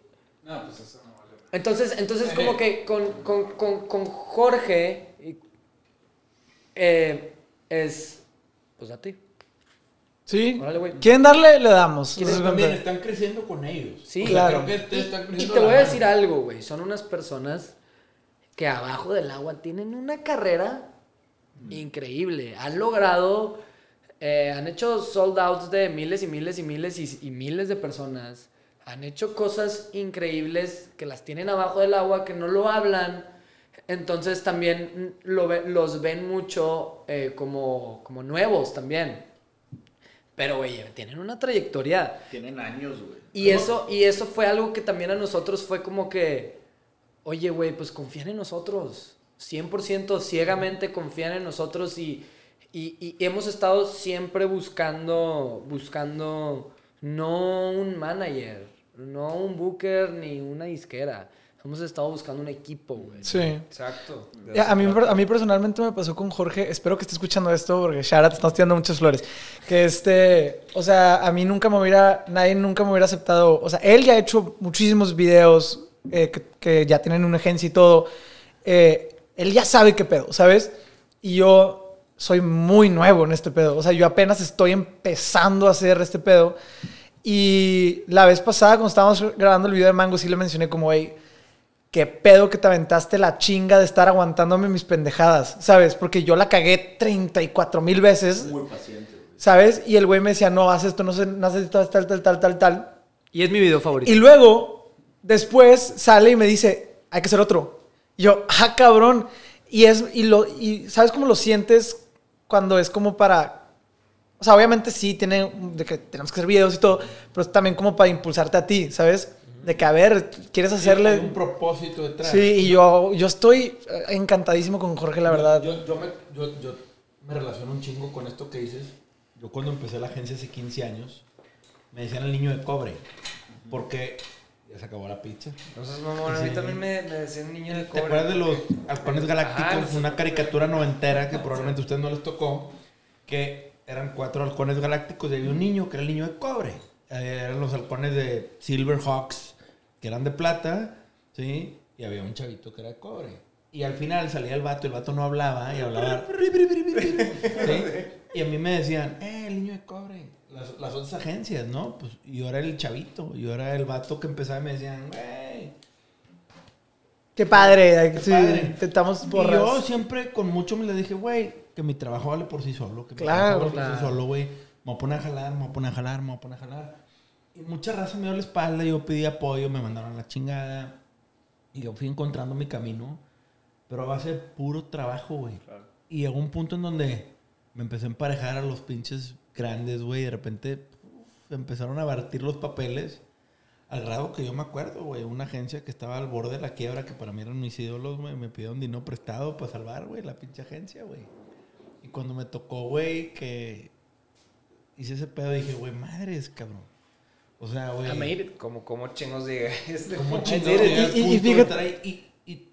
No, pues eso no vale. entonces, entonces como que con, con, con, con Jorge y- eh, es, pues a ti. Sí. Órale, güey. ¿Quieren darle? Le damos. Entonces, también están creciendo con ellos. Sí, O sea, claro. creo que están Y creciendo te de voy a mano. decir algo, güey. Son unas personas que abajo del agua tienen una carrera increíble. Han logrado, eh, han hecho sold outs de miles y miles y miles y, y miles de personas. Han hecho cosas increíbles que las tienen abajo del agua, que no lo hablan. Entonces también lo los ven mucho eh, como, como nuevos también. Pero, güey, tienen una trayectoria Tienen años, güey. y eso, y eso fue algo que también a nosotros fue como que, oye, güey, pues confían en nosotros. 100% ciegamente confían en nosotros y, y, y hemos estado siempre buscando, buscando no un manager, no un booker ni una disquera. Hemos estado buscando un equipo, güey. Sí. Exacto. a, mí, a mí personalmente me pasó con Jorge, espero que esté escuchando esto porque Shara te estamos tirando muchas flores. Que este, o sea, a mí nunca me hubiera, nadie nunca me hubiera aceptado, o sea, él ya ha hecho muchísimos videos eh, que, que ya tienen una agencia y todo. Eh, él ya sabe qué pedo, ¿sabes? Y yo soy muy nuevo en este pedo, o sea, yo apenas estoy empezando a hacer este pedo. Y la vez pasada, cuando estábamos grabando el video de Mango, sí le mencioné como, hey, qué pedo que te aventaste la chinga de estar aguantándome mis pendejadas, ¿sabes? Porque yo la cagué 34 mil veces, Muy paciente. ¿sabes? Y el güey me decía, no, haz esto, no sé, no haces tal, tal, tal, tal, tal, tal. Y es mi video favorito. Y luego, después sale y me dice, hay que hacer otro. Y yo, ah, cabrón. Y es, y lo, y ¿sabes cómo lo sientes cuando es como para. O sea, obviamente sí, tiene, de que tenemos que hacer videos y todo, pero es también como para impulsarte a ti, ¿sabes? De que, a ver, quieres Hay hacerle. un propósito detrás. Sí, y yo, yo estoy eh, encantadísimo con Jorge, la verdad. Yo, yo, me, yo me relaciono un chingo con esto que dices. Yo cuando empecé la agencia hace 15 años, me decían el niño de cobre. Porque Ya se acabó la pizza. Entonces, mamón, a mí también me, me decían niño de ¿Te cobre. acuerdas de los halcones galácticos? Ajá, los- una caricatura noventera que probablemente a ustedes no les tocó. Que eran cuatro halcones galácticos y había un niño que era el niño de cobre. Eh, eran los halcones de Silverhawks, que eran de plata, ¿sí? Y había un chavito que era de cobre. Y al final salía el vato, y el vato no hablaba y hablaba. ¿sí? Y a mí me decían, eh, el niño de cobre. Las, las otras agencias, ¿no? Pues yo era el chavito, yo era el vato que empezaba y me decían, güey, Qué padre. Qué sí, padre. Intentamos Y borrar. yo siempre con mucho me le dije, güey, que mi trabajo vale por sí solo. Que mi Claro, trabajo vale por claro. sí solo, güey. Me voy a poner a jalar, me voy a poner a jalar, me voy a poner a jalar. Y mucha raza me dio la espalda, yo pedí apoyo, me mandaron a la chingada. Y yo fui encontrando mi camino. Pero a base de puro trabajo, güey. Y llegó un punto en donde me empecé a emparejar a los pinches grandes, güey. y De repente uf, empezaron a batir los papeles. Al grado que yo me acuerdo, güey, una agencia que estaba al borde de la quiebra, que para mí eran mis ídolos, güey, me pidieron dinero prestado para salvar, güey, la pinche agencia, güey. Y cuando me tocó, güey, que hice ese pedo, dije, güey, madres, cabrón. O sea, güey. I made it. Como, como chingos diga este. ¿Cómo I chingados did it. llegué al Y- y- y punto de fíjate- estar ahí? Y, y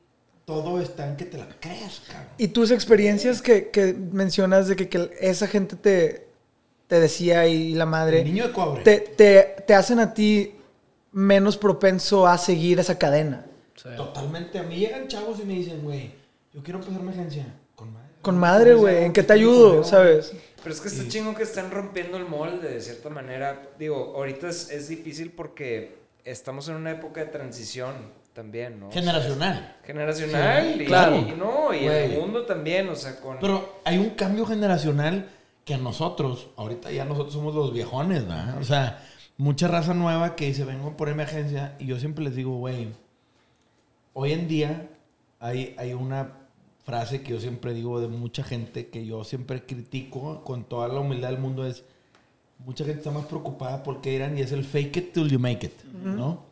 todo está en que te la creas, cabrón. Y tus experiencias que, que mencionas de que, que esa gente te, te decía y la madre, El niño de cobre. te, te, te hacen a ti menos propenso a seguir esa cadena. Sí. Totalmente. A mí llegan chavos y me dicen, güey, yo quiero empezar mi agencia. Con madre. Con madre, güey, ¿en qué te ayudo? ¿Sabes? Pero es que está chingo que están rompiendo el molde de cierta manera. Digo, ahorita es, es difícil porque estamos en una época de transición también, ¿no? Generacional. Generacional. Sí, y, claro. y no, y en el mundo también, o sea, con... Pero hay un cambio generacional que nosotros, ahorita ya nosotros somos los viejones, ¿verdad? O sea, mucha raza nueva que dice, vengo a ponerme agencia. Y yo siempre les digo, güey, hoy en día hay, hay una frase que yo siempre digo de mucha gente que yo siempre critico con toda la humildad del mundo es, mucha gente está más preocupada porque irán y es el fake it till you make it, ¿no?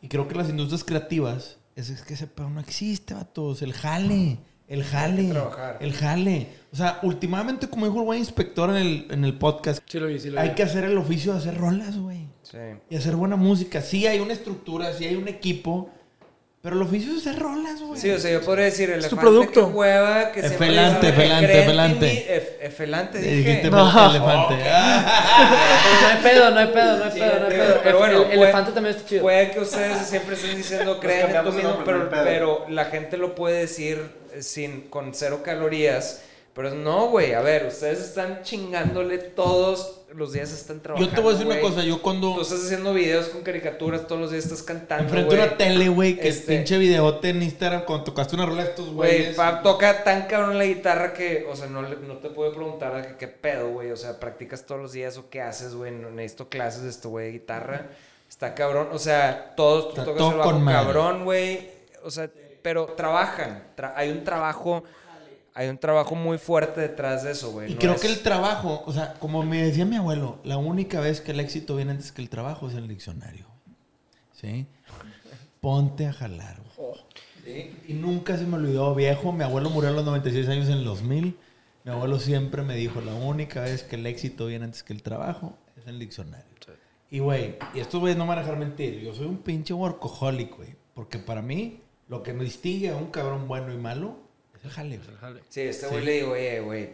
Y creo que las industrias creativas, es, es que ese pedo no existe, vatos, el jale, el jale, el jale. O sea, últimamente, como dijo el buen inspector en el, en el podcast, Sí lo vi, sí lo vi. hay que hacer el oficio de hacer rolas, güey. Sí. Y hacer buena música. Sí hay una estructura, sí hay un equipo, pero el oficio es hacer rolas, güey. Sí, o sea, yo podría decir Es tu elefante producto. que hueva, que Efelante, que efelante, efelante. Efelante, dije. dijiste No. el elefante. Pero no hay pedo, no hay pedo, no hay Sí, pedo, no hay pedo. pero bueno, el, puede- elefante también está chido. Puede que ustedes siempre estén diciendo creen en tú el mismo, pero, pero la gente lo puede decir sin, con cero calorías. Pero no, güey, a ver, ustedes están chingándole todos los días están trabajando. Yo te voy a decir una güey. cosa, yo cuando Tú estás haciendo videos con caricaturas, todos los días estás cantando. enfrente de güey. una tele, güey, que Este- es pinche videote en Instagram, cuando tocaste una rola de estos Güey, güeyes. Fab toca tan cabrón la guitarra que, o sea, no, no te puedo preguntar que qué pedo, güey. O sea, practicas todos los días o qué haces, güey. No necesito clases de este güey de guitarra. Está cabrón. O sea, todos tú Está tocas todo el bajo cabrón, güey. O sea, pero trabajan. Tra- hay un trabajo, hay un trabajo muy fuerte detrás de eso, güey. Y No creo es- que el trabajo, o sea, como me decía mi abuelo, la única vez que el éxito viene antes que el trabajo es el diccionario. ¿Sí? Ponte a jalar, güey. ¿Sí? Y nunca se me olvidó, viejo. Mi abuelo murió a los 96 años en el 2000. Mi abuelo siempre me dijo, la única vez que el éxito viene antes que el trabajo es el diccionario. Y, güey, y estos güeyes no me van a dejar mentir. Yo soy un pinche workaholic, güey. Porque para mí, lo que me distingue a un cabrón bueno y malo el jale, güey. Sí, este güey Sí. le digo, oye, güey,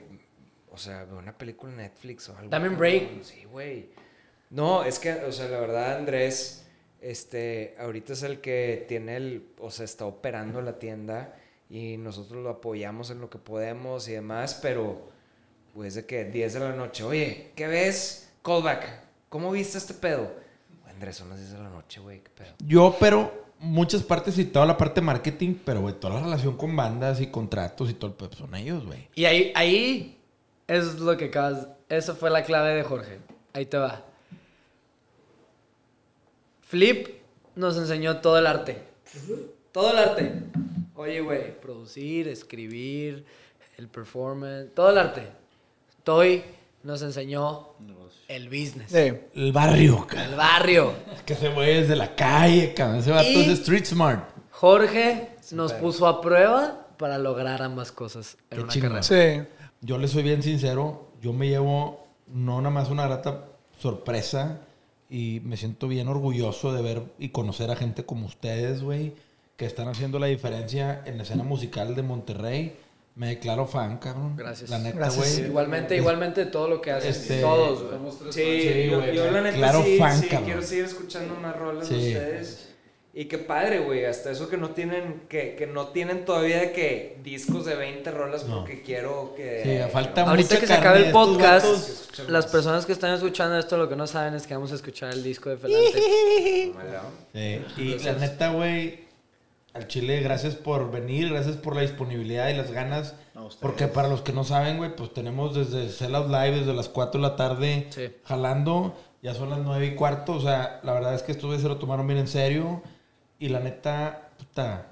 o sea, ve una película en Netflix o algo. Dame un cabrón". break. Sí, güey. No, es que, o sea, la verdad, Andrés, este, ahorita es el que tiene el, o sea, está operando la tienda y nosotros lo apoyamos en lo que podemos y demás, pero, pues, de que 10 de la noche, oye, ¿qué ves? Callback, ¿cómo viste este pedo? Andrés, son las 10 de la noche, güey, ¿qué pedo? Yo, pero muchas partes y toda la parte de marketing, pero, güey, toda la relación con bandas y contratos y todo el pedo son ellos, güey. Y ahí, ahí es lo que acabas. Eso fue la clave de Jorge. Ahí te va. Flip nos enseñó todo el arte. Todo el arte. Oye, güey, producir, escribir, el performance, todo el arte. Toy nos enseñó el business. Sí. El barrio, cabrón. El barrio. Es que ese güey es de la calle, cabrón. Ese vato es de street smart. Jorge nos puso a prueba para lograr ambas cosas en Qué una chingón. carrera. Sí. Yo le soy bien sincero. Yo me llevo no nada más una grata sorpresa, y me siento bien orgulloso de ver y conocer a gente como ustedes, güey, que están haciendo la diferencia en la escena musical de Monterrey. Me declaro fan, cabrón. Gracias. La neta, güey. Igualmente, igualmente todo lo que hacen. Este- Todos, güey. Sí, Sí, yo, güey, yo la neta claro sí, fan, sí, quiero seguir escuchando más rolas de ustedes. Y qué padre, güey, hasta eso que no tienen, que, que no tienen todavía que discos de 20 rolas No. porque quiero que... Sí, falta Ahorita mucha que se acabe el podcast, las personas que están escuchando esto lo que no saben es que vamos a escuchar el disco de Felante. Sí, y la neta, güey, al Chile, gracias por venir, gracias por la disponibilidad y las ganas. Porque para los que no saben, güey, pues tenemos desde Sell Out Live, desde las 4 de la tarde, Sí. jalando. Ya son las 9 y cuarto. O sea, la verdad es que estos güeyes se lo tomaron bien en serio. Y la neta, puta,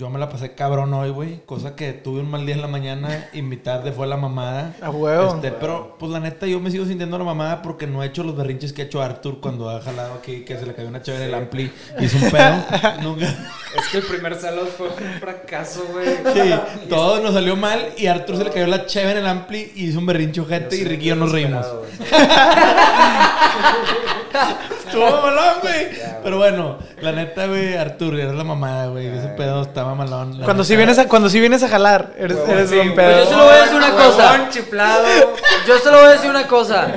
yo me la pasé cabrón hoy, güey. Cosa que tuve un mal día en la mañana y mi tarde fue la mamada. A huevo. Este, pero, pues la neta, yo me sigo sintiendo la mamada porque no he hecho los berrinches que ha hecho Arthur cuando ha jalado aquí, que se le cayó una chévere en el ampli y hizo un pedo. Nunca. Es que el primer salón fue un fracaso, güey. Sí, todo nos salió mal y a Arthur se le cayó la chévere en el ampli y hizo un berrinche ojete y Ricky y yo nos reímos. Estuvo malón, güey. Pero bueno, la neta, güey, Arthur, eres la mamada, güey. Ese pedo estaba malón. Cuando neta. sí vienes a, cuando sí vienes a jalar, eres, eres buen pedo. Yo solo voy a decir una cosa. Huevón, chiflado. Yo solo voy a decir una cosa.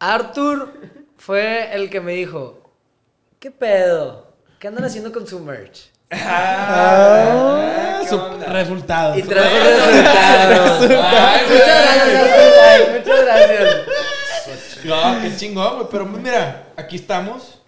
Arthur fue el que me dijo, ¿qué pedo? ¿Qué andan haciendo con su merch? Ah, ¿qué Su onda? resultado. Y trajo resultados. Ay, muchas gracias, Arthur. Ay, muchas gracias. No, qué chingón, güey. Pero mira, aquí estamos.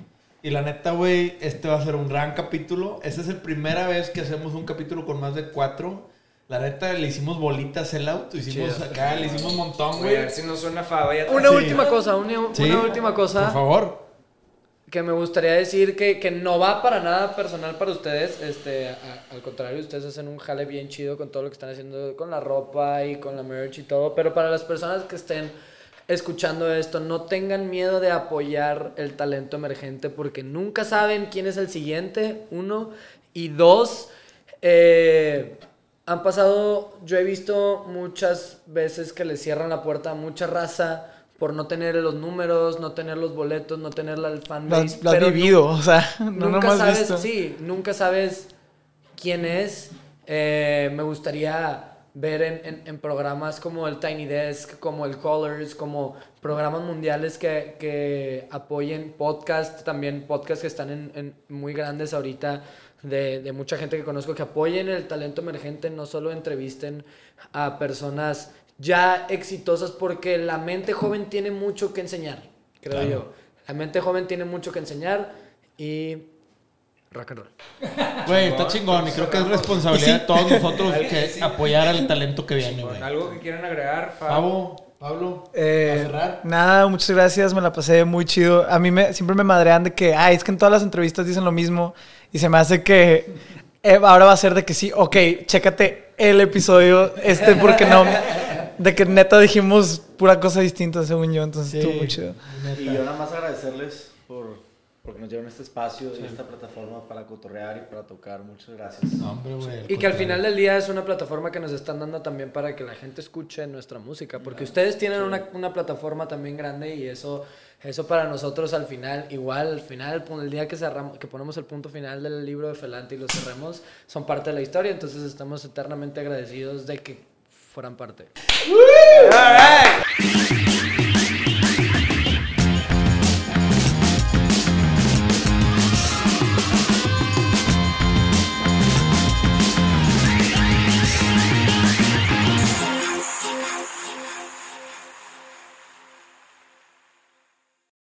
Y la neta, güey, este va a ser un gran capítulo. Esta es la primera vez que hacemos un capítulo con más de cuatro. La neta, le hicimos bolitas el auto. Hicimos Chido. acá, le hicimos un montón, Güey, a ver si nos suena Faba. Ya Una Sí. última cosa, una, una Sí. última cosa. Por favor. que me gustaría decir que, que no va para nada personal para ustedes. Este, a- al contrario, ustedes hacen un jale bien chido con todo lo que están haciendo con la ropa y con la merch y todo. Pero para las personas que estén escuchando esto, no tengan miedo de apoyar el talento emergente porque nunca saben quién es el siguiente, uno. Y dos, eh, han pasado, yo he visto muchas veces que le cierran la puerta a mucha raza por no tener los números, no tener los boletos, no tener la Lo fanbase. lo has o sea, no nunca sabes, visto. sí, nunca sabes quién es. Eh, me gustaría ver en, en- en programas como el Tiny Desk, como el Colors, como programas mundiales que, que apoyen podcast, también podcasts que están en, en muy grandes ahorita, de, de mucha gente que conozco, que apoyen el talento emergente, no solo entrevisten a personas ya exitosas, porque la mente joven tiene mucho que enseñar, creo Claro. yo. La mente joven tiene mucho que enseñar y rock and roll. Güey, está chingón. Y creo que es responsabilidad de todos nosotros que apoyar al talento que viene, güey. ¿Algo que quieran agregar, Faba? Pablo, Pablo, Eh, nada, muchas gracias, me la pasé muy chido. A mí me, siempre me madrean de que, ay, es que en todas las entrevistas dicen lo mismo y se me hace que eh, ahora va a ser de que sí, ok, chécate el episodio este porque no, de que neta dijimos pura cosa distinta según yo, entonces Sí, estuvo muy chido. Y yo nada más agradecerles por porque nos dieron este espacio y esta plataforma para cotorrear y para tocar. Muchas gracias. No, hombre, güey. Y que al final del día es una plataforma que nos están dando también para que la gente escuche nuestra música, porque ustedes tienen una, una plataforma también grande y eso, eso para nosotros al final, igual al final, pon- el día que, cerramos, que ponemos el punto final del libro de Felante y lo cerremos, son parte de la historia, entonces estamos eternamente agradecidos de que fueran parte. All right.